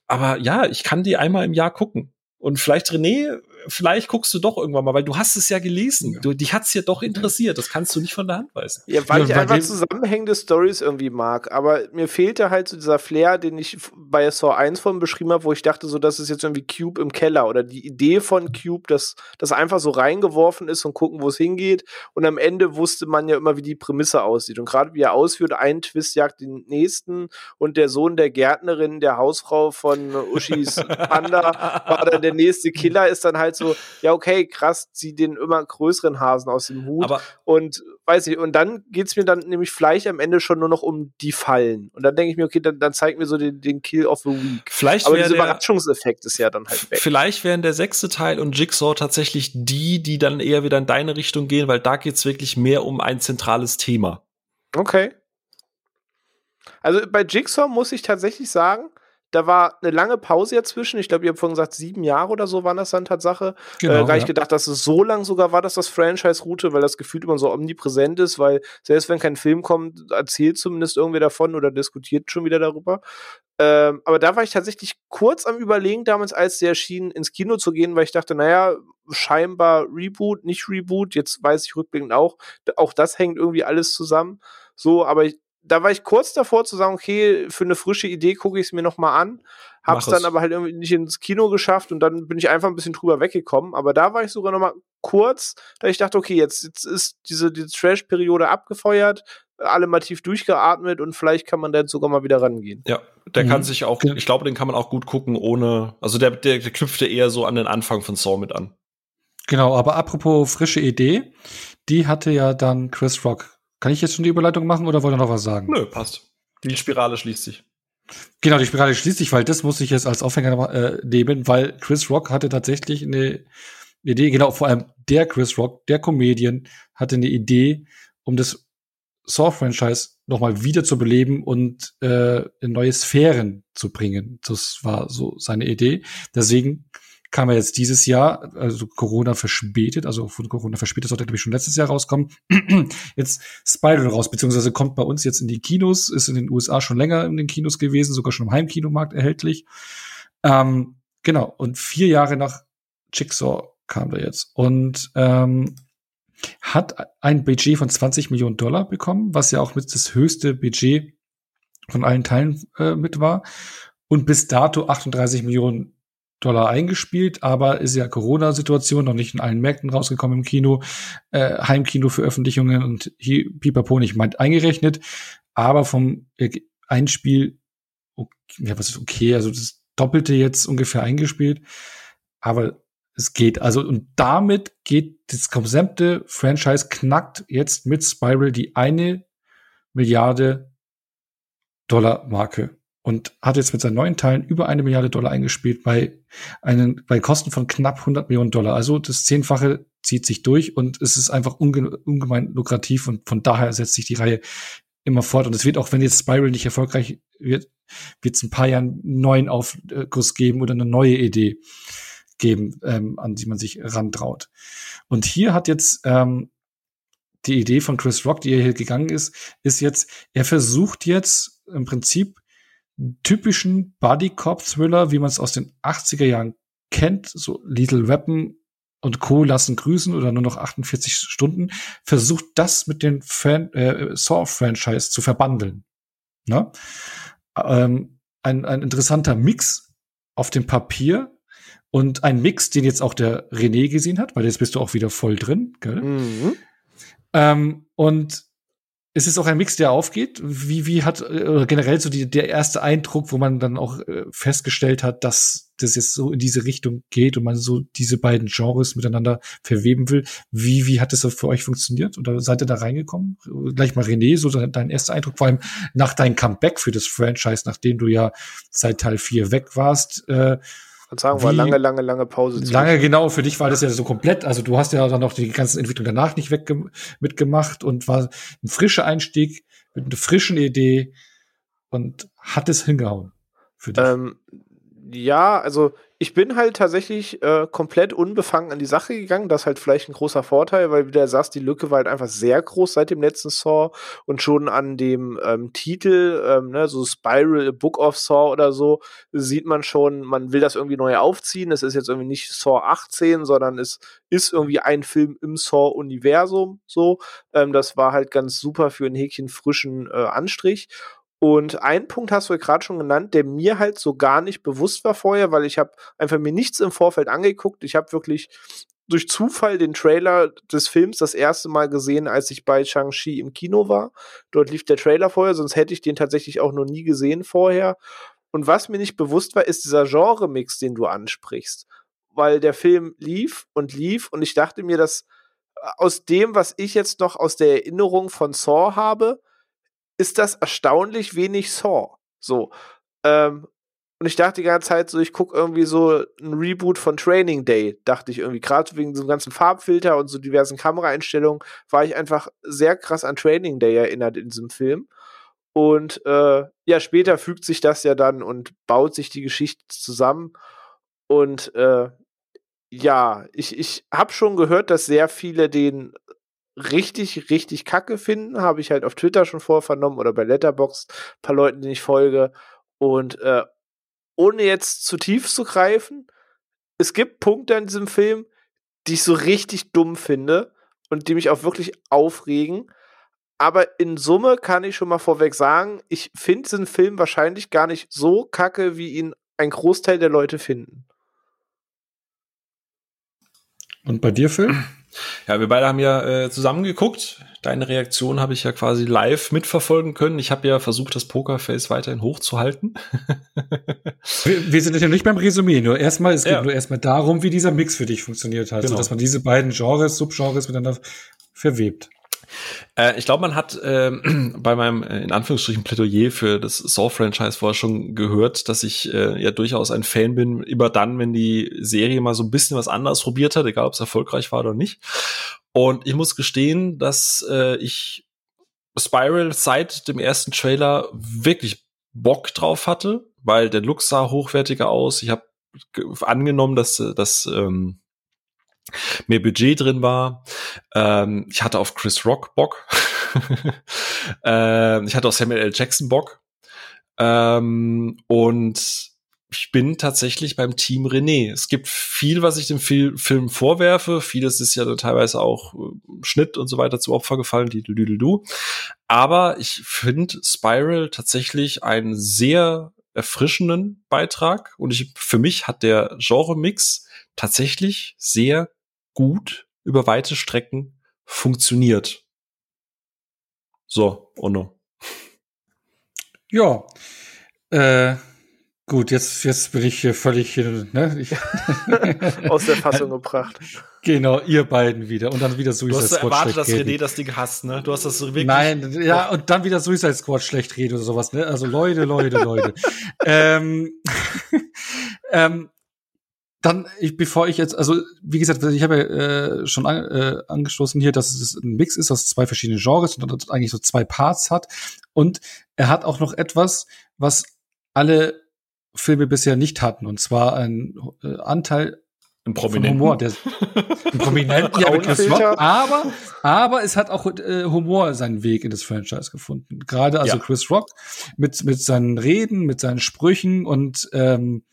Aber ja, ich kann die einmal im Jahr gucken. Und vielleicht, René, vielleicht guckst du doch irgendwann mal, weil du hast es ja gelesen. Du, dich hat's ja doch interessiert. Das kannst du nicht von der Hand weisen. Ja, weil ja, ich einfach zusammenhängende Stories irgendwie mag. Aber mir fehlte halt so dieser Flair, den ich bei Saw 1 von beschrieben habe, wo ich dachte, so, das ist jetzt irgendwie Cube im Keller oder die Idee von Cube, dass das einfach so reingeworfen ist und gucken, wo es hingeht. Und am Ende wusste man ja immer, wie die Prämisse aussieht. Und gerade wie er ausführt, ein Twist jagt den nächsten und der Sohn der Gärtnerin, der Hausfrau von Uschis Panda, war dann der nächste Killer, ist dann halt halt so, ja, okay, krass, zieh den immer größeren Hasen aus dem Hut. Aber und weiß ich, und dann geht's mir dann nämlich vielleicht am Ende schon nur noch um die Fallen. Und dann denke ich mir, okay, dann, dann zeig mir so den, den Kill of the Week. Vielleicht Aber dieser Überraschungseffekt ist ja dann halt weg. Vielleicht wären der sechste Teil und Jigsaw tatsächlich die, die dann eher wieder in deine Richtung gehen, weil da geht's wirklich mehr um ein zentrales Thema. Okay. Also bei Jigsaw muss ich tatsächlich sagen, da war eine lange Pause dazwischen. Ich glaube, ihr habt vorhin gesagt, sieben Jahre oder so waren das dann Tatsache. Genau, äh, gar nicht ja. gedacht, dass es so lang sogar war, dass das Franchise-Route, weil das Gefühl immer so omnipräsent ist, weil selbst wenn kein Film kommt, erzählt zumindest irgendwer davon oder diskutiert schon wieder darüber. Ähm, aber da war ich tatsächlich kurz am Überlegen damals, als der erschien, ins Kino zu gehen, weil ich dachte, naja, scheinbar Reboot, nicht Reboot. Jetzt weiß ich rückblickend auch, auch das hängt irgendwie alles zusammen. So, aber ich, da war ich kurz davor zu sagen, okay, für eine frische Idee gucke ich es mir nochmal an. Hab's dann aber halt irgendwie nicht ins Kino geschafft und dann bin ich einfach ein bisschen drüber weggekommen. Aber da war ich sogar nochmal kurz, da ich dachte, okay, jetzt, jetzt ist diese, diese Trash-Periode abgefeuert, alle mal tief durchgeatmet und vielleicht kann man dann sogar mal wieder rangehen. Ja, der mhm. kann sich auch, ich glaube, den kann man auch gut gucken, ohne, also der, der, der knüpfte eher so an den Anfang von Saw mit an. Genau, aber apropos frische Idee, die hatte ja dann Chris Rock kann ich jetzt schon die Überleitung machen oder wollt ihr noch was sagen? Nö, passt. Die Spirale schließt sich. Genau, die Spirale schließt sich, weil das muss ich jetzt als Aufhänger äh, nehmen, weil Chris Rock hatte tatsächlich eine Idee, genau, vor allem der Chris Rock, der Comedian, hatte eine Idee, um das Saw-Franchise nochmal wieder zu beleben und äh, in neue Sphären zu bringen. Das war so seine Idee. Deswegen kam er jetzt dieses Jahr, also Corona verspätet, also von Corona verspätet, sollte glaube ich schon letztes Jahr rauskommen. jetzt Spiral raus, beziehungsweise kommt bei uns jetzt in die Kinos, ist in den USA schon länger in den Kinos gewesen, sogar schon im Heimkinomarkt erhältlich. Ähm, genau, und vier Jahre nach Jigsaw kam der jetzt. Und ähm, hat ein Budget von 20 Millionen Dollar bekommen, was ja auch mit das höchste Budget von allen Teilen äh, mit war. Und bis dato 38 Millionen Dollar eingespielt, aber ist ja Corona-Situation noch nicht in allen Märkten rausgekommen im Kino, äh, Heimkino-Veröffentlichungen und hier Pipapo nicht meint eingerechnet, aber vom Einspiel, okay, ja, was ist okay, also das Doppelte jetzt ungefähr eingespielt, aber es geht. Also, und damit geht das gesamte Franchise knackt jetzt mit Spiral die eine Milliarde Dollar Marke und hat jetzt mit seinen neuen Teilen über eine Milliarde Dollar eingespielt bei einen, bei Kosten von knapp 100 Millionen Dollar. Also das Zehnfache zieht sich durch und es ist einfach unge ungemein lukrativ und von daher setzt sich die Reihe immer fort. Und es wird auch, wenn jetzt Spiral nicht erfolgreich wird, wird es ein paar Jahren neuen Aufguss geben oder eine neue Idee geben, ähm, an die man sich rantraut. Und hier hat jetzt ähm, die Idee von Chris Rock, die er hier gegangen ist, ist jetzt, er versucht jetzt im Prinzip typischen Buddy Cop Thriller, wie man es aus den 80er Jahren kennt, so Little Weapon und Co. lassen grüßen oder nur noch 48 Stunden, versucht das mit den Fan äh, Saw-Franchise zu verbandeln. Ne? Ähm, ein, ein interessanter Mix auf dem Papier, und ein Mix, den jetzt auch der René gesehen hat, weil jetzt bist du auch wieder voll drin, gell? Mhm. Ähm, und es ist auch ein Mix, der aufgeht. Wie, wie hat äh, generell so die, der erste Eindruck, wo man dann auch äh, festgestellt hat, dass das jetzt so in diese Richtung geht und man so diese beiden Genres miteinander verweben will. Wie, wie hat das für euch funktioniert? Oder seid ihr da reingekommen? Gleich mal René, so dein erster Eindruck, vor allem nach deinem Comeback für das Franchise, nachdem du ja seit Teil 4 weg warst. Äh, kann sagen, war lange, lange, lange Pause. Lange, genau. Für dich war das ja so komplett. Also du hast ja dann noch die ganzen Entwicklungen danach nicht weg mitgemacht und war ein frischer Einstieg mit einer frischen Idee und hat es hingehauen für dich. Ähm, ja, also ich bin halt tatsächlich äh, komplett unbefangen an die Sache gegangen. Das ist halt vielleicht ein großer Vorteil, weil wie du sagst, die Lücke war halt einfach sehr groß seit dem letzten Saw und schon an dem ähm, Titel, ähm, ne, so Spiral, A Book of Saw oder so, sieht man schon, man will das irgendwie neu aufziehen. Es ist jetzt irgendwie nicht Saw 18, sondern es ist irgendwie ein Film im Saw-Universum. So, ähm, das war halt ganz super für einen Häkchen frischen äh, Anstrich. Und ein Punkt hast du gerade schon genannt, der mir halt so gar nicht bewusst war vorher, weil ich habe einfach mir nichts im Vorfeld angeguckt. Ich habe wirklich durch Zufall den Trailer des Films das erste Mal gesehen, als ich bei Shang-Chi im Kino war. Dort lief der Trailer vorher, sonst hätte ich den tatsächlich auch noch nie gesehen vorher. Und was mir nicht bewusst war, ist dieser Genre-Mix, den du ansprichst. Weil der Film lief und lief und ich dachte mir, dass aus dem, was ich jetzt noch aus der Erinnerung von Saw habe, ist das erstaunlich wenig Saw. So. Ähm, und ich dachte die ganze Zeit so, ich gucke irgendwie so ein Reboot von Training Day, dachte ich irgendwie. Gerade wegen so einem ganzen Farbfilter und so diversen Kameraeinstellungen war ich einfach sehr krass an Training Day erinnert in diesem Film. Und äh, ja, später fügt sich das ja dann und baut sich die Geschichte zusammen. Und äh, ja, ich, ich habe schon gehört, dass sehr viele den richtig, richtig kacke finden, habe ich halt auf Twitter schon vorher vernommen oder bei Letterboxd, paar Leuten, denen ich folge. Und äh, ohne jetzt zu tief zu greifen, es gibt Punkte in diesem Film, die ich so richtig dumm finde und die mich auch wirklich aufregen. Aber in Summe kann ich schon mal vorweg sagen, ich finde diesen Film wahrscheinlich gar nicht so kacke, wie ihn ein Großteil der Leute finden. Und bei dir, Phil? Ja, wir beide haben ja äh, zusammen geguckt. Deine Reaktion habe ich ja quasi live mitverfolgen können. Ich habe ja versucht, das Pokerface weiterhin hochzuhalten. wir, wir, sind ja nicht beim Resümee, nur erstmal, es geht ja. nur erstmal darum, wie dieser Mix für dich funktioniert hat, genau. so dass man diese beiden Genres, Subgenres miteinander verwebt. Äh, ich glaube, man hat äh, bei meinem äh, in Anführungsstrichen Plädoyer für das Saw-Franchise vorher schon gehört, dass ich äh, ja durchaus ein Fan bin, immer dann, wenn die Serie mal so ein bisschen was anderes probiert hat, egal ob es erfolgreich war oder nicht. Und ich muss gestehen, dass äh, ich Spiral seit dem ersten Trailer wirklich Bock drauf hatte, weil der Look sah hochwertiger aus. Ich habe angenommen, dass, dass ähm, mehr Budget drin war. Ähm, ich hatte auf Chris Rock Bock. ähm, ich hatte auf Samuel L. Jackson Bock. Ähm, und ich bin tatsächlich beim Team René. Es gibt viel, was ich dem Fil Film vorwerfe. Vieles ist ja teilweise auch äh, Schnitt und so weiter zu Opfer gefallen, die du, du, du. Aber ich finde Spiral tatsächlich einen sehr erfrischenden Beitrag. Und ich, für mich hat der Genre-Mix tatsächlich sehr gut über weite Strecken funktioniert. So, Ono. Ja. Äh, gut, jetzt, jetzt bin ich hier völlig ne, ich aus der Fassung gebracht. Genau, ihr beiden wieder. Und dann wieder Suicide Squad. Du hast erwartet, dass René das Ding hasst, ne? Du hast das wirklich. Nein, ja, und dann wieder Suicide Squad schlecht reden oder sowas, ne? Also Leute, Leute, Leute. ähm, ähm, dann, ich, bevor ich jetzt, also wie gesagt, ich habe ja äh, schon an, äh, angestoßen hier, dass es ein Mix ist aus zwei verschiedenen Genres und eigentlich so zwei Parts hat. Und er hat auch noch etwas, was alle Filme bisher nicht hatten, und zwar ein äh, Anteil ein Prominenten. Humor, der, ein Prominenten, ja, mit Chris Rock, aber, aber es hat auch äh, Humor seinen Weg in das Franchise gefunden. Gerade also ja. Chris Rock mit, mit seinen Reden, mit seinen Sprüchen und ähm,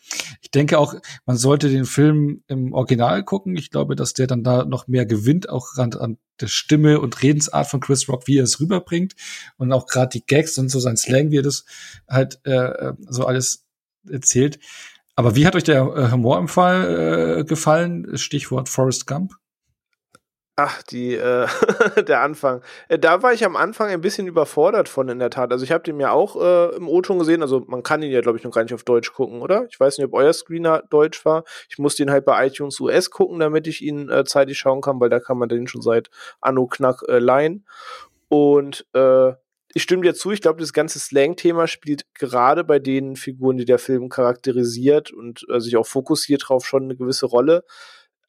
ich denke auch, man sollte den Film im Original gucken. Ich glaube, dass der dann da noch mehr gewinnt, auch an, an der Stimme und Redensart von Chris Rock, wie er es rüberbringt und auch gerade die Gags und so sein Slang, wie er das halt äh, äh so alles erzählt. Aber wie hat euch der äh, Humor im Fall äh, gefallen? Stichwort Forrest Gump. Ach, die, äh, der Anfang. Äh, da war ich am Anfang ein bisschen überfordert von, in der Tat. Also ich habe den ja auch äh, im O-Ton gesehen. Also man kann ihn ja, glaube ich, noch gar nicht auf Deutsch gucken, oder? Ich weiß nicht, ob euer Screener Deutsch war. Ich musste ihn halt bei iTunes US gucken, damit ich ihn äh, zeitig schauen kann, weil da kann man den schon seit Anno Knack äh, leihen. Und äh, ich stimme dir zu, ich glaube, das ganze Slang-Thema spielt gerade bei den Figuren, die der Film charakterisiert und äh, sich auch fokussiert drauf, schon eine gewisse Rolle.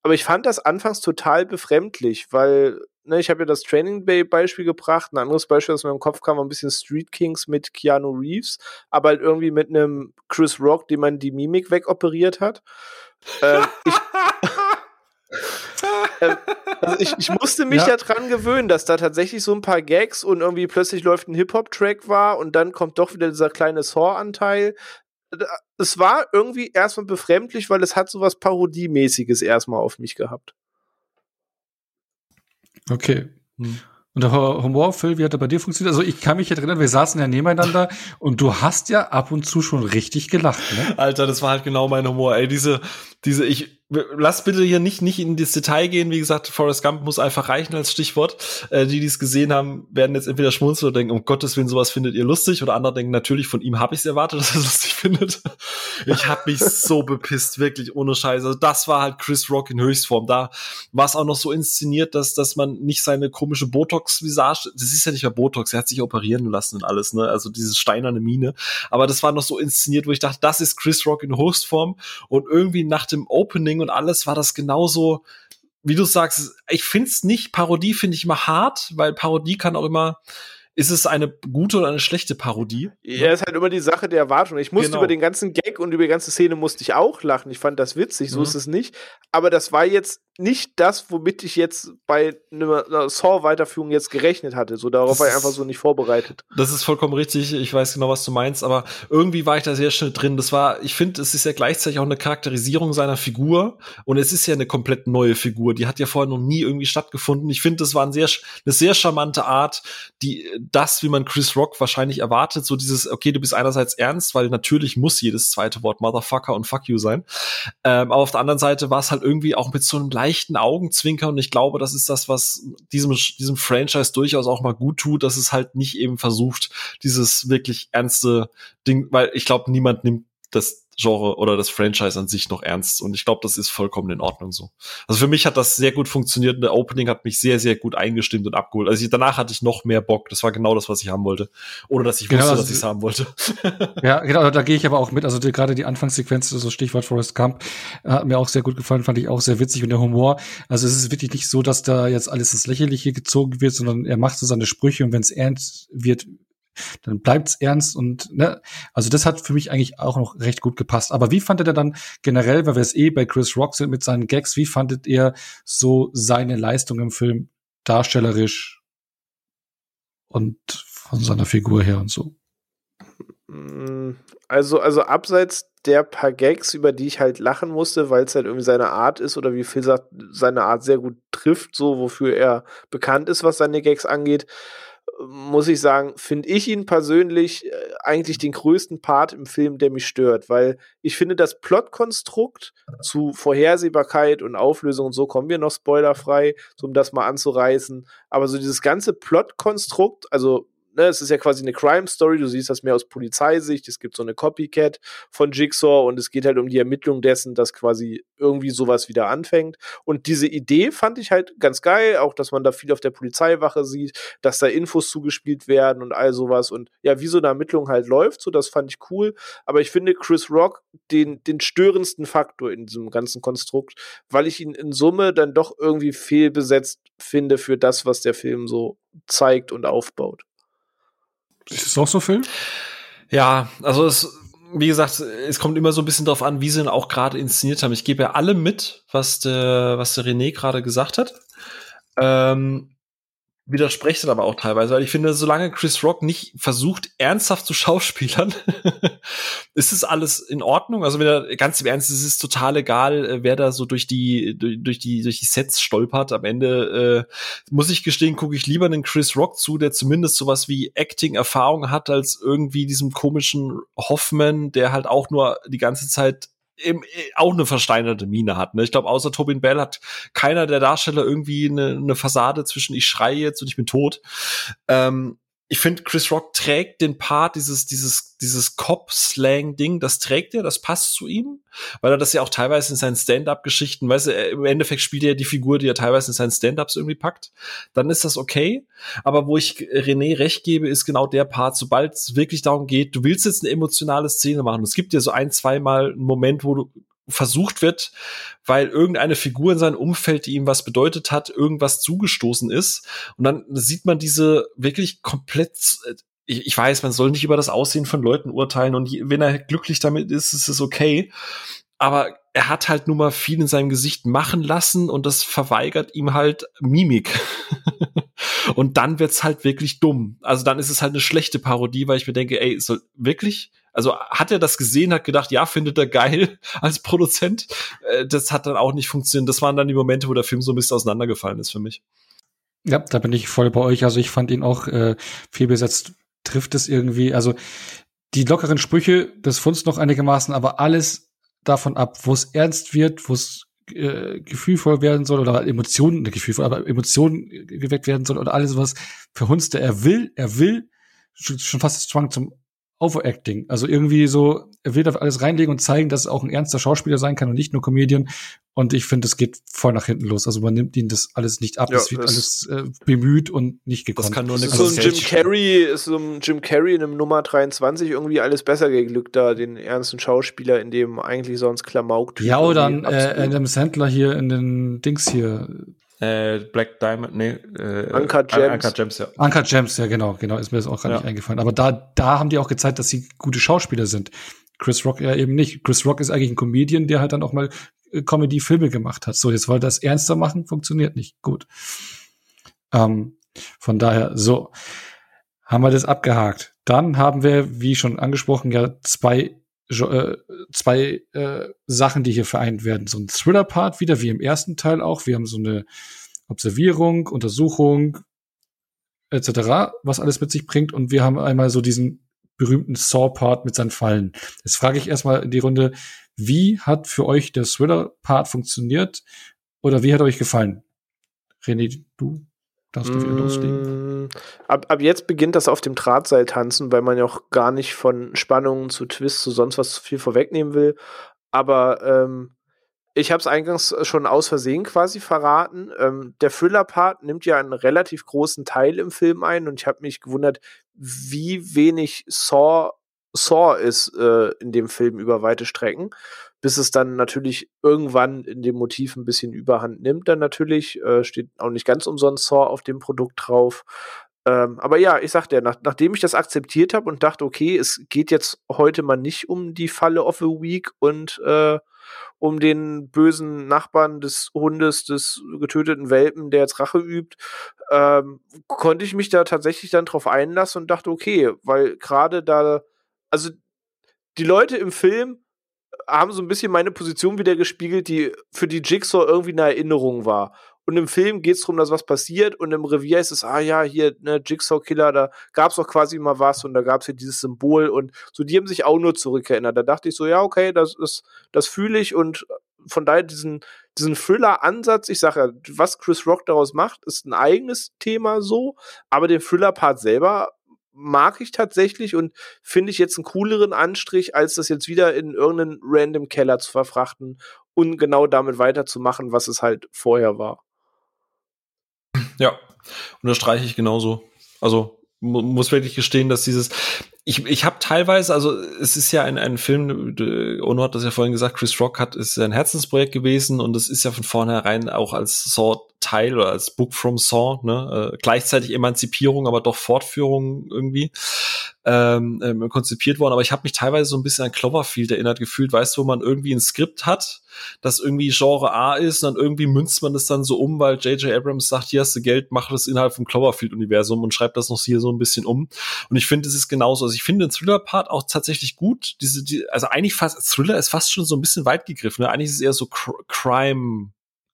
Aber ich fand das anfangs total befremdlich, weil ne, ich habe ja das Training Bay Beispiel gebracht. Ein anderes Beispiel, das mir im Kopf kam, war ein bisschen Street Kings mit Keanu Reeves, aber halt irgendwie mit einem Chris Rock, dem man die Mimik wegoperiert hat. ähm, ich, also ich, ich, musste mich ja. dran gewöhnen, dass da tatsächlich so ein paar Gags und irgendwie plötzlich läuft ein Hip-Hop-Track war und dann kommt doch wieder dieser kleine Saw-Anteil. Es war irgendwie erstmal befremdlich, weil es hat so was Parodiemäßiges erstmal auf mich gehabt. Okay. Hm. Und der Humor, Phil, wie hat er bei dir funktioniert? Also ich kann mich erinnern, wir saßen ja nebeneinander und du hast ja ab und zu schon richtig gelacht, ne? Alter, das war halt genau mein Humor. Ey, diese, diese, ich, lass bitte hier nicht, nicht in das Detail gehen. Wie gesagt, Forrest Gump muss einfach reichen als Stichwort. Äh, die, die es gesehen haben, werden jetzt entweder schmunzeln oder denken, um Gottes Willen, sowas findet ihr lustig. Oder andere denken, natürlich, von ihm habe ich es erwartet, dass er es lustig findet. Ich habe mich so bepisst, wirklich ohne Scheiße. Also das war halt Chris Rock in Höchstform. Da war es auch noch so inszeniert, dass, dass man nicht seine komische Botox-Visage, das ist ja nicht mehr Botox, er hat sich operieren lassen und alles, ne? Also diese steinerne Mine. Aber das war noch so inszeniert, wo ich dachte, das ist Chris Rock in Höchstform. Und irgendwie nach dem Opening und alles war das genauso, wie du sagst, ich find's nicht, Parodie finde ich immer hart, weil Parodie kann auch immer, ist es eine gute oder eine schlechte Parodie? Ja, ist halt immer die Sache der Erwartung. Ich musste genau. über den ganzen Gag und über die ganze Szene musste ich auch lachen. Ich fand das witzig, so mhm. ist es nicht. Aber das war jetzt nicht das, womit ich jetzt bei einer Saw-Weiterführung jetzt gerechnet hatte. So darauf das war ich einfach so nicht vorbereitet. Das ist vollkommen richtig. Ich weiß genau, was du meinst, aber irgendwie war ich da sehr schnell drin. Das war, ich finde, es ist ja gleichzeitig auch eine Charakterisierung seiner Figur und es ist ja eine komplett neue Figur. Die hat ja vorher noch nie irgendwie stattgefunden. Ich finde, das war ein sehr, eine sehr charmante Art, die das, wie man Chris Rock wahrscheinlich erwartet, so dieses, okay, du bist einerseits ernst, weil natürlich muss jedes zweite Wort Motherfucker und Fuck you sein. Ähm, aber auf der anderen Seite war es halt irgendwie auch mit so einem leichten Augenzwinkern und ich glaube, das ist das, was diesem, diesem Franchise durchaus auch mal gut tut, dass es halt nicht eben versucht, dieses wirklich ernste Ding, weil ich glaube, niemand nimmt das Genre oder das Franchise an sich noch ernst. Und ich glaube, das ist vollkommen in Ordnung so. Also für mich hat das sehr gut funktioniert. Und der Opening hat mich sehr, sehr gut eingestimmt und abgeholt. Also ich, danach hatte ich noch mehr Bock. Das war genau das, was ich haben wollte. Ohne dass ich genau, wusste, also, dass ich es haben wollte. ja, genau, da gehe ich aber auch mit. Also die, gerade die Anfangssequenz, so Stichwort Forest Camp, hat mir auch sehr gut gefallen, fand ich auch sehr witzig. Und der Humor, also es ist wirklich nicht so, dass da jetzt alles ins Lächerliche gezogen wird, sondern er macht so seine Sprüche und wenn es ernst wird, dann bleibt's ernst und ne, also das hat für mich eigentlich auch noch recht gut gepasst. Aber wie fandet ihr dann generell, weil wir es eh bei Chris Rock sind mit seinen Gags, wie fandet ihr so seine Leistung im Film darstellerisch und von seiner Figur her und so? Mm, also, also abseits der paar Gags, über die ich halt lachen musste, weil es halt irgendwie seine Art ist oder wie Phil sagt, seine Art sehr gut trifft, so wofür er bekannt ist, was seine Gags angeht, muss ich sagen, finde ich ihn persönlich äh, eigentlich den größten Part im Film, der mich stört, weil ich finde, das Plotkonstrukt zu Vorhersehbarkeit und Auflösung und so kommen wir noch spoilerfrei, so um das mal anzureißen. Aber so dieses ganze Plotkonstrukt, also ne, es ist ja quasi eine Crime Story, du siehst das mehr aus Polizeisicht, es gibt so eine Copycat von Jigsaw und es geht halt um die Ermittlung dessen, dass quasi irgendwie sowas wieder anfängt. Und diese Idee fand ich halt ganz geil, auch dass man da viel auf der Polizeiwache sieht, dass da Infos zugespielt werden und all sowas und ja, wie so eine Ermittlung halt läuft, so das fand ich cool. Aber ich finde Chris Rock den, den störendsten Faktor in diesem ganzen Konstrukt, weil ich ihn in Summe dann doch irgendwie fehlbesetzt finde für das, was der Film so zeigt und aufbaut. Ist das auch so, Phil? Ja, also es, wie gesagt, es kommt immer so ein bisschen darauf an, wie sie ihn auch gerade inszeniert haben. Ich gebe ja alle mit, was der, was der René gerade gesagt hat. Ähm, widerspreche dann aber auch teilweise, weil ich finde, solange Chris Rock nicht versucht, ernsthaft zu schauspielern, ist es alles in Ordnung. Also wenn er ganz im Ernst, es ist total egal, äh, wer da so durch die, durch, die, durch die Sets stolpert. Am Ende äh, muss ich gestehen, gucke ich lieber einen Chris Rock zu, der zumindest sowas wie Acting-Erfahrung hat, als irgendwie diesem komischen Hoffman, der halt auch nur die ganze Zeit eben äh, auch eine versteinerte Mine hat. Ne? Ich glaube, außer Tobin Bell hat keiner der Darsteller irgendwie eine, eine Fassade zwischen ich schreie jetzt und ich bin tot. Ähm, ich finde, Chris Rock trägt den Part, dieses, dieses, dieses Cop-Slang-Ding, das trägt er, das passt zu ihm, weil er das ja auch teilweise in seinen Stand-Up-Geschichten, weißt du, im Endeffekt spielt er die Figur, die er teilweise in seinen Stand-Ups irgendwie packt. Dann ist das okay. Aber wo ich René recht gebe, ist genau der Part, sobald es wirklich darum geht, du willst jetzt eine emotionale Szene machen. Es gibt ja so ein, zweimal einen Moment, wo du versucht wird, weil irgendeine Figur in seinem Umfeld, die ihm was bedeutet hat, irgendwas zugestoßen ist. Und dann sieht man diese wirklich komplett ich, ich weiß, man soll nicht über das Aussehen von Leuten urteilen und wenn er glücklich damit ist, ist es okay. Aber er hat halt nun mal viel in seinem Gesicht machen lassen und das verweigert ihm halt Mimik. und dann wird's halt wirklich dumm. Also dann ist es halt eine schlechte Parodie, weil ich mir denke, ey, soll wirklich also hat er das gesehen, hat gedacht, ja, findet er geil als Produzent. Äh, das hat dann auch nicht funktioniert. Das waren dann die Momente, wo der Film so ein bisschen auseinandergefallen ist für mich. Ja, da bin ich voll bei euch. Also ich fand ihn auch äh, viel besetzt, trifft es irgendwie. Also die lockeren Sprüche, das funzt noch einigermaßen, aber alles davon ab, wo es ernst wird, wo es äh, gefühlvoll werden soll oder Emotionen, nicht gefühlvoll, aber Emotionen geweckt werden soll oder alles was verhunzte. Er will, er will schon fast Zwang zum Overacting. Also irgendwie so, er will da alles reinlegen und zeigen, dass es auch ein ernster Schauspieler sein kann und nicht nur Comedian. Und ich finde, es geht voll nach hinten los. Also man nimmt ihn das alles nicht ab. Ja, es wird alles äh, bemüht und nicht gekonnt. Das kann nur eine so ein Jim Carrey, ist so ein Jim Carrey in einem Nummer 23 irgendwie alles besser geglückt da, den ernsten Schauspieler, in dem eigentlich sonst Klamauk Ja, oder dann äh, Adam Sandler hier in den Dings hier, äh, Black Diamond, nee, äh, Anker Gems. Anker Gems, ja. Anker Gems, ja, genau, genau, ist mir das auch gerade ja. nicht eingefallen. Aber da, da haben die auch gezeigt, dass sie gute Schauspieler sind. Chris Rock ja eben nicht. Chris Rock ist eigentlich ein Comedian, der halt dann auch mal äh, Comedy-Filme gemacht hat. So, jetzt wollte das ernster machen, funktioniert nicht. Gut. Ähm, von daher, so. Haben wir das abgehakt. Dann haben wir, wie schon angesprochen, ja zwei zwei äh, Sachen, die hier vereint werden. So ein Thriller-Part wieder, wie im ersten Teil auch. Wir haben so eine Observierung, Untersuchung etc., was alles mit sich bringt. Und wir haben einmal so diesen berühmten Saw-Part mit seinen Fallen. Jetzt frage ich erstmal in die Runde, wie hat für euch der Thriller-Part funktioniert oder wie hat euch gefallen? René, du? Darfst du wieder loslegen? Mm, ab, ab jetzt beginnt das auf dem Drahtseil tanzen, weil man ja auch gar nicht von Spannungen zu Twists zu sonst was zu viel vorwegnehmen will. Aber ähm, ich habe es eingangs schon aus Versehen quasi verraten. Ähm, der Thriller-Part nimmt ja einen relativ großen Teil im Film ein und ich habe mich gewundert, wie wenig Saw Saw ist äh, in dem Film über weite Strecken bis es dann natürlich irgendwann in dem Motiv ein bisschen Überhand nimmt. Dann natürlich äh, steht auch nicht ganz umsonst Saw auf dem Produkt drauf. Ähm, aber ja, ich sagte ja, nach, nachdem ich das akzeptiert habe und dachte, okay, es geht jetzt heute mal nicht um die Falle of a Week und äh, um den bösen Nachbarn des Hundes, des getöteten Welpen, der jetzt Rache übt, ähm, konnte ich mich da tatsächlich dann drauf einlassen und dachte, okay, weil gerade da, also die Leute im Film haben so ein bisschen meine Position wieder gespiegelt, die für die Jigsaw irgendwie eine Erinnerung war. Und im Film geht es darum, dass was passiert und im Revier ist es, ah ja, hier, ne, Jigsaw-Killer, da gab es doch quasi mal was und da gab es hier dieses Symbol und so, die haben sich auch nur zurückerinnert. Da dachte ich so, ja, okay, das ist, das fühle ich und von daher diesen, diesen Thriller-Ansatz, ich sage ja, was Chris Rock daraus macht, ist ein eigenes Thema so, aber den Thriller-Part selber mag ich tatsächlich und finde ich jetzt einen cooleren Anstrich, als das jetzt wieder in irgendeinen random Keller zu verfrachten und genau damit weiterzumachen, was es halt vorher war. Ja, unterstreiche ich genauso. Also muss wirklich gestehen, dass dieses, ich, ich habe teilweise, also es ist ja ein, ein Film, Ono hat das ja vorhin gesagt, Chris Rock hat, ist ein Herzensprojekt gewesen und es ist ja von vornherein auch als Saw Teil oder als Book from Saw, ne, äh, gleichzeitig Emanzipierung, aber doch Fortführung irgendwie ähm, ähm, konzipiert worden. Aber ich habe mich teilweise so ein bisschen an Cloverfield erinnert gefühlt, weißt du, wo man irgendwie ein Skript hat, das irgendwie Genre A ist und dann irgendwie münzt man das dann so um, weil J.J. Abrams sagt, hier hast du Geld, mach das innerhalb vom Cloverfield-Universum und schreibt das noch hier so ein bisschen um. Und ich finde, es ist genauso. Also ich finde den Thriller-Part auch tatsächlich gut. Diese, die, also eigentlich fast, Thriller ist fast schon so ein bisschen weit gegriffen. Ne? Eigentlich ist es eher so Crime,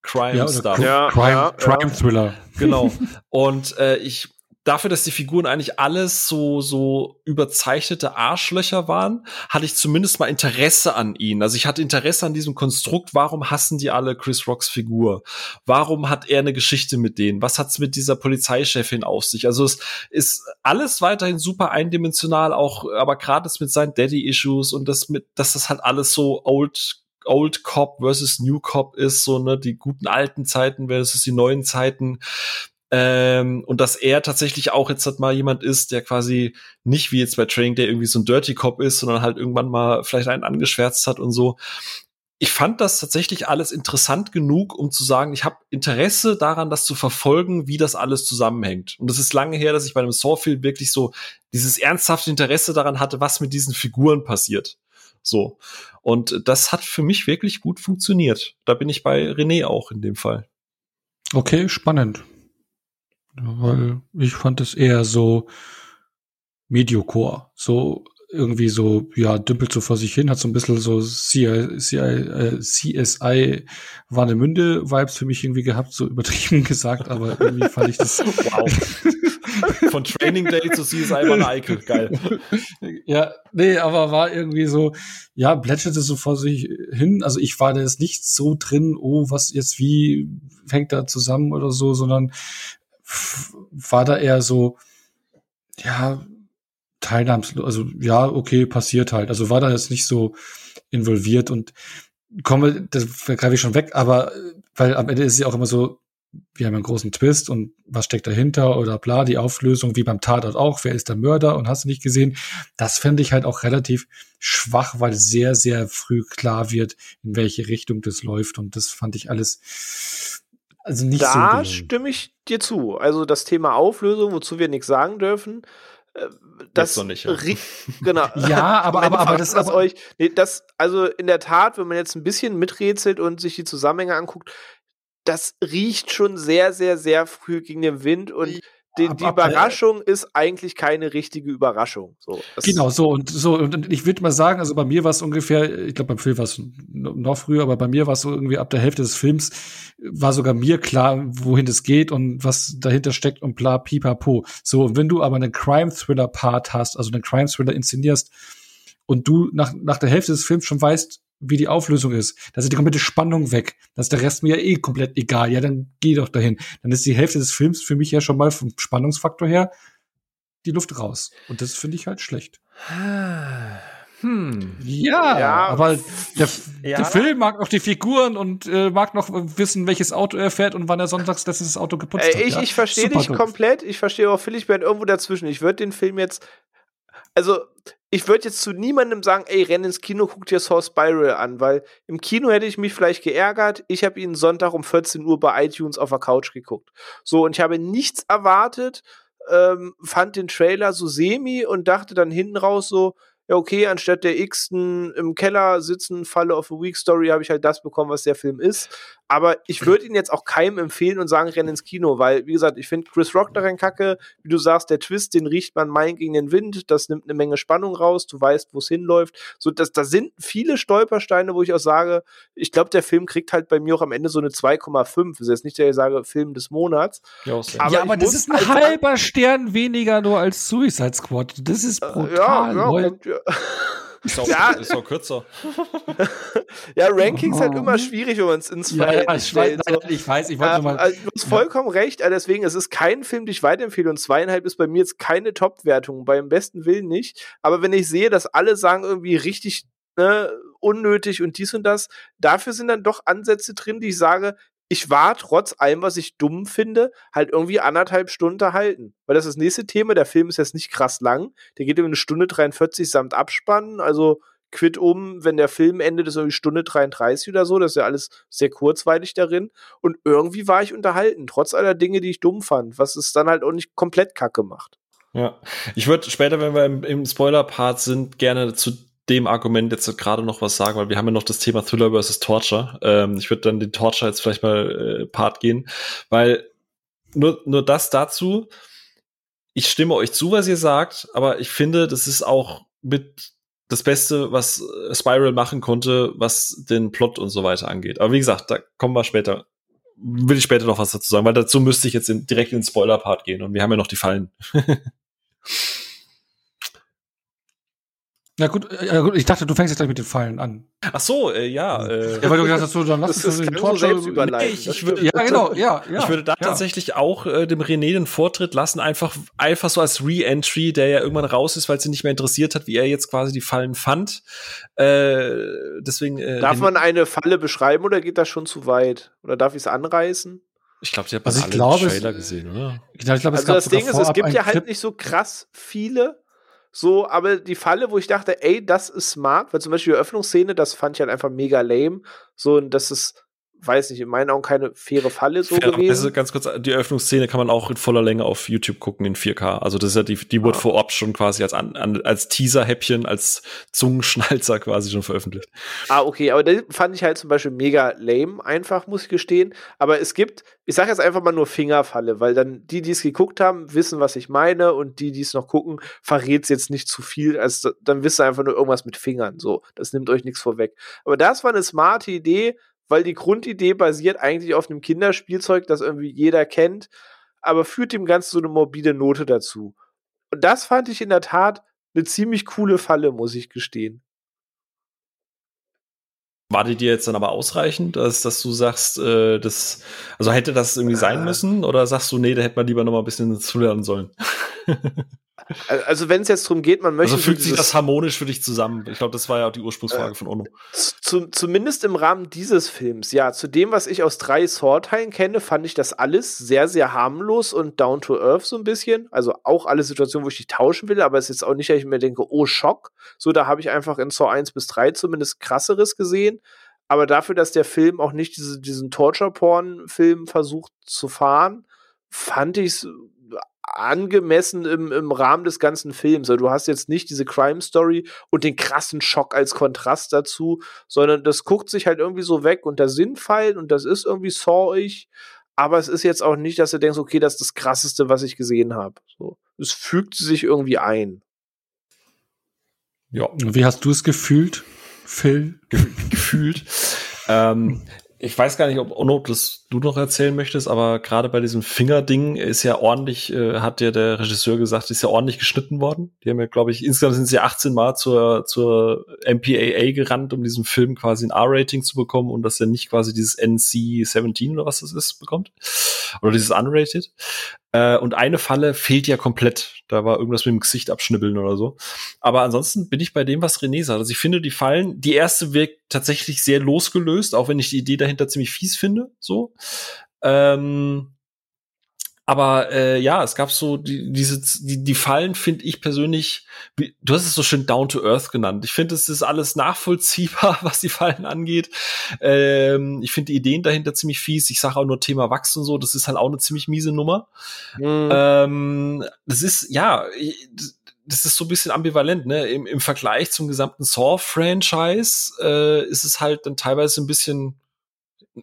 Crime ja, Stuff. Ja, Crime, ja, Crime Thriller. Genau. Und äh, ich dafür, dass die Figuren eigentlich alles so so überzeichnete Arschlöcher waren, hatte ich zumindest mal Interesse an ihnen. Also ich hatte Interesse an diesem Konstrukt. Warum hassen die alle Chris Rocks Figur? Warum hat er eine Geschichte mit denen? Was hat's mit dieser Polizeichefin auf sich? Also es ist alles weiterhin super eindimensional, auch aber gerade das mit seinen Daddy-Issues und das mit, dass das halt alles so old Old Cop versus New Cop ist, so, ne, die guten alten Zeiten versus die neuen Zeiten. Ähm, und dass er tatsächlich auch jetzt halt mal jemand ist, der quasi nicht wie jetzt bei Training, der irgendwie so ein Dirty Cop ist, sondern halt irgendwann mal vielleicht einen angeschwärzt hat und so. Ich fand das tatsächlich alles interessant genug, um zu sagen, ich habe Interesse daran, das zu verfolgen, wie das alles zusammenhängt. Und es ist lange her, dass ich bei einem Saw-Film wirklich so dieses ernsthafte Interesse daran hatte, was mit diesen Figuren passiert. So. Und das hat für mich wirklich gut funktioniert. Da bin ich bei René auch in dem Fall. Okay, spannend. Weil ich fand es eher so Mediocore. So irgendwie so, ja, dümpelt so vor sich hin, hat so ein bisschen so CI, CI, äh, CSI Warnemünde-Vibes für mich irgendwie gehabt, so übertrieben gesagt, aber irgendwie fand ich das. Wow. Von Training Day zu CSI Warne Eickel, geil. Ja, nee, aber war irgendwie so, ja, plätscherte so vor sich hin. Also ich war da jetzt nicht so drin, oh, was jetzt wie hängt da zusammen oder so, sondern war da eher so, ja, teilnahmslos, also ja, okay, passiert halt. Also war da jetzt nicht so involviert und komme, das greife ich schon weg, aber weil am Ende ist es ja auch immer so, wir haben einen großen Twist und was steckt dahinter oder bla, die Auflösung, wie beim Tatort auch, wer ist der Mörder und hast du nicht gesehen. Das fände ich halt auch relativ schwach, weil sehr, sehr früh klar wird, in welche Richtung das läuft und das fand ich alles also nicht da so stimme ich dir zu. Also das Thema Auflösung, wozu wir nichts sagen dürfen, das nicht, ja. genau. ja, aber aber aber das, das euch nee, das also in der Tat, wenn man jetzt ein bisschen miträtselt und sich die Zusammenhänge anguckt, das riecht schon sehr sehr sehr früh gegen den Wind und die, die Überraschung ist eigentlich keine richtige Überraschung. So, genau, so und so. Und ich würde mal sagen, also bei mir war es ungefähr, ich glaube, beim Film war es noch früher, aber bei mir war es so irgendwie ab der Hälfte des Films, war sogar mir klar, wohin es geht und was dahinter steckt und bla, pipapo. So, und wenn du aber einen Crime-Thriller-Part hast, also einen Crime-Thriller inszenierst, und du nach, nach der Hälfte des Films schon weißt, wie die Auflösung ist. Da ist die komplette Spannung weg. Da ist der Rest mir ja eh komplett egal. Ja, dann geh doch dahin. Dann ist die Hälfte des Films für mich ja schon mal vom Spannungsfaktor her die Luft raus. Und das finde ich halt schlecht. Hm. Ja, ja, aber der, ja. der, Film mag auch die Figuren und äh, mag noch wissen, welches Auto er fährt und wann er sonntags letztes Auto geputzt äh, ich, hat. Ja? Ich verstehe dich doof. komplett. Ich verstehe auch Philipp, ich bin irgendwo dazwischen. Ich würde den Film jetzt also ich würde jetzt zu niemandem sagen, ey, renn ins Kino, guck dir Source Spiral an, weil im Kino hätte ich mich vielleicht geärgert. Ich habe ihn Sonntag um 14 Uhr bei iTunes auf der Couch geguckt. So, und ich habe nichts erwartet, ähm, fand den Trailer so semi und dachte dann hinten raus so, ja, okay, anstatt der x-ten im Keller sitzen, Falle of a Week Story, habe ich halt das bekommen, was der Film ist. Aber ich würde ihn jetzt auch keinem empfehlen und sagen, renn ins Kino, weil, wie gesagt, ich finde Chris Rock daran kacke. Wie du sagst, der Twist, den riecht man Main gegen den Wind. Das nimmt eine Menge Spannung raus. Du weißt, wo es hinläuft. So, das, da sind viele Stolpersteine, wo ich auch sage, ich glaube, der Film kriegt halt bei mir auch am Ende so eine 2,5. Das ist jetzt nicht, dass ich sage, Film des Monats. Ja, aber, ja, aber das ist ein halber Stern weniger nur als Suicide Squad. Das ist brutal. Ja, ja, ja. Ist auch, ja. ist auch kürzer. ja, Rankings oh. halt immer schwierig, wenn man es ins ja, ja, ich, weiß, so. ich weiß, ich wollte ähm, mal. Also, du hast vollkommen recht, also deswegen, es ist kein Film, den ich weiterempfehle und zweieinhalb ist bei mir jetzt keine Top-Wertung, beim besten Willen nicht. Aber wenn ich sehe, dass alle sagen irgendwie richtig ne, unnötig und dies und das, dafür sind dann doch Ansätze drin, die ich sage, ich war trotz allem, was ich dumm finde, halt irgendwie anderthalb Stunden halten. Weil das ist das nächste Thema. Der Film ist jetzt nicht krass lang. Der geht über eine Stunde 43 samt Abspannen. Also quitt um, wenn der Film endet, ist irgendwie Stunde 33 oder so. Das ist ja alles sehr kurzweilig darin. Und irgendwie war ich unterhalten, trotz aller Dinge, die ich dumm fand, was es dann halt auch nicht komplett kacke macht. Ja, ich würde später, wenn wir im, im Spoiler-Part sind, gerne zu dem Argument jetzt gerade noch was sagen, weil wir haben ja noch das Thema Thriller versus Torture. Ähm, ich würde dann den Torture jetzt vielleicht mal äh, Part gehen, weil nur, nur das dazu. Ich stimme euch zu, was ihr sagt, aber ich finde, das ist auch mit das Beste, was Spiral machen konnte, was den Plot und so weiter angeht. Aber wie gesagt, da kommen wir später. Will ich später noch was dazu sagen, weil dazu müsste ich jetzt in, direkt in den Spoiler-Part gehen und wir haben ja noch die Fallen. Ja gut, äh, ja gut, ich dachte, du fängst jetzt gleich mit den Fallen an. Ach so, äh, ja. Äh, ja, weil du gesagt hast, so, dann lass uns den Tor selbst überleiten. Ich, ich würde, ja, genau, ja, ja. Ich würde da ja. tatsächlich auch äh, dem René den Vortritt lassen, einfach, einfach so als Re-Entry, der ja irgendwann raus ist, weil es ihn nicht mehr interessiert hat, wie er jetzt quasi die Fallen fand. Äh, deswegen. Äh, darf man eine Falle beschreiben oder geht das schon zu weit? Oder darf ich es anreißen? Ich glaube, sie hat also alle ich glaube, Trailer gesehen, oder? Ich glaube, glaub, also das Ding ist, es gibt ja halt nicht so krass viele so, aber die Falle, wo ich dachte, ey, das ist smart, weil zum Beispiel die Eröffnungsszene, das fand ich halt einfach mega lame. So, und das ist weiß nicht, in meinen Augen keine faire Falle so Fair, gewesen. Also ganz kurz, die Eröffnungsszene kann man auch in voller Länge auf YouTube gucken in 4K. Also das ist ja die, die wurde ah. vorab schon quasi als, an, als Teaser-Häppchen, als Zungenschnalzer quasi schon veröffentlicht. Ah, okay, aber das fand ich halt zum Beispiel mega lame, einfach, muss ich gestehen. Aber es gibt, ich sage jetzt einfach mal nur Fingerfalle, weil dann die, die es geguckt haben, wissen, was ich meine und die, die es noch gucken, verrät es jetzt nicht zu viel, als dann wisst ihr einfach nur irgendwas mit Fingern. So, das nimmt euch nichts vorweg. Aber das war eine smarte Idee, weil die Grundidee basiert eigentlich auf einem Kinderspielzeug, das irgendwie jeder kennt, aber führt dem Ganzen so eine morbide Note dazu. Und das fand ich in der Tat eine ziemlich coole Falle, muss ich gestehen. War die dir jetzt dann aber ausreichend, dass, dass du sagst, äh, das, also hätte das irgendwie sein müssen? Oder sagst du, nee, da hätte man lieber noch mal ein bisschen zulernen sollen? Also wenn es jetzt darum geht, man möchte. Also fügt sich das harmonisch für dich zusammen? Ich glaube, das war ja auch die Ursprungsfrage äh, von Ono. Zu, zumindest im Rahmen dieses Films, ja. Zu dem, was ich aus drei Saw-Teilen kenne, fand ich das alles sehr, sehr harmlos und down to earth so ein bisschen. Also auch alle Situationen, wo ich die tauschen will, aber es ist jetzt auch nicht, dass ich mir denke, oh Schock. So, da habe ich einfach in Saw 1 bis 3 zumindest krasseres gesehen. Aber dafür, dass der Film auch nicht diese, diesen Torture-Porn-Film versucht zu fahren, fand ich es angemessen im, im Rahmen des ganzen Films. Also du hast jetzt nicht diese Crime Story und den krassen Schock als Kontrast dazu, sondern das guckt sich halt irgendwie so weg und da sind Fallen und das ist irgendwie sawig, aber es ist jetzt auch nicht, dass du denkst, okay, das ist das krasseste, was ich gesehen habe. So, es fügt sich irgendwie ein. Ja. Wie hast du es gefühlt, Phil? Gefühlt. ähm, ich weiß gar nicht, ob Ono das du noch erzählen möchtest, aber gerade bei diesem Fingerding ist ja ordentlich, äh, hat ja der Regisseur gesagt, ist ja ordentlich geschnitten worden. Die haben ja, glaube ich, insgesamt sind sie 18 Mal zur, zur MPAA gerannt, um diesem Film quasi ein R-Rating zu bekommen und dass er nicht quasi dieses NC-17 oder was das ist, bekommt. Oder dieses Unrated. Äh, und eine Falle fehlt ja komplett. Da war irgendwas mit dem Gesicht abschnibbeln oder so. Aber ansonsten bin ich bei dem, was René sagt. Also ich finde, die Fallen, die erste wirkt tatsächlich sehr losgelöst, auch wenn ich die Idee dahinter ziemlich fies finde, so. Ähm, Aber äh, ja, es gab so die, diese, die, die Fallen finde ich persönlich, du hast es so schön down to earth genannt. Ich finde, es ist alles nachvollziehbar, was die Fallen angeht. Ähm, ich finde die Ideen dahinter ziemlich fies. Ich sage auch nur Thema Wachs und so, das ist halt auch eine ziemlich miese Nummer. Mhm. Ähm, das ist, ja, das ist so ein bisschen ambivalent, ne? Im, im Vergleich zum gesamten Saw-Franchise äh, ist es halt dann teilweise ein bisschen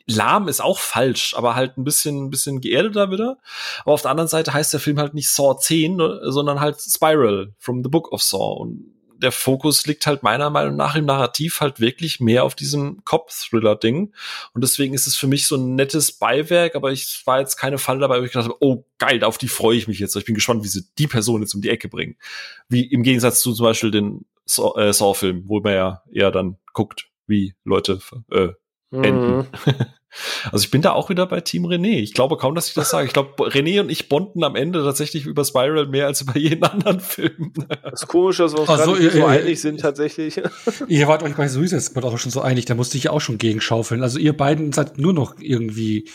lahm ist auch falsch, aber halt ein bisschen, ein bisschen geerdeter wieder. Aber auf der anderen Seite heißt der Film halt nicht Saw 10, ne, sondern halt Spiral from the Book of Saw. Und der Fokus liegt halt meiner Meinung nach im Narrativ halt wirklich mehr auf diesem Cop-Thriller-Ding. Und deswegen ist es für mich so ein nettes Beiwerk, aber ich war jetzt keine Falle dabei, wo ich gedacht habe, oh geil, auf die freue ich mich jetzt. Ich bin gespannt, wie sie die Person jetzt um die Ecke bringen. Wie im Gegensatz zu zum Beispiel den Saw-Film, äh, wo man ja eher dann guckt, wie Leute äh, enden. Mhm. Also ich bin da auch wieder bei Team René. Ich glaube kaum, dass ich das sage. Ich glaube, René und ich bonden am Ende tatsächlich über Spiral mehr als über jeden anderen Film. Das ist komisch, dass wir uns also, ihr, so ihr, einig sind tatsächlich. Ihr wart euch bei Suicide Squad auch schon so einig. Da musste ich ja auch schon gegenschaufeln. Also ihr beiden seid nur noch irgendwie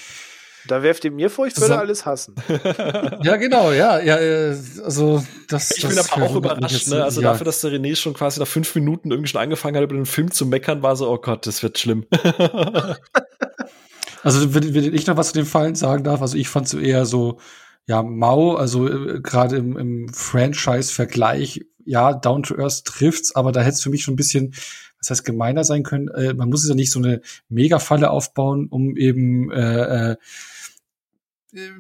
da werft ihr mir vor, ich würde alles hassen. ja, genau, ja, ja, äh, also das. Ich das bin aber auch überrascht, ne? Also ja. dafür, dass der René schon quasi nach fünf Minuten irgendwie schon angefangen hat, über den Film zu meckern, war so, oh Gott, das wird schlimm. also, wenn, wenn ich noch was zu den Fallen sagen darf, also ich fand so eher so, ja, mau, also äh, gerade im, im Franchise-Vergleich, ja, Down to Earth trifft's, aber da hätte es für mich schon ein bisschen, was heißt gemeiner sein können. Äh, man muss es ja nicht so eine Mega-Falle aufbauen, um eben äh, äh,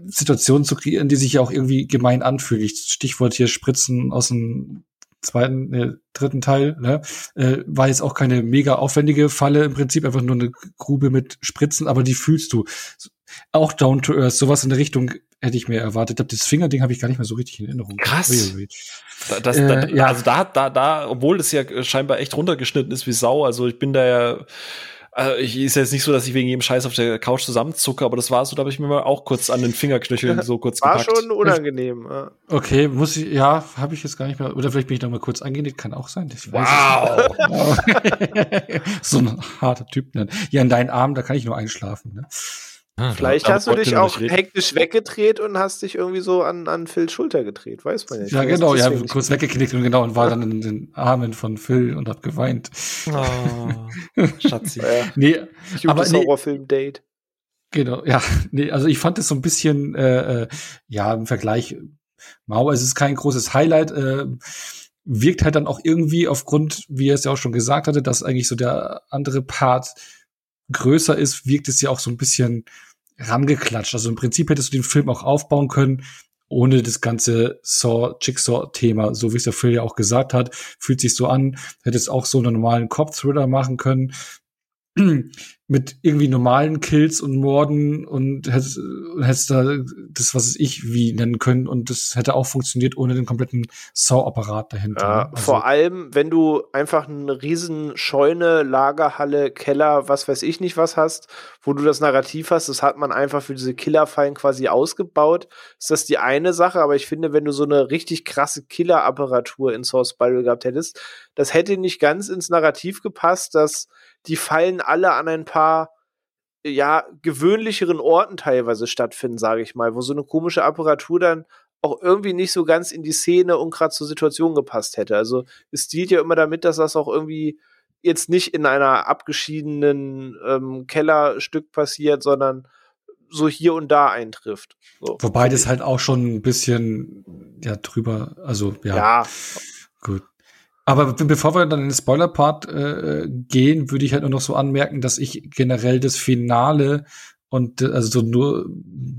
Situationen zu kreieren, die sich ja auch irgendwie gemein anfühlen. Stichwort hier Spritzen aus dem zweiten, äh, dritten Teil, ne? äh, war jetzt auch keine mega aufwendige Falle, im Prinzip einfach nur eine Grube mit Spritzen, aber die fühlst du. Auch Down to Earth, sowas in der Richtung hätte ich mir erwartet. Das Fingerding habe ich gar nicht mehr so richtig in Erinnerung. Krass. Das, das, äh, ja. Also da, da, da, obwohl es ja scheinbar echt runtergeschnitten ist wie Sau, also ich bin da ja also ich ist jetzt nicht so, dass ich wegen jedem Scheiß auf der Couch zusammenzucke, aber das war so, da habe ich mir mal auch kurz an den Fingerknöcheln so kurz war gepackt. War schon unangenehm. Ja. Okay, muss ich, ja, habe ich jetzt gar nicht mehr, oder vielleicht bin ich noch mal kurz angenickt, kann auch sein. wow! so ein harter Typ. Ne? Ja, in deinen Armen, da kann ich nur einschlafen. Ne? Ah, Vielleicht hast du dich auch hektisch weggedreht und hast dich irgendwie so an, an Phils Schulter gedreht, weiß man nicht. Ja, genau, ja, kurz weggeknickt und genau und war dann in den Armen von Phil und hat geweint. Oh, Schatzi. ja, nee, aber nee, Horrorfilm-Date. Genau, ja, nee, also ich fand es so ein bisschen, äh, äh, ja, im Vergleich, Mau, es ist kein großes Highlight, äh, wirkt halt dann auch irgendwie aufgrund, wie er es ja auch schon gesagt hatte, dass eigentlich so der andere Part größer ist, wirkt es ja auch so ein bisschen rangeklatscht. Also im Prinzip hättest du den Film auch aufbauen können, ohne das ganze Saw, Jigsaw-Thema, so wie es der Film ja auch gesagt hat, fühlt sich so an, hättest auch so einen normalen Cop-Thriller machen können. mit irgendwie normalen Kills und Morden und hättest, hättest da das, was ich wie nennen können und das hätte auch funktioniert ohne den kompletten Saw-Apparat dahinter. Ja, also, vor allem, wenn du einfach eine riesen Scheune, Lagerhalle, Keller, was weiß ich nicht was hast, wo du das Narrativ hast, das hat man einfach für diese Killerfallen quasi ausgebaut, ist das die eine Sache, aber ich finde, wenn du so eine richtig krasse Killer-Apparatur in Saw Spiral gehabt hättest, das hätte nicht ganz ins Narrativ gepasst, dass die fallen alle an ein paar ja, gewöhnlicheren Orten teilweise stattfinden, sage ich mal, wo so eine komische Apparatur dann auch irgendwie nicht so ganz in die Szene und gerade zur Situation gepasst hätte. Also es stiehlt ja immer damit, dass das auch irgendwie jetzt nicht in einer abgeschiedenen ähm, Kellerstück passiert, sondern so hier und da eintrifft. So. Wobei das halt auch schon ein bisschen ja drüber, also ja. Ja. Gut. Aber bevor wir dann in den Spoiler-Part äh, gehen, würde ich halt nur noch so anmerken, dass ich generell das Finale und also so nur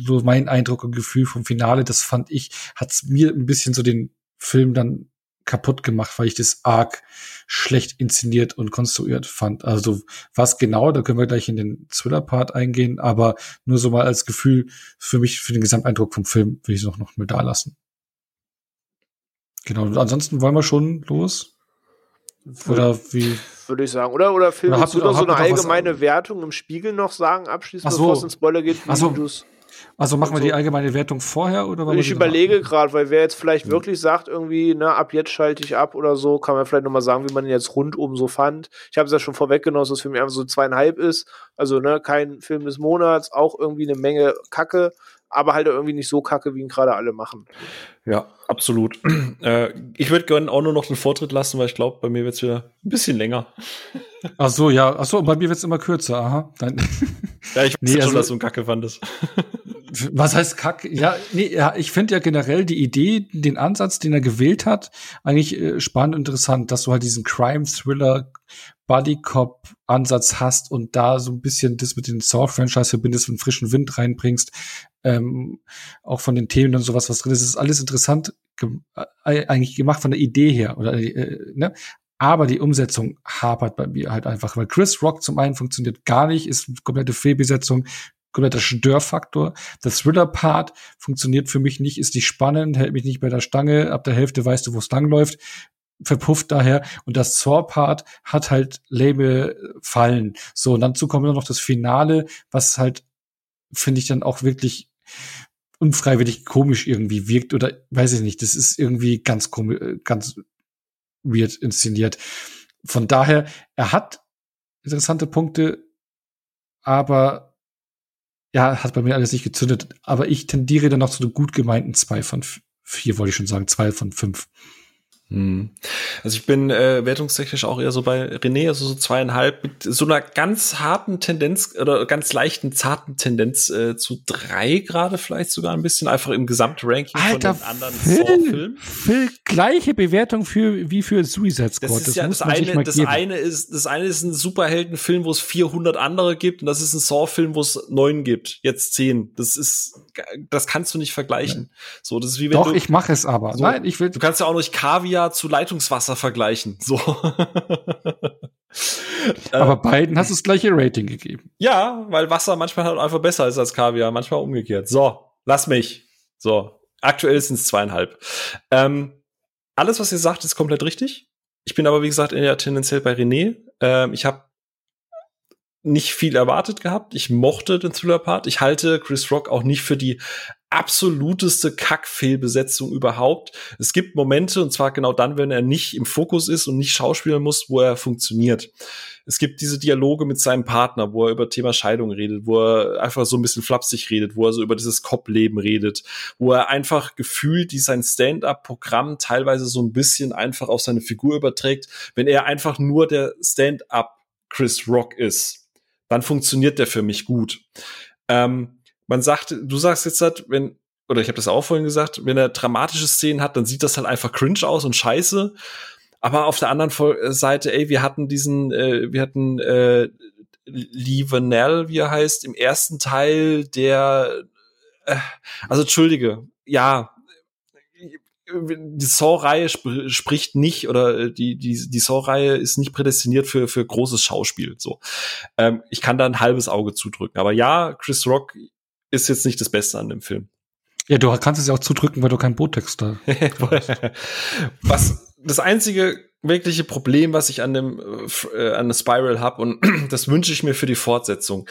so mein Eindruck und Gefühl vom Finale, das fand ich, hat's mir ein bisschen so den Film dann kaputt gemacht, weil ich das arg schlecht inszeniert und konstruiert fand. Also was genau, da können wir gleich in den Thriller-Part eingehen, aber nur so mal als Gefühl für mich, für den Gesamteindruck vom Film, will ich es noch, noch mal da lassen. Genau, und ansonsten wollen wir schon los. Oder wie? Würde ich sagen. Oder, oder Phil, willst du noch so eine allgemeine Wertung im Spiegel noch sagen, abschließend, so. bevor es ins Spoiler geht? Wie so. du's also machen wir die allgemeine Wertung vorher oder Ich überlege gerade, weil wer jetzt vielleicht mhm. wirklich sagt, irgendwie, ne, ab jetzt schalte ich ab oder so, kann man vielleicht nochmal sagen, wie man ihn jetzt rundum so fand. Ich habe es ja schon vorweggenommen, dass das für mich einfach so zweieinhalb ist. Also, ne, kein Film des Monats, auch irgendwie eine Menge Kacke. Aber halt irgendwie nicht so kacke, wie ihn gerade alle machen. Ja, absolut. äh, ich würde gerne auch nur noch den Vortritt lassen, weil ich glaube, bei mir wird es wieder ein bisschen länger. Ach so, ja. Ach so, bei mir wird es immer kürzer. Aha. Nein. Ja, ich weiß nee, schon, also, dass du ein Kacke fandest. Was heißt Kack? Ja, nee, ja, ich finde ja generell die Idee, den Ansatz, den er gewählt hat, eigentlich äh, spannend und interessant, dass du halt diesen Crime-Thriller Buddy-Cop-Ansatz hast und da so ein bisschen das mit den Saw-Franchise verbindest und frischen Wind reinbringst, ähm, auch von den Themen und sowas, was drin ist, ist alles interessant ge äh, eigentlich gemacht von der Idee her oder äh, ne? Aber die Umsetzung hapert bei mir halt einfach, weil Chris Rock zum einen funktioniert gar nicht, ist komplette Fehlbesetzung, kompletter Störfaktor. Der Thriller-Part funktioniert für mich nicht, ist nicht spannend, hält mich nicht bei der Stange. Ab der Hälfte weißt du, wo es langläuft. Verpufft daher. Und das Saw-Part hat halt lame Fallen. So, und dazu kommt noch das Finale, was halt, finde ich, dann auch wirklich unfreiwillig komisch irgendwie wirkt oder weiß ich nicht, das ist irgendwie ganz komisch, ganz weird inszeniert. Von daher, er hat interessante Punkte, aber ja, hat bei mir alles nicht gezündet. Aber ich tendiere dann noch zu einem gut gemeinten zwei von vier, wollte ich schon sagen, zwei von fünf. Hm. Also ich bin äh, wertungstechnisch auch eher so bei René, also so zweieinhalb mit so einer ganz harten Tendenz oder ganz leichten zarten Tendenz äh, zu drei gerade vielleicht sogar ein bisschen einfach im Gesamtranking Alter, von den anderen Phil, Phil, gleiche Bewertung für wie für Suicide Squad. Das ist das ja das eine, das eine ist das eine ist ein Superheldenfilm, wo es 400 andere gibt und das ist ein Saw-Film, wo es neun gibt, jetzt zehn. Das ist das kannst du nicht vergleichen. So, das ist wie wenn Doch, du, ich mache es aber. So, Nein, ich will. Du kannst ja auch nicht Kaviar Kaviar zu Leitungswasser vergleichen. So. Aber beiden hast du das gleiche Rating gegeben. Ja, weil Wasser manchmal halt einfach besser ist als Kaviar, manchmal umgekehrt. So, lass mich. So, aktuell sind es zweieinhalb. Ähm, alles, was ihr sagt, ist komplett richtig. Ich bin aber, wie gesagt, eher tendenziell bei René. Ähm, ich habe nicht viel erwartet gehabt. Ich mochte den Thriller-Part. Ich halte Chris Rock auch nicht für die absoluteste Kackfehlbesetzung überhaupt. Es gibt Momente, und zwar genau dann, wenn er nicht im Fokus ist und nicht schauspielen muss, wo er funktioniert. Es gibt diese Dialoge mit seinem Partner, wo er über Thema Scheidung redet, wo er einfach so ein bisschen flapsig redet, wo er so über dieses Cop-Leben redet, wo er einfach gefühlt die sein Stand-up-Programm teilweise so ein bisschen einfach auf seine Figur überträgt, wenn er einfach nur der Stand-up Chris Rock ist, dann funktioniert der für mich gut. Ähm, man sagt, du sagst jetzt halt, wenn, oder ich habe das auch vorhin gesagt, wenn er dramatische Szenen hat, dann sieht das halt einfach cringe aus und scheiße. Aber auf der anderen äh, Seite, ey, wir hatten diesen, äh, wir hatten äh, Lee Vanell, wie er heißt, im ersten Teil, der, äh, also entschuldige, ja, die Saw-Reihe sp spricht nicht oder äh, die die die Saw-Reihe ist nicht prädestiniert für für großes Schauspiel. So, ähm, ich kann da ein halbes Auge zudrücken. Aber ja, Chris Rock ist jetzt nicht das Beste an dem Film. Ja, du kannst es ja auch zudrücken, weil du kein Botex da. was das einzige wirkliche Problem, was ich an dem äh, an der Spiral habe und das wünsche ich mir für die Fortsetzung.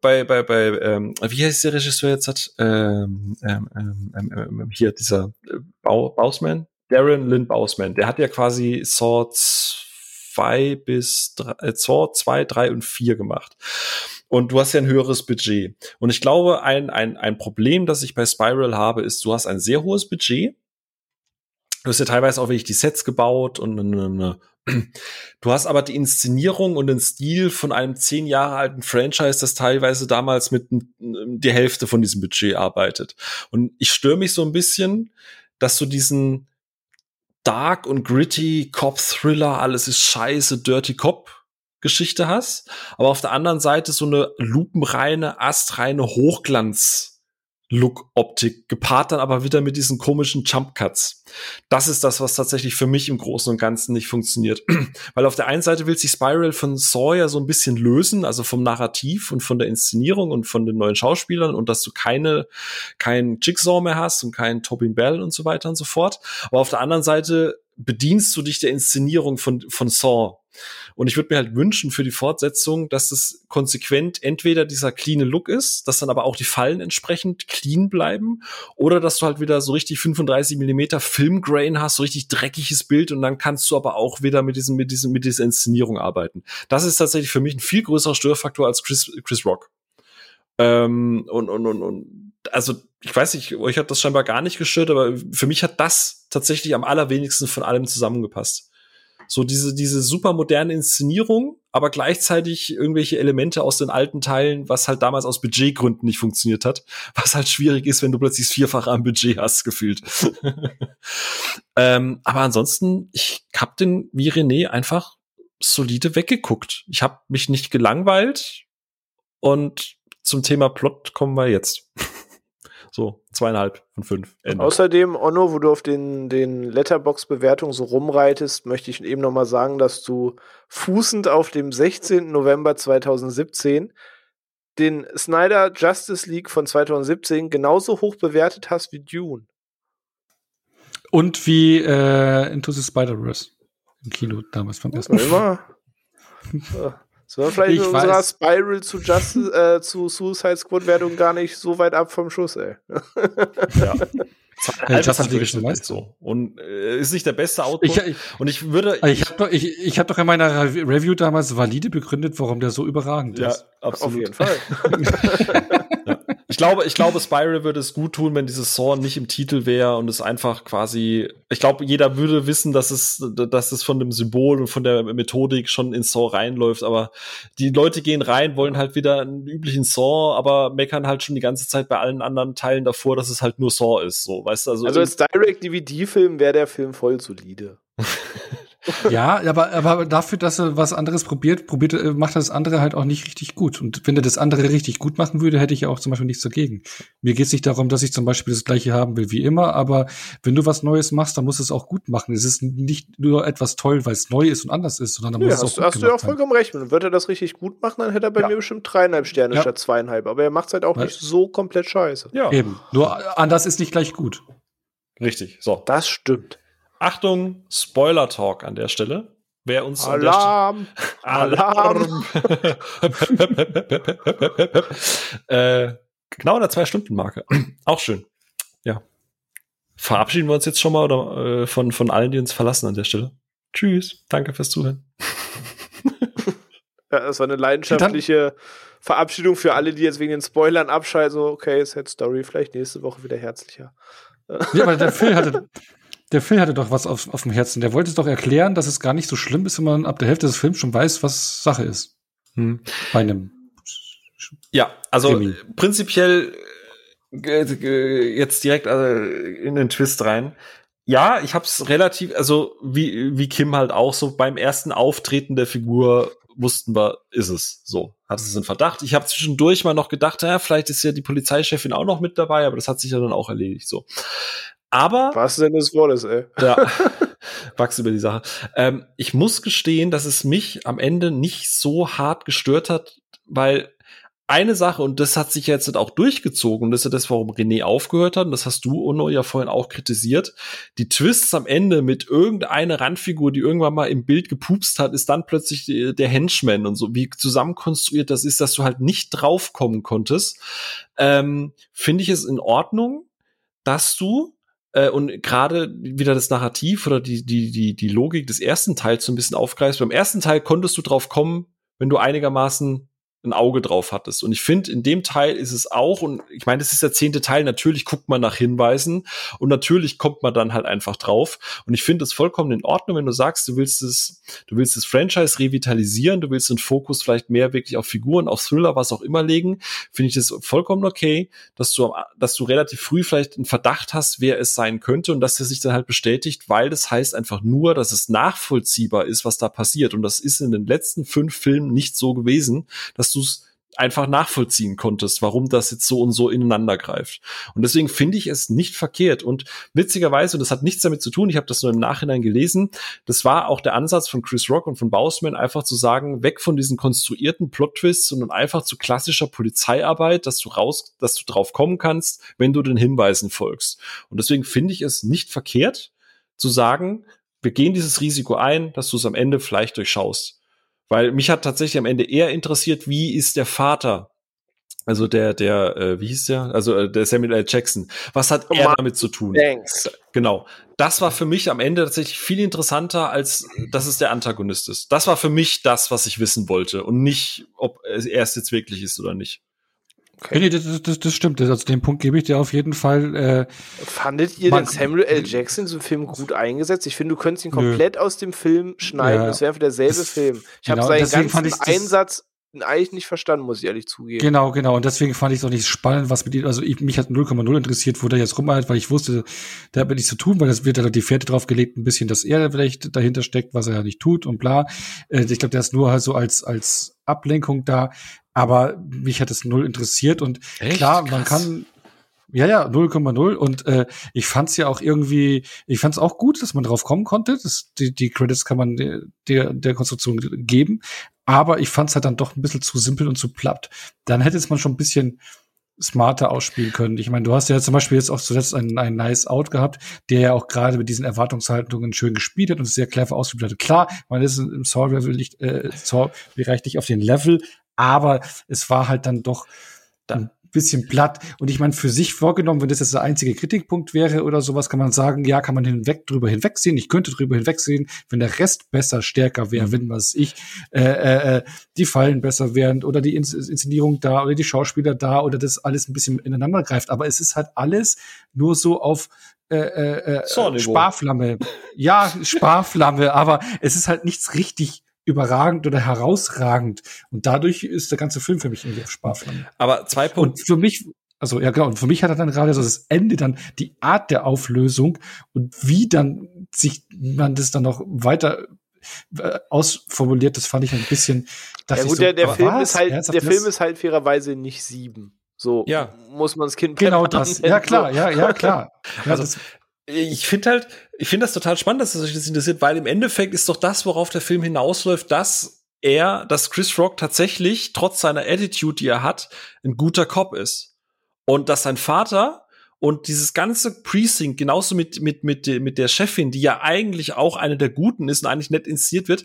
Bei bei bei ähm, wie heißt der Regisseur jetzt hat ähm, ähm, ähm, ähm, ähm hier dieser äh, Bau, Bausman Darren Lynn Bausman, der hat ja quasi Saw 2 bis 3, äh, Saw 2, 3 und 4 gemacht. Und du hast ja ein höheres Budget. Und ich glaube, ein, ein, ein Problem, das ich bei Spiral habe, ist, du hast ein sehr hohes Budget. Du hast ja teilweise auch wirklich die Sets gebaut und du hast aber die Inszenierung und den Stil von einem zehn Jahre alten Franchise, das teilweise damals mit die Hälfte von diesem Budget arbeitet. Und ich störe mich so ein bisschen, dass du diesen dark und gritty Cop-Thriller, alles ist scheiße, Dirty Cop Geschichte hast, aber auf der anderen Seite so eine lupenreine, astreine Hochglanz Look-Optik, gepaart dann aber wieder mit diesen komischen Jump-Cuts. Das ist das, was tatsächlich für mich im Großen und Ganzen nicht funktioniert. Weil auf der einen Seite will sich Spiral von Sawyer so ein bisschen lösen, also vom Narrativ und von der Inszenierung und von den neuen Schauspielern und dass du keine, kein Jigsaw mehr hast und keinen Tobin Bell und so weiter und so fort. Aber auf der anderen Seite bedienst du dich der Inszenierung von, von Saw und ich würde mir halt wünschen für die Fortsetzung, dass es konsequent entweder dieser cleane Look ist, dass dann aber auch die Fallen entsprechend clean bleiben, oder dass du halt wieder so richtig 35 Millimeter Filmgrain hast, so richtig dreckiges Bild und dann kannst du aber auch wieder mit diesem, mit diesem, mit dieser Inszenierung arbeiten. Das ist tatsächlich für mich ein viel größerer Störfaktor als Chris, Chris Rock. Ähm, und, und, und, und, also ich weiß nicht, euch hat das scheinbar gar nicht gestört, aber für mich hat das tatsächlich am allerwenigsten von allem zusammengepasst. So diese, diese super moderne Inszenierung, aber gleichzeitig irgendwelche Elemente aus den alten Teilen, was halt damals aus Budgetgründen nicht funktioniert hat, was halt schwierig ist, wenn du plötzlich das Vierfache am Budget hast, gefühlt. ähm, aber ansonsten, ich hab den wie René einfach solide weggeguckt. Ich habe mich nicht gelangweilt und zum Thema Plot kommen wir jetzt. So, zweieinhalb von fünf. Ende. Außerdem, Onno, wo du auf den, den Letterbox-Bewertungen so rumreitest, möchte ich eben nochmal sagen, dass du fußend auf dem 16. November 2017 den Snyder Justice League von 2017 genauso hoch bewertet hast wie Dune. Und wie äh, Into the Spider-Verse im Kino damals vom ersten Mal. So, vielleicht ich in unserer Spiral zu, Justice, äh, zu Suicide Squad Wertung gar nicht so weit ab vom Schuss, ey. ja. Ja, Justice League ist meist so. Und äh, ist nicht der beste Output. Ich, ich, und ich würde. Ich, ich habe doch, ich, ich hab doch in meiner Review damals valide begründet, warum der so überragend ja, ist. Absolut. Auf jeden Fall. ja. Ich glaube, ich glaube, Spiral würde es gut tun, wenn dieses Saw nicht im Titel wäre und es einfach quasi. Ich glaube, jeder würde wissen, dass es, dass es von dem Symbol und von der Methodik schon in Saw reinläuft. Aber die Leute gehen rein, wollen halt wieder einen üblichen Saw, aber meckern halt schon die ganze Zeit bei allen anderen Teilen davor, dass es halt nur Saw ist. So, weißt du? Also, also als Direct-DVD-Film wäre der Film voll solide. ja, aber, aber dafür, dass er was anderes probiert, probiert, äh, macht das andere halt auch nicht richtig gut. Und wenn er das andere richtig gut machen würde, hätte ich ja auch zum Beispiel nichts dagegen. Mir geht es nicht darum, dass ich zum Beispiel das gleiche haben will wie immer, aber wenn du was Neues machst, dann musst du es auch gut machen. Es ist nicht nur etwas toll, weil es neu ist und anders ist, sondern dann ja, muss es auch gut hast du ja auch vollkommen recht. Und wird er das richtig gut machen, dann hätte er bei ja. mir bestimmt dreieinhalb Sterne ja. statt zweieinhalb. Aber er macht es halt auch weil, nicht so komplett scheiße. Ja. Eben. Nur anders ist nicht gleich gut. Richtig. So. Das stimmt. Achtung, Spoiler Talk an der Stelle. Wer uns Alarm! Alarm! äh, genau in der Zwei-Stunden-Marke. Auch schön. Ja. Verabschieden wir uns jetzt schon mal oder äh, von, von allen, die uns verlassen an der Stelle. Tschüss. Danke fürs Zuhören. ja, das war eine leidenschaftliche Verabschiedung für alle, die jetzt wegen den Spoilern abschalten. So, okay, Sad Story, vielleicht nächste Woche wieder herzlicher. Ja, aber der Phil hatte, der Phil hatte doch was auf, auf dem Herzen. Der wollte es doch erklären, dass es gar nicht so schlimm ist, wenn man ab der Hälfte des Films schon weiß, was Sache ist. Hm. Bei einem. Ja, also Krimi. prinzipiell äh, jetzt direkt äh, in den Twist rein. Ja, ich hab's relativ, also wie, wie Kim halt auch so beim ersten Auftreten der Figur wussten wir, ist es so. Hatte es einen Verdacht. Ich habe zwischendurch mal noch gedacht, ja, vielleicht ist ja die Polizeichefin auch noch mit dabei, aber das hat sich ja dann auch erledigt. So. Aber. Was denn des Wortes, ey? Ja. Wachs über die Sache. Ähm, ich muss gestehen, dass es mich am Ende nicht so hart gestört hat, weil eine Sache, und das hat sich jetzt auch durchgezogen, und das ist ja das, warum René aufgehört hat, und das hast du, Ono, ja vorhin auch kritisiert. Die Twists am Ende mit irgendeiner Randfigur, die irgendwann mal im Bild gepupst hat, ist dann plötzlich der Henchman und so, wie zusammenkonstruiert das ist, dass du halt nicht draufkommen konntest, ähm, finde ich es in Ordnung, dass du äh, und gerade wieder das Narrativ oder die, die, die, die Logik des ersten Teils so ein bisschen aufgreifst. Beim ersten Teil konntest du drauf kommen, wenn du einigermaßen ein Auge drauf hattest. Und ich finde, in dem Teil ist es auch, und ich meine, das ist der zehnte Teil, natürlich guckt man nach Hinweisen und natürlich kommt man dann halt einfach drauf. Und ich finde es vollkommen in Ordnung, wenn du sagst, du willst es, du willst das Franchise revitalisieren, du willst den Fokus vielleicht mehr wirklich auf Figuren, auf Thriller, was auch immer legen, finde ich das vollkommen okay, dass du, dass du relativ früh vielleicht einen Verdacht hast, wer es sein könnte und dass der sich dann halt bestätigt, weil das heißt einfach nur, dass es nachvollziehbar ist, was da passiert. Und das ist in den letzten fünf Filmen nicht so gewesen, dass du es einfach nachvollziehen konntest, warum das jetzt so und so ineinander greift. Und deswegen finde ich es nicht verkehrt. Und witzigerweise, und das hat nichts damit zu tun, ich habe das nur im Nachhinein gelesen, das war auch der Ansatz von Chris Rock und von Bausman, einfach zu sagen, weg von diesen konstruierten Plot-Twists, sondern einfach zu klassischer Polizeiarbeit, dass du raus, dass du drauf kommen kannst, wenn du den Hinweisen folgst. Und deswegen finde ich es nicht verkehrt, zu sagen, wir gehen dieses Risiko ein, dass du es am Ende vielleicht durchschaust. Weil mich hat tatsächlich am Ende eher interessiert, wie ist der Vater also der, der, äh, wie hieß der? Also äh, der Samuel L. Jackson. Was hat er damit zu tun? Thanks. Genau. Das war für mich am Ende tatsächlich viel interessanter, als dass es der Antagonist ist. Das war für mich das, was ich wissen wollte und nicht, ob er es jetzt wirklich ist oder nicht. Okay. Nee, das, das, das stimmt. Also den Punkt gebe ich dir auf jeden Fall. Äh, Fandet ihr denn Samuel L. Jackson so Film gut eingesetzt? Ich finde, du könntest ihn komplett nö. aus dem Film schneiden. Ja. Das wäre derselbe das, Film. Ich genau, habe seinen ganzen Einsatz eigentlich nicht verstanden, muss ich ehrlich zugeben. Genau, genau. Und deswegen fand ich es auch nicht spannend, was mit ihm, also ich, mich hat 0,0 interessiert, wo der jetzt rumhält, weil ich wusste, der hat mir nichts zu tun, weil das wird halt die Fährte drauf gelegt, ein bisschen, dass er vielleicht dahinter steckt, was er ja nicht tut und bla. Äh, ich glaube, der ist nur halt so als, als Ablenkung da. Aber mich hat es null interessiert und Echt? klar, Krass. man kann, ja, ja, 0,0. Und äh, ich fand's ja auch irgendwie, ich fand's auch gut, dass man drauf kommen konnte. Das, die, die Credits kann man der, der Konstruktion geben. Aber ich fand's halt dann doch ein bisschen zu simpel und zu platt. Dann hätte es man schon ein bisschen smarter ausspielen können. Ich meine, du hast ja zum Beispiel jetzt auch zuletzt einen, einen Nice Out gehabt, der ja auch gerade mit diesen Erwartungshaltungen schön gespielt hat und sehr clever ausgespielt hat. Klar, man ist im Saw-Bereich äh, Saw nicht auf den Level, aber es war halt dann doch dann bisschen platt. Und ich meine, für sich vorgenommen, wenn das jetzt der einzige Kritikpunkt wäre oder sowas, kann man sagen, ja, kann man hinweg drüber hinwegsehen. Ich könnte drüber hinwegsehen, wenn der Rest besser, stärker wäre, mhm. wenn was ich, äh, äh, äh, die Fallen besser wären oder die Inszenierung da oder die Schauspieler da oder das alles ein bisschen ineinander greift. Aber es ist halt alles nur so auf äh, äh, äh Sparflamme. Ja, Sparflamme, aber es ist halt nichts richtig überragend oder herausragend. Und dadurch ist der ganze Film für mich irgendwie auf Sparflamme. Aber zwei Punkte. Und für mich, also ja genau, und für mich hat er dann gerade so das Ende dann die Art der Auflösung und wie dann sich man das dann noch weiter äh, ausformuliert, das fand ich ein bisschen. Ja gut, so, der, der Film ist halt, der Film ist halt fairerweise nicht sieben. So ja. muss man das Kind Genau das. Ja klar, ja, ja klar. Ja, also, das, ich finde halt, ich finde das total spannend, dass es euch das interessiert, weil im Endeffekt ist doch das, worauf der Film hinausläuft, dass er, dass Chris Rock tatsächlich, trotz seiner Attitude, die er hat, ein guter Cop ist. Und dass sein Vater und dieses ganze Precinct, genauso mit, mit, mit, mit der Chefin, die ja eigentlich auch eine der Guten ist und eigentlich nett inszeniert wird,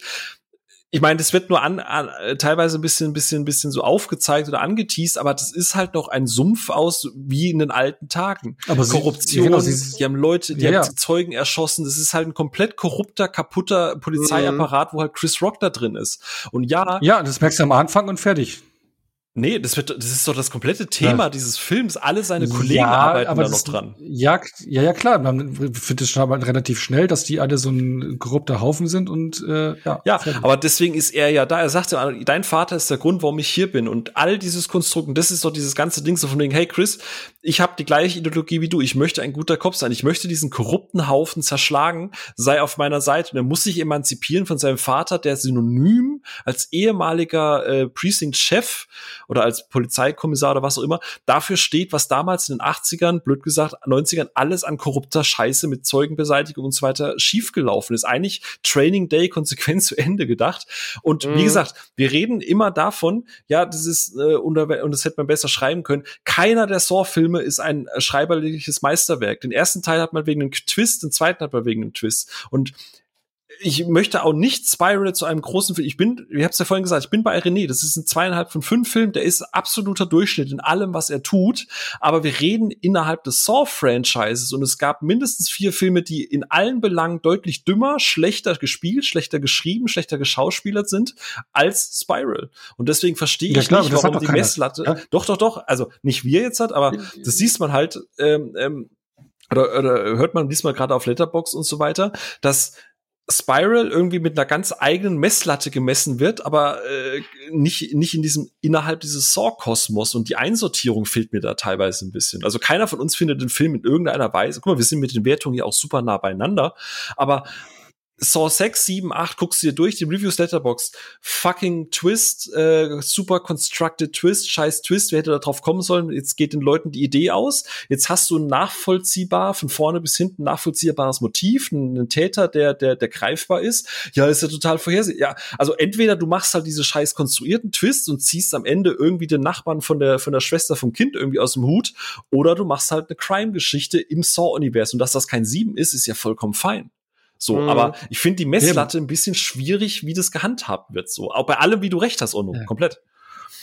ich meine, das wird nur an, an teilweise ein bisschen, bisschen, bisschen so aufgezeigt oder angeteased, aber das ist halt noch ein Sumpf aus wie in den alten Tagen. Aber Korruption, genau, sie, die haben Leute, die ja, haben Zeugen erschossen. Das ist halt ein komplett korrupter, kaputter Polizeiapparat, mhm. wo halt Chris Rock da drin ist. Und ja, ja, das merkst du am Anfang und fertig. Nee, das wird, das ist doch das komplette Thema ja. dieses Films. Alle seine Kollegen ja, arbeiten da noch dran. Ja, ja, ja, klar. Man findet es schon relativ schnell, dass die alle so ein korrupter Haufen sind und äh, ja. Ja, fertig. aber deswegen ist er ja da. Er sagte, dein Vater ist der Grund, warum ich hier bin. Und all dieses Konstrukt, und das ist doch dieses ganze Ding so von wegen, hey Chris, ich habe die gleiche Ideologie wie du. Ich möchte ein guter Kopf sein. Ich möchte diesen korrupten Haufen zerschlagen, sei auf meiner Seite. Und er muss sich emanzipieren von seinem Vater, der synonym als ehemaliger äh, Precinct-Chef oder als Polizeikommissar oder was auch immer, dafür steht, was damals in den 80ern, blöd gesagt, 90ern alles an korrupter Scheiße mit Zeugenbeseitigung und so weiter schiefgelaufen ist. Eigentlich Training Day konsequent zu Ende gedacht. Und mhm. wie gesagt, wir reden immer davon, ja, das ist, äh, unter, und das hätte man besser schreiben können, keiner der Saw-Filme ist ein schreiberliches Meisterwerk. Den ersten Teil hat man wegen einem Twist, den zweiten hat man wegen einem Twist. Und ich möchte auch nicht Spiral zu einem großen Film. Ich bin, ich habe es ja vorhin gesagt, ich bin bei René. Das ist ein zweieinhalb von fünf Film. Der ist absoluter Durchschnitt in allem, was er tut. Aber wir reden innerhalb des Saw-Franchises und es gab mindestens vier Filme, die in allen Belangen deutlich dümmer, schlechter gespielt, schlechter geschrieben, schlechter geschauspielert sind als Spiral. Und deswegen verstehe ich ja, nicht, warum die Messlatte. Ja? Doch, doch, doch. Also nicht wir jetzt hat, aber das siehst man halt. Ähm, ähm, oder, oder hört man diesmal gerade auf Letterbox und so weiter, dass Spiral irgendwie mit einer ganz eigenen Messlatte gemessen wird, aber äh, nicht, nicht in diesem, innerhalb dieses Saw-Kosmos und die Einsortierung fehlt mir da teilweise ein bisschen. Also keiner von uns findet den Film in irgendeiner Weise, guck mal, wir sind mit den Wertungen hier auch super nah beieinander, aber Saw 6, 7, 8, guckst du dir durch, die Reviews Letterbox. Fucking Twist, äh, super constructed Twist, scheiß Twist, wer hätte da drauf kommen sollen? Jetzt geht den Leuten die Idee aus. Jetzt hast du ein nachvollziehbar, von vorne bis hinten nachvollziehbares Motiv, einen Täter, der, der, der greifbar ist. Ja, ist ja total vorhersehbar. Ja, also entweder du machst halt diese scheiß konstruierten Twists und ziehst am Ende irgendwie den Nachbarn von der, von der Schwester vom Kind irgendwie aus dem Hut, oder du machst halt eine Crime-Geschichte im Saw-Universum. Dass das kein Sieben ist, ist ja vollkommen fein. So, mhm. aber ich finde die Messlatte Eben. ein bisschen schwierig, wie das gehandhabt wird. So, auch bei allem, wie du recht hast, Ono, ja. komplett.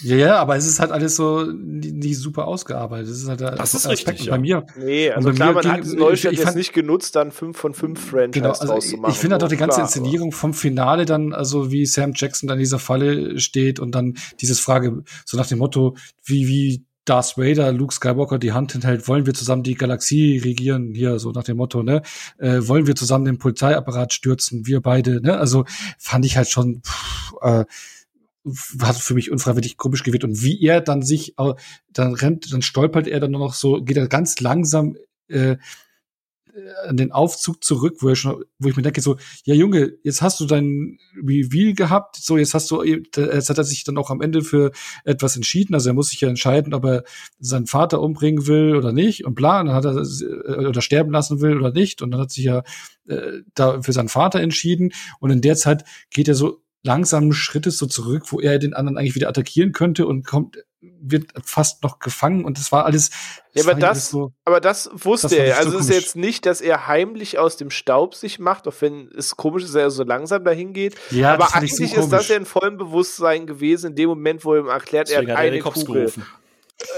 Ja, ja, aber es ist halt alles so nicht super ausgearbeitet. Das ist halt das ist richtig, ja. bei mir. Nee, also klar, man hat Neustadt jetzt nicht genutzt, dann fünf von fünf Franchise genau, also draus zu machen. Ich finde halt auch die ganze klar, Inszenierung vom Finale dann, also wie Sam Jackson dann in dieser Falle steht und dann dieses Frage, so nach dem Motto, wie, wie Darth Vader, Luke Skywalker die Hand hinhält, wollen wir zusammen die Galaxie regieren, hier so nach dem Motto, ne? Äh, wollen wir zusammen den Polizeiapparat stürzen, wir beide, ne? Also fand ich halt schon, pff, äh, hat für mich unfreiwillig komisch gewirkt und wie er dann sich, dann rennt, dann stolpert er dann nur noch so, geht er ganz langsam äh, an den Aufzug zurück, wo schon, wo ich mir denke so, ja Junge, jetzt hast du dein Reveal gehabt, so jetzt hast du, jetzt hat er sich dann auch am Ende für etwas entschieden, also er muss sich ja entscheiden, ob er seinen Vater umbringen will oder nicht und bla, und dann hat er äh, oder sterben lassen will oder nicht und dann hat sich ja äh, da für seinen Vater entschieden und in der Zeit geht er so langsamen Schrittes so zurück, wo er den anderen eigentlich wieder attackieren könnte und kommt wird fast noch gefangen und das war alles. Das ja, aber das, so, aber das wusste das er. Also so es ist jetzt nicht, dass er heimlich aus dem Staub sich macht, auch wenn es komisch ist, dass er so langsam dahin geht. Ja, aber eigentlich so ist das ja in vollem Bewusstsein gewesen, in dem Moment, wo er ihm erklärt, Deswegen er hat eine Kugel. Gerufen.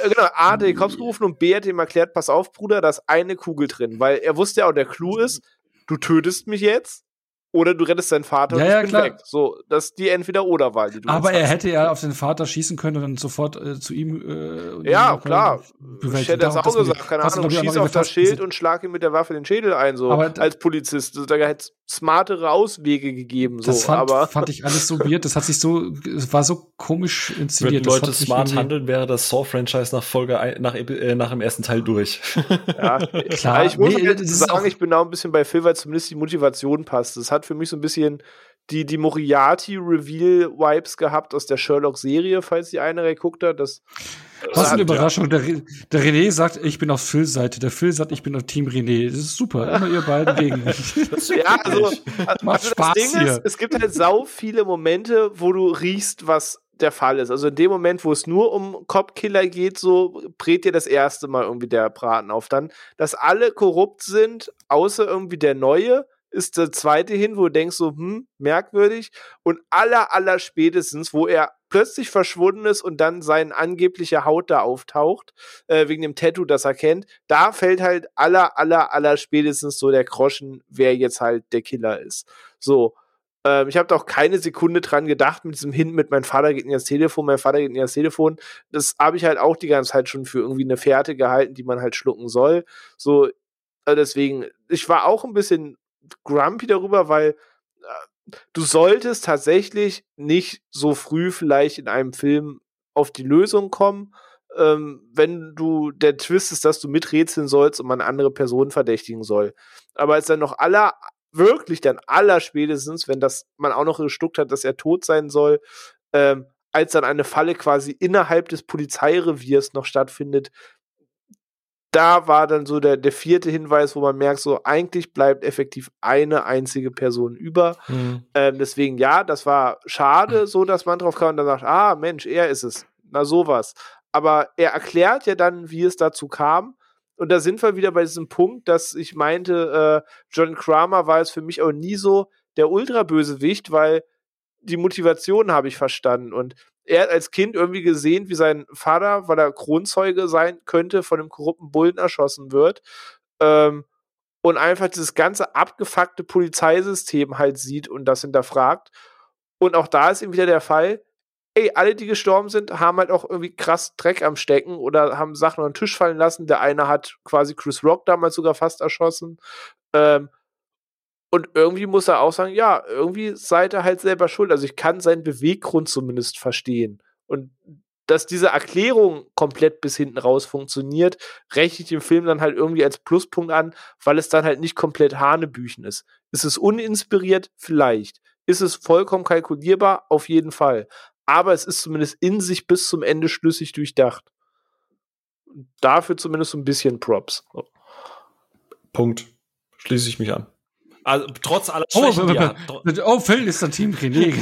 Äh, genau, A hat den Cops gerufen und B hat ihm erklärt, pass auf, Bruder, da ist eine Kugel drin, weil er wusste ja auch, der Clou ist, du tötest mich jetzt oder du rettest deinen Vater ja, und ja, klar. weg. So, das ist die Entweder-Oder-Wahl, die du Aber er hast. hätte ja auf den Vater schießen können und dann sofort äh, zu ihm. Äh, ja, klar. Ich hätte das auch gesagt, keine Ahnung, schieß auf das Schild und schlag ihm mit der Waffe den Schädel ein, so aber als Polizist. Da hätte es smartere Auswege gegeben. So. Das fand, aber fand ich alles so weird. Das hat sich so, es war so komisch inszeniert. Wenn Leute smart handeln, wäre das Saw-Franchise nach Folge nach, äh, nach dem ersten Teil durch. ja, klar. ich muss nee, sagen, ich bin auch ein bisschen bei Phil, weil zumindest die Motivation passt. Das hat für mich so ein bisschen die, die Moriarty-Reveal-Vibes gehabt aus der Sherlock-Serie, falls die eine geguckt hat. Das, Was äh, eine Überraschung. Der, der René sagt, ich bin auf Phil-Seite. Der Phil sagt, ich bin auf Team René. Das ist super. Immer ihr beiden gegen mich. ja, also, also Macht also Spaß das Ding hier. ist, es gibt halt sau viele Momente, wo du riechst, was der Fall ist. Also in dem Moment, wo es nur um Cop-Killer geht, so brät dir das erste Mal irgendwie der Braten auf. Dann, dass alle korrupt sind, außer irgendwie der Neue ist der zweite hin, wo du denkst so, hm, merkwürdig. Und aller, aller spätestens, wo er plötzlich verschwunden ist und dann sein angeblicher Haut da auftaucht, äh, wegen dem Tattoo, das er kennt, da fällt halt aller, aller, aller spätestens so der Groschen, wer jetzt halt der Killer ist. So. Ähm, ich habe da auch keine Sekunde dran gedacht mit diesem Hin mit mein Vater geht in das Telefon, mein Vater geht in das Telefon. Das habe ich halt auch die ganze Zeit schon für irgendwie eine Fährte gehalten, die man halt schlucken soll. So, äh, deswegen, ich war auch ein bisschen grumpy darüber, weil äh, du solltest tatsächlich nicht so früh vielleicht in einem Film auf die Lösung kommen, ähm, wenn du der Twist ist, dass du miträtseln sollst und man andere Personen verdächtigen soll. Aber als dann noch aller, wirklich dann aller spätestens, wenn das man auch noch gestuckt hat, dass er tot sein soll, ähm, als dann eine Falle quasi innerhalb des Polizeireviers noch stattfindet, da war dann so der, der vierte Hinweis, wo man merkt, so eigentlich bleibt effektiv eine einzige Person über. Mhm. Ähm, deswegen, ja, das war schade, so dass man drauf kam und dann sagt, ah, Mensch, er ist es. Na, sowas. Aber er erklärt ja dann, wie es dazu kam. Und da sind wir wieder bei diesem Punkt, dass ich meinte, äh, John Kramer war es für mich auch nie so der Ultrabösewicht, weil die Motivation habe ich verstanden. Und er hat als Kind irgendwie gesehen, wie sein Vater, weil er Kronzeuge sein könnte, von einem korrupten Bullen erschossen wird. Ähm, und einfach dieses ganze abgefuckte Polizeisystem halt sieht und das hinterfragt. Und auch da ist eben wieder der Fall, ey, alle, die gestorben sind, haben halt auch irgendwie krass Dreck am Stecken oder haben Sachen auf den Tisch fallen lassen. Der eine hat quasi Chris Rock damals sogar fast erschossen. Ähm, und irgendwie muss er auch sagen, ja, irgendwie seid ihr halt selber schuld. Also ich kann seinen Beweggrund zumindest verstehen. Und dass diese Erklärung komplett bis hinten raus funktioniert, rechne ich dem Film dann halt irgendwie als Pluspunkt an, weil es dann halt nicht komplett Hanebüchen ist. Ist es uninspiriert? Vielleicht. Ist es vollkommen kalkulierbar? Auf jeden Fall. Aber es ist zumindest in sich bis zum Ende schlüssig durchdacht. Dafür zumindest so ein bisschen Props. Punkt. Schließe ich mich an. Also trotz aller oh, Schwächen, oh, ja. oh, Phil ist der Team René.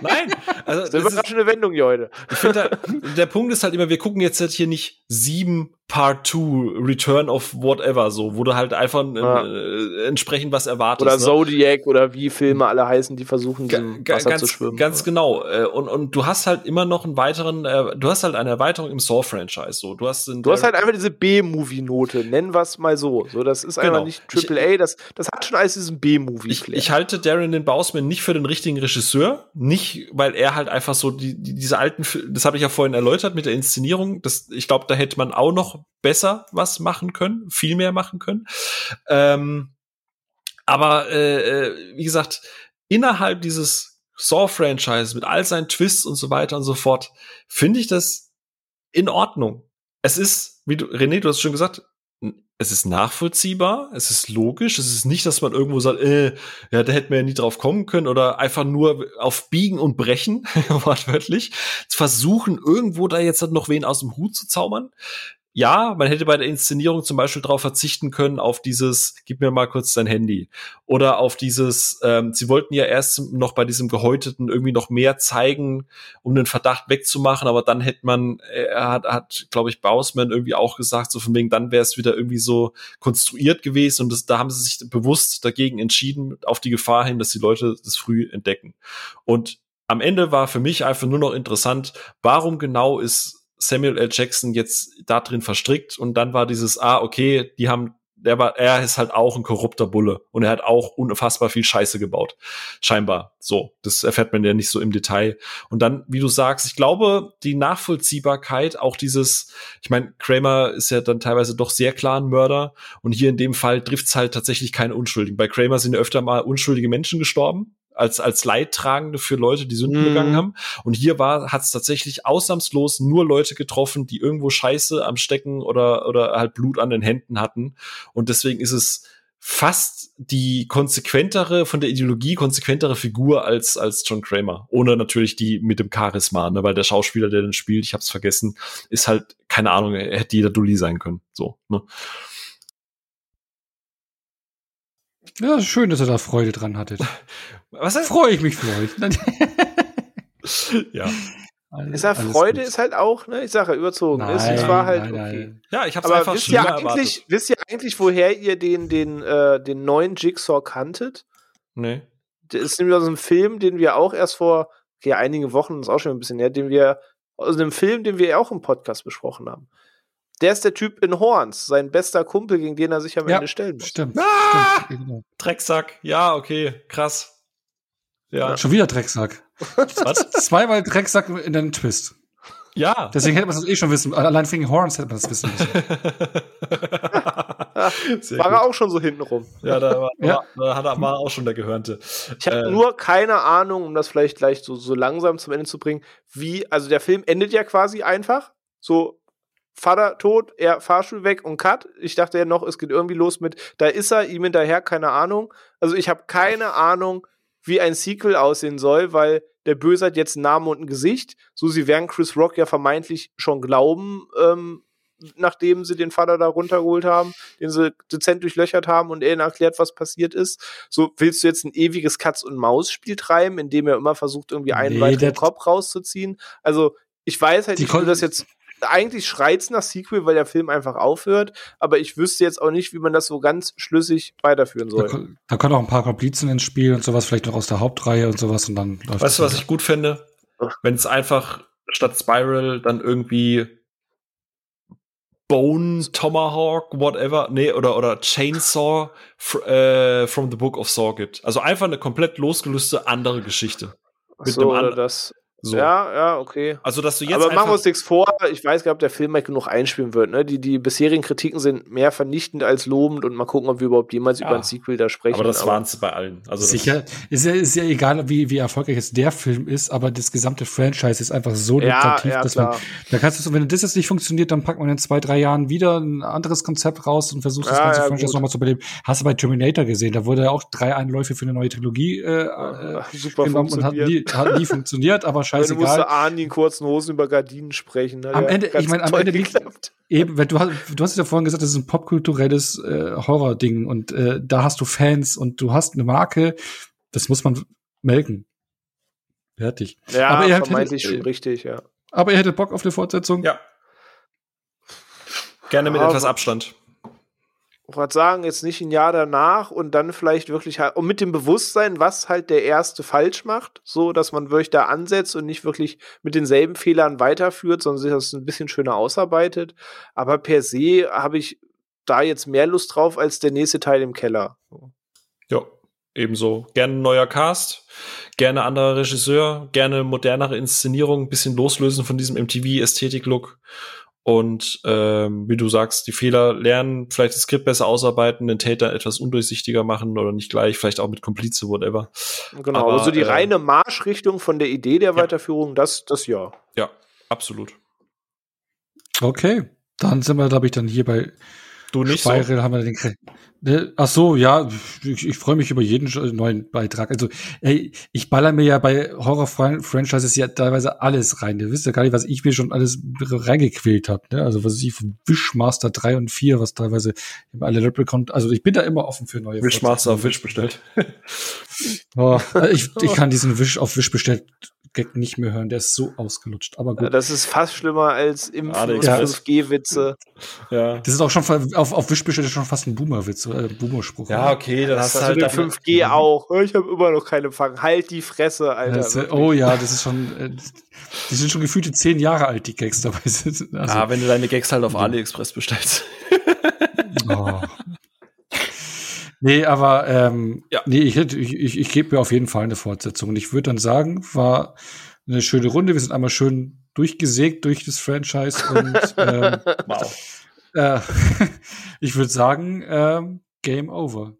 Nein, also das, das ist eine Wendung hier heute. Ich finde, der Punkt ist halt immer, wir gucken jetzt halt hier nicht sieben Part 2, Return of Whatever, so, wo du halt einfach Ja. äh, entsprechend was erwartest. Oder ne? Zodiac oder wie Filme alle heißen, die versuchen, Ga- ga- Wasser ganz, zu schwimmen. Ganz genau. Äh, Und, und du hast halt immer noch einen weiteren, äh, du hast halt eine Erweiterung im Saw-Franchise. So, du hast, Du hast halt einfach diese B-Movie-Note, nennen wir es mal so. So, das ist einfach Genau. nicht Triple A, das, das hat schon alles diesen ich, B-Movie-Flair. ich halte Darren den Bausman nicht für den richtigen Regisseur, nicht, weil er halt einfach so die, die diese alten, das habe ich ja vorhin erläutert mit der Inszenierung. Das, ich glaube, da hätte man auch noch besser was machen können, viel mehr machen können. Ähm, aber äh, äh, wie gesagt, innerhalb dieses Saw-Franchise mit all seinen Twists und so weiter und so fort, finde ich das in Ordnung. Es ist, wie du, René, du hast schon gesagt, es ist nachvollziehbar, es ist logisch, es ist nicht, dass man irgendwo sagt, äh, ja, da hätten wir ja nie drauf kommen können oder einfach nur auf Biegen und Brechen, wortwörtlich, versuchen, irgendwo da jetzt noch wen aus dem Hut zu zaubern. Ja, man hätte bei der Inszenierung zum Beispiel darauf verzichten können, auf dieses, gib mir mal kurz dein Handy. Oder auf dieses, ähm, sie wollten ja erst noch bei diesem Gehäuteten irgendwie noch mehr zeigen, um den Verdacht wegzumachen, aber dann hätte man, er hat, hat glaube ich, Bausman irgendwie auch gesagt, so von wegen, dann wäre es wieder irgendwie so konstruiert gewesen und das, da haben sie sich bewusst dagegen entschieden, auf die Gefahr hin, dass die Leute das früh entdecken. Und am Ende war für mich einfach nur noch interessant, warum genau ist Samuel L. Jackson jetzt da drin verstrickt und dann war dieses, ah, okay, die haben, der war, er ist halt auch ein korrupter Bulle und er hat auch unfassbar viel Scheiße gebaut. Scheinbar. So. Das erfährt man ja nicht so im Detail. Und dann, wie du sagst, ich glaube, die Nachvollziehbarkeit, auch dieses, ich meine, Kramer ist ja dann teilweise doch sehr klar ein Mörder und hier in dem Fall trifft's halt tatsächlich keine Unschuldigen. Bei Kramer sind öfter mal unschuldige Menschen gestorben. Als, als Leidtragende für Leute, die Sünden Mhm. begangen haben. Und hier war, hat es tatsächlich ausnahmslos nur Leute getroffen, die irgendwo Scheiße am Stecken oder, oder halt Blut an den Händen hatten. Und deswegen ist es fast die konsequentere, von der Ideologie konsequentere Figur als, als John Kramer. Ohne natürlich die mit dem Charisma, ne? weil der Schauspieler, der den spielt, ich hab's vergessen, ist halt, keine Ahnung, er hätte jeder Dulli sein können. So, ne? Ja, schön, dass ihr da Freude dran hattet. Was heißt? Freue ich mich für euch. ja. Ist ja Alles Freude gut. ist halt auch, ne, ich sage ja, überzogen. Nein, ist. Es war halt nein, okay. nein. Ja, ich hab's Aber einfach wisst ihr, eigentlich, erwartet. wisst ihr eigentlich, woher ihr den, den, äh, den neuen Jigsaw kanntet? Nee. Das ist nämlich aus einem Film, den wir auch erst vor okay, einige Wochen, ist auch schon ein bisschen her, den wir, aus einem Film, den wir auch im Podcast besprochen haben. Der ist der Typ in Horns, sein bester Kumpel, gegen den er sich am Ja, Ende stellen muss. Stimmt. Ah! stimmt genau. Drecksack. Ja, okay, krass. Ja. Schon wieder Drecksack. Was? Zweimal Drecksack in einem Twist. Ja. Deswegen hätte man das eh schon wissen. Allein wegen Horns hätte man das wissen müssen. War er auch schon so hintenrum. Ja, da war, Ja. da hat er war auch schon der Gehörnte. Ich habe Äh, nur keine Ahnung, um das vielleicht gleich so, so langsam zum Ende zu bringen, wie, also der Film endet ja quasi einfach. So, Vater tot, er Fahrstuhl weg und Cut. Ich dachte ja noch, es geht irgendwie los mit, da ist er, ihm hinterher, keine Ahnung. Also ich habe keine Ahnung, wie ein Sequel aussehen soll, weil der Böse hat jetzt einen Namen und ein Gesicht. So, sie werden Chris Rock ja vermeintlich schon glauben, ähm, nachdem sie den Vater da runtergeholt haben, den sie dezent durchlöchert haben und er ihnen erklärt, was passiert ist. So, willst du jetzt ein ewiges Katz-und-Maus-Spiel treiben, in dem er immer versucht, irgendwie einen Nee, weiteren Kopf rauszuziehen? Also, ich weiß halt Die du kon- das jetzt. Eigentlich schreit's nach Sequel, weil der Film einfach aufhört, aber ich wüsste jetzt auch nicht, wie man das so ganz schlüssig weiterführen Da, soll. ko- da kommen auch ein paar Komplizen ins Spiel und sowas, vielleicht noch aus der Hauptreihe und sowas und dann läuft Weißt du, was ich gut finde? Wenn es einfach statt Spiral dann irgendwie Bone, Tomahawk, whatever, nee, oder, oder Chainsaw fr äh, from the Book of Saw gibt. Also einfach eine komplett losgelöste andere Geschichte. mit so, einem oder das. So. Ja, ja, okay. Also, dass du jetzt Aber machen wir uns nichts vor. Ich weiß gar nicht, ob der Film mal genug einspielen wird. Ne? Die, die bisherigen Kritiken sind mehr vernichtend als lobend und mal gucken, ob wir überhaupt jemals Ja. über ein Sequel da sprechen. aber das waren sie bei allen. Also Sicher. Ist ja, ist ja egal, wie, wie erfolgreich jetzt der Film ist, aber das gesamte Franchise ist einfach so Ja, lukrativ, ja, dass man, klar. da kannst du, wenn das jetzt nicht funktioniert, dann packt man in zwei, drei Jahren wieder ein anderes Konzept raus und versucht das Ja, ganze ja, Franchise nochmal zu beleben. Hast du bei Terminator gesehen, da wurde ja auch drei Einläufe für eine neue Trilogie äh, äh, super genommen und hat nie, hat nie funktioniert, aber Wenn du musst scheißegal. Ahnen, die in kurzen Hosen über Gardinen sprechen. Hat Am ja Ende- ich meine, am Ende liegt-. Eben, wenn du, hast- du hast ja vorhin gesagt, das ist ein popkulturelles äh, Horror-Ding und äh, da hast du Fans und du hast eine Marke, das muss man melken. Fertig. Ja, Aber ihr vermeintlich hättet- schon richtig, ja. Aber ihr hättet Bock auf eine Fortsetzung? ja. Gerne mit Aber- etwas Abstand. Wollte sagen, jetzt nicht ein Jahr danach und dann vielleicht wirklich halt, und mit dem Bewusstsein, was halt der Erste falsch macht, so dass man wirklich da ansetzt und nicht wirklich mit denselben Fehlern weiterführt, sondern sich das ein bisschen schöner ausarbeitet. Aber per se habe ich da jetzt mehr Lust drauf als der nächste Teil im Keller. Ja, ebenso. Gerne neuer Cast, gerne anderer Regisseur, gerne modernere Inszenierung, ein bisschen loslösen von diesem MTV-Ästhetik-Look. Und ähm, wie du sagst, die Fehler lernen, vielleicht das Skript besser ausarbeiten, den Täter etwas undurchsichtiger machen oder nicht gleich, vielleicht auch mit Komplize, whatever. Genau, Aber, aber, so die äh, reine Marschrichtung von der Idee der Weiterführung, das, das ja. Ja, absolut. Okay, dann sind wir, glaube ich, dann hier bei Du nicht so. Spiral haben wir den. Kre- Ne, Ach so, ja, ich, ich freue mich über jeden neuen Beitrag. Also, ey, ich baller mir ja bei Horror-Franchises ja teilweise alles rein. Ihr wisst ja gar nicht, was ich mir schon alles reingequält habe. Ne? Also, was ich von Wishmaster 3 und 4, was teilweise alle Leprechaun, also ich bin da immer offen für neue Wishmaster auf Wish bestellt. Oh, ich, ich kann diesen Wish auf Wish bestellt Gag nicht mehr hören, der ist so ausgelutscht. Aber Ja, gut. Das ist fast schlimmer als Impfen und AliExpress. 5G-Witze. ja. Das ist auch schon auf, auf ist schon fast ein Boomer-Witz, äh, Boomer-Spruch. Ja, okay, dann hast Das du halt halt mit dafür- 5G auch. Ich habe immer noch keinen Empfang. Halt die Fresse, Alter. Das, äh, oh ja, das ist schon, äh, die sind schon gefühlte zehn Jahre alt, die Gags dabei sind. Also, Ah, wenn du deine Gags halt auf AliExpress bestellst. oh. Nee, aber ähm, Ja. nee, ich, ich, ich, ich gebe mir auf jeden Fall eine Fortsetzung. Und ich würde dann sagen, war eine schöne Runde. Wir sind einmal schön durchgesägt durch das Franchise und ähm, Wow. äh, ich würde sagen, ähm, Game over.